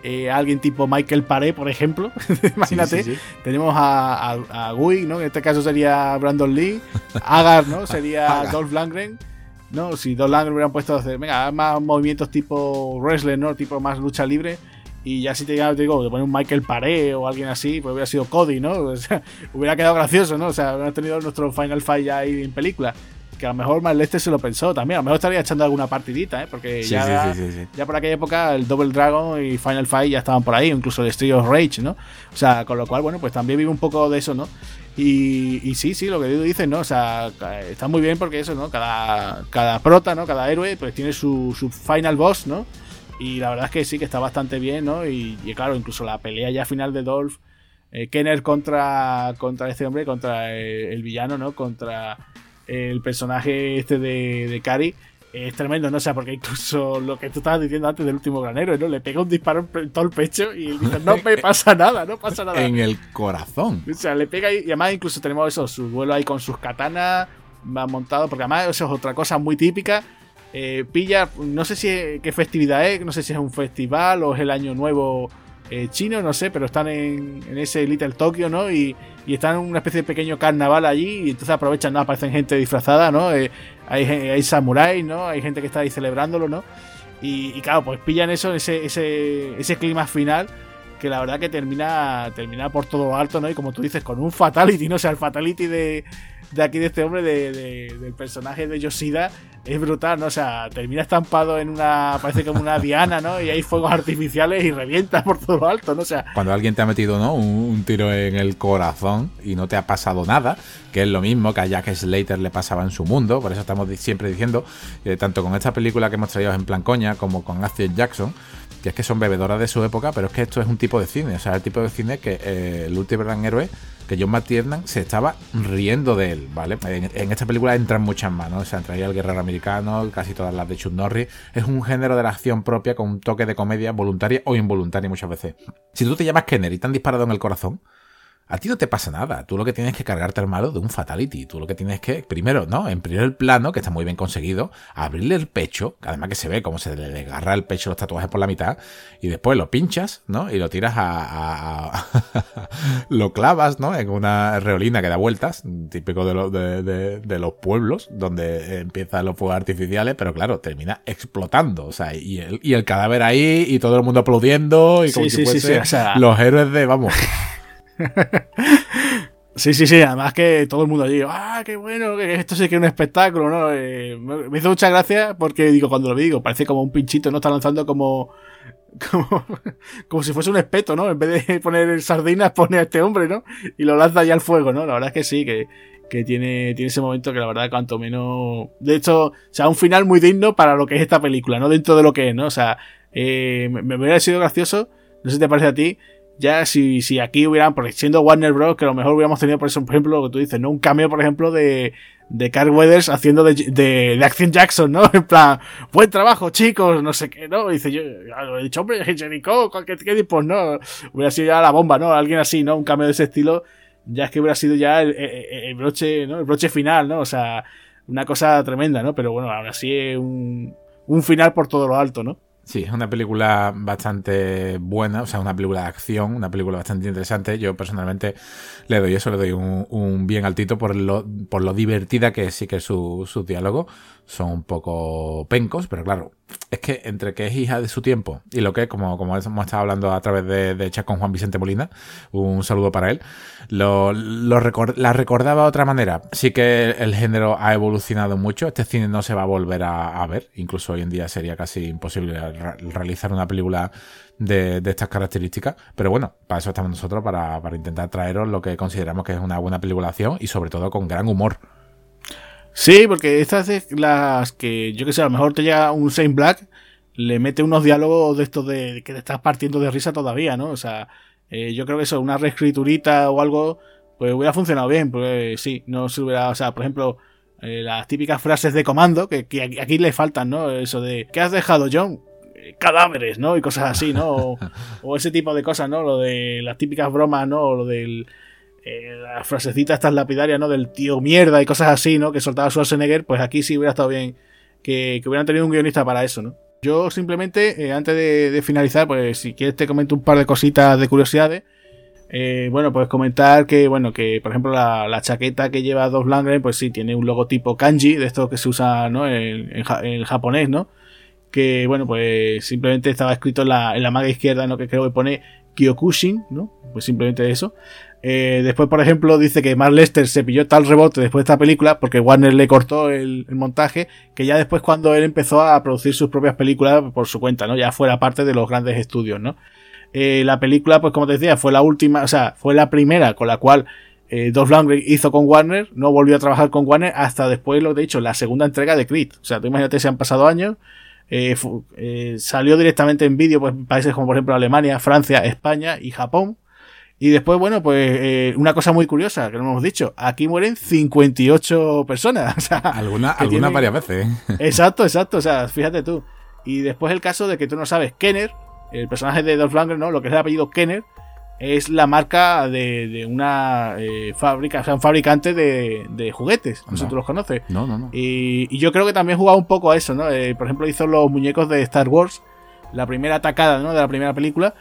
eh, a alguien tipo Michael Paré, por ejemplo. Imagínate. Tenemos a, a, Gui, ¿no? En este caso sería Brandon Lee. Agar, ¿no? Sería Dolph Langren. ¿no? Si dos Lang hubieran puesto a hacer, venga, más movimientos tipo wrestling, ¿no? Tipo más lucha libre. Y ya si te, te digo, te pone un Michael Paré o alguien así, pues hubiera sido Cody, ¿no? O sea, hubiera quedado gracioso, ¿no? O sea, hubiera tenido nuestro Final Fight ya ahí en película. Que a lo mejor más este se lo pensó también. A lo mejor estaría echando alguna partidita, ¿eh? Porque ya, ya por aquella época el Double Dragon y Final Fight ya estaban por ahí, incluso el Street of Rage, ¿no? O sea, con lo cual, bueno, pues también vive un poco de eso, ¿no? Y, sí, sí, lo que tú dices, ¿no? O sea, está muy bien porque eso, ¿no? Cada, cada prota, ¿no? Cada héroe, pues tiene su, su final boss, ¿no? Y la verdad es que sí, que está bastante bien, ¿no? Y, claro, incluso la pelea ya final de Dolph, eh, Kenner contra, contra este hombre, contra eh, el, villano, ¿no? Contra el personaje este de, de Kari es tremendo, ¿no? O sea, porque incluso lo que tú estabas diciendo antes del último granero, ¿no? Le pega un disparo en todo el pecho y dice, no me pasa nada, no pasa nada. en el corazón. O sea, le pega y, además incluso tenemos eso, su vuelo ahí con sus katanas, va montado, porque además eso es otra cosa muy típica. Eh, pilla, no sé si qué festividad es, no sé si es un festival o es el año nuevo eh, chino, no sé, pero están en, ese Little Tokyo, ¿no? Y, están en una especie de pequeño carnaval allí y entonces aprovechan, ¿no? Aparecen gente disfrazada, ¿no? Eh, hay, hay samuráis, ¿no? Hay gente que está ahí celebrándolo, ¿no? Y, claro, pues pillan eso, ese, ese, ese clima final que la verdad que termina, termina por todo alto, ¿no? Y como tú dices, con un fatality, ¿no? O sea, el fatality de, de aquí de este hombre, de, del personaje de Yoshida, es brutal, ¿no? O sea, termina estampado en una, parece como una diana, ¿no? Y hay fuegos artificiales y revienta por todo alto, ¿no? O sea... Cuando alguien te ha metido, ¿no? Un, tiro en el corazón y no te ha pasado nada, que es lo mismo que a Jack Slater le pasaba en su mundo, por eso estamos siempre diciendo, eh, tanto con esta película que hemos traído en plan coña, como con Action Jackson, que es que son bebedoras de su época, pero es que esto es un tipo de cine, o sea, el tipo de cine que eh, el último gran héroe que John McTiernan se estaba riendo de él, ¿vale? En, esta película entran muchas manos, o sea, entraría el guerrero americano, casi todas las de Chuck Norris. Es un género de la acción propia con un toque de comedia voluntaria o involuntaria muchas veces. Si tú te llamas Kenner y te han disparado en el corazón, a ti no te pasa nada. Tú lo que tienes que cargarte al malo de un fatality. Tú lo que tienes que, primero, ¿no? En primer plano, que está muy bien conseguido, abrirle el pecho, además que se ve como se le desgarra el pecho los tatuajes por la mitad, y después lo pinchas, ¿no? Y lo tiras a. lo clavas, ¿no? En una reolina que da vueltas, típico de, de, los pueblos, donde empiezan los fuegos artificiales, pero claro, termina explotando. O sea, y el, y el cadáver ahí, y todo el mundo aplaudiendo, y como si fuese los héroes de, vamos. Sí, sí, sí, además que todo el mundo allí, ¡ah, qué bueno! Esto sí que es un espectáculo, ¿no? Eh, me hizo mucha gracia porque, digo, cuando lo vi, digo, parece como un pinchito, ¿no? Está lanzando como, como, como si fuese un espeto, ¿no? En vez de poner sardinas, pone a este hombre, ¿no? Y lo lanza ya al fuego, ¿no? La verdad es que sí, que, que tiene, tiene ese momento que la verdad, cuanto menos. De hecho, o sea, un final muy digno para lo que es esta película, ¿no? Dentro de lo que es, ¿no? O sea, eh, me, me hubiera sido gracioso, no sé si te parece a ti, ya si, si aquí hubieran, porque siendo Warner Bros., que a lo mejor hubiéramos tenido, por ejemplo, lo que tú dices, ¿no? Un cameo, por ejemplo, de, de Carl Weathers haciendo de, de, de Action Jackson, ¿no? En plan, buen trabajo, chicos, no sé qué, ¿no? dice yo, lo he dicho, hombre, Jericho, ¿qué, qué tipo, no? Hubiera sido ya la bomba, ¿no? Alguien así, ¿no? Un cambio de ese estilo, ya es que hubiera sido ya el, el, broche, ¿no? El broche final, ¿no? O sea, una cosa tremenda, ¿no? Pero bueno, ahora sí un, un final por todo lo alto, ¿no? Sí, es una película bastante buena, o sea, una película de acción, una película bastante interesante. Yo personalmente le doy eso, le doy un, un bien altito por lo, por lo divertida que sí que su, su diálogo son un poco pencos, pero claro, es que entre que es hija de su tiempo y lo que, como, como hemos estado hablando a través de, de chat con Juan Vicente Molina, un saludo para él, lo, la recordaba de otra manera. Sí que el género ha evolucionado mucho, este cine no se va a volver a, ver, incluso hoy en día sería casi imposible realizar una película de, de, estas características. Pero bueno, para eso estamos nosotros, para, para intentar traeros lo que consideramos que es una buena peliculación y sobre todo con gran humor. Sí, porque estas es las que, yo que sé, a lo mejor te llega un Saint Black, le mete unos diálogos de estos de que te estás partiendo de risa todavía, ¿no? O sea, eh, yo creo que eso, una reescriturita o algo, pues hubiera funcionado bien, pues sí, no se hubiera, o sea, por ejemplo, eh, las típicas frases de comando, que, que, aquí le faltan, ¿no? Eso de, ¿qué has dejado, John? Eh, cadáveres, ¿no? Y cosas así, ¿no? O, o, ese tipo de cosas, ¿no? Lo de las típicas bromas, ¿no? O lo del eh, la frasecita estas lapidarias, ¿no? Del tío mierda y cosas así, ¿no? Que soltaba Schwarzenegger, pues aquí sí hubiera estado bien que, hubieran tenido un guionista para eso, ¿no? Yo simplemente, eh, antes de, finalizar, pues si quieres te comento un par de cositas de curiosidades. Eh, bueno, pues comentar que, bueno, que por ejemplo la, chaqueta que lleva Dos Langren, pues sí, tiene un logotipo kanji, de esto que se usa, ¿no? En, japonés, ¿no? Que, bueno, pues simplemente estaba escrito en la, en la manga izquierda, ¿no? Que creo que pone Kyokushin, ¿no? Pues simplemente eso. Eh, después, por ejemplo, dice que Mark Lester se pilló tal rebote después de esta película porque Warner le cortó el, montaje, que ya después cuando él empezó a producir sus propias películas por su cuenta, ¿no? Ya fuera parte de los grandes estudios, ¿no? Eh, la película, pues como te decía, fue la última, o sea, fue la primera con la cual eh, Dolph Lundgren hizo con Warner, no volvió a trabajar con Warner hasta después, lo de hecho, la segunda entrega de Creed. O sea, tú imagínate, se han pasado años. Eh, eh, salió directamente en vídeo pues, en países como por ejemplo Alemania, Francia, España y Japón. Y después, bueno, pues eh, una cosa muy curiosa que no hemos dicho, aquí mueren 58 personas. O sea, alguna, alguna varias veces. ¿eh? Exacto, exacto, o sea, fíjate tú. Y después el caso de que tú no sabes, Kenner, el personaje de Dolph Lundgren, ¿no? Lo que es el apellido Kenner, es la marca de, de una eh, fábrica, o sea, un fabricante de, de juguetes. No, no sé si tú los conoces. No, no, no. Y, y, yo creo que también jugaba un poco a eso, ¿no? Eh, por ejemplo, hizo los muñecos de Star Wars, la primera atacada, ¿no? De la primera película.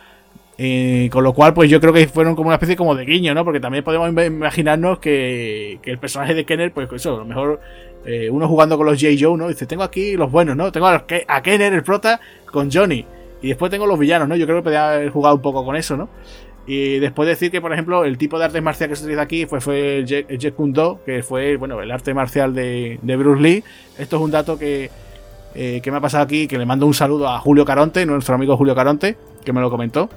Eh, con lo cual, pues yo creo que fueron como una especie como de guiño, ¿no? Porque también podemos imaginarnos que, que el personaje de Kenner, pues eso, a lo mejor eh, uno jugando con los J. Joe, ¿no? Dice, tengo aquí los buenos, ¿no? Tengo a, Kenner, el prota, con Johnny. Y después tengo los villanos, ¿no? Yo creo que podría haber jugado un poco con eso, ¿no? Y después decir que, por ejemplo, el tipo de arte marcial que se utiliza aquí fue, fue el Jeet Kune Do, que fue, bueno, el arte marcial de, de Bruce Lee. Esto es un dato que, eh, que me ha pasado aquí, que le mando un saludo a Julio Caronte, nuestro amigo Julio Caronte, que me lo comentó.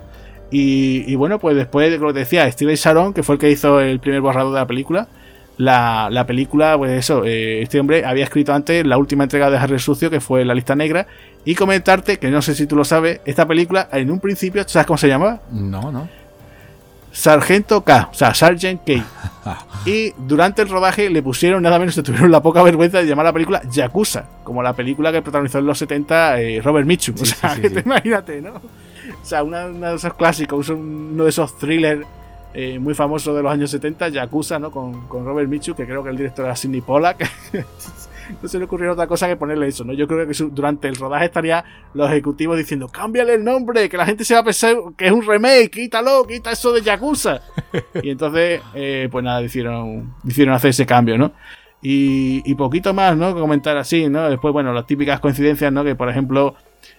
Y, y, bueno, pues después de lo que decía, Steven Sharon, que fue el que hizo el primer borrador de la película, la, la película, pues eso, eh, este hombre había escrito antes la última entrega de Harry Sucio, que fue La lista negra, y comentarte, que no sé si tú lo sabes, esta película en un principio, ¿sabes cómo se llamaba? No, no. Sargento K, o sea, Sargent K. Y durante el rodaje le pusieron nada menos, tuvieron la poca vergüenza de llamar la película Yakuza, como la película que protagonizó en los 70 eh, Robert Mitchum. Sí, o sea, sí, sí, que te imagínate, ¿no? O sea, una de esos clásicos, uno de esos thrillers eh, muy famosos de los años 70, Yakuza, ¿no? Con, con Robert Mitchum, que creo que el director era Sidney Pollack. no se le ocurrió otra cosa que ponerle eso, ¿no? Yo creo que durante el rodaje estaría los ejecutivos diciendo, cámbiale el nombre, que la gente se va a pensar que es un remake, quítalo, quita eso de Yakuza. y entonces, eh, pues nada, hicieron, hicieron hacer ese cambio, ¿no? Y, y, poquito más, ¿no? Comentar así, ¿no? Después, bueno, las típicas coincidencias, ¿no? Que por ejemplo,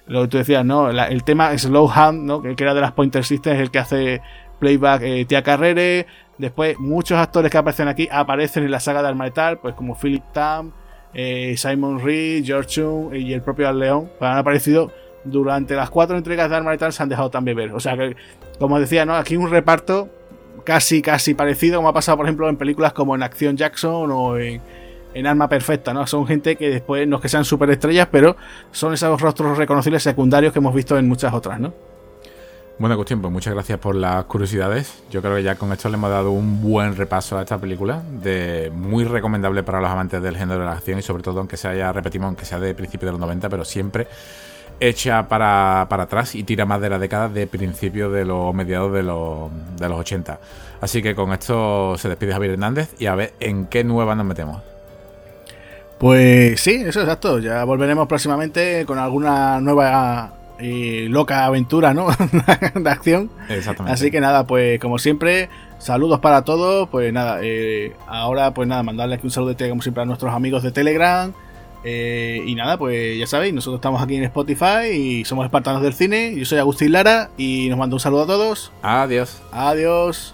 lo que tú decías, ¿no? El tema Slow Hand, ¿no? Que, que, era de las Pointer Systems, el que hace playback eh, Tia Carrere. Después, muchos actores que aparecen aquí aparecen en la saga de Arma Letal, pues como Philip Tam, eh, Simon Reed, George Chung y el propio Al León pues han aparecido durante las cuatro entregas de Arma Letal se han dejado también ver. O sea que, como decía, ¿no? Aquí un reparto casi, casi parecido, como ha pasado, por ejemplo, en películas como en Acción Jackson o en, en Arma Perfecta, ¿no? Son gente que después, no es que sean superestrellas, pero son esos rostros reconocibles secundarios que hemos visto en muchas otras, ¿no? Bueno, Agustín, pues muchas gracias por las curiosidades. Yo creo que ya con esto le hemos dado un buen repaso a esta película, de muy recomendable para los amantes del género de la acción y sobre todo, aunque sea ya, repetimos, aunque sea de principio de los 90, pero siempre hecha para, atrás y tira más de la década de principio de los mediados de los, de los 80. Así que con esto se despide Javier Hernández y a ver en qué nueva nos metemos. Pues sí, eso es exacto. Ya volveremos próximamente con alguna nueva y loca aventura, ¿no? de acción. Exactamente. Así que nada, pues como siempre, saludos para todos. Pues nada, eh, ahora pues nada, mandarle aquí un saludo como siempre a nuestros amigos de Telegram. Eh, y nada, pues ya sabéis, nosotros estamos aquí en Spotify y somos espartanos del cine. Yo soy Agustín Lara y nos mando un saludo a todos. Adiós. Adiós.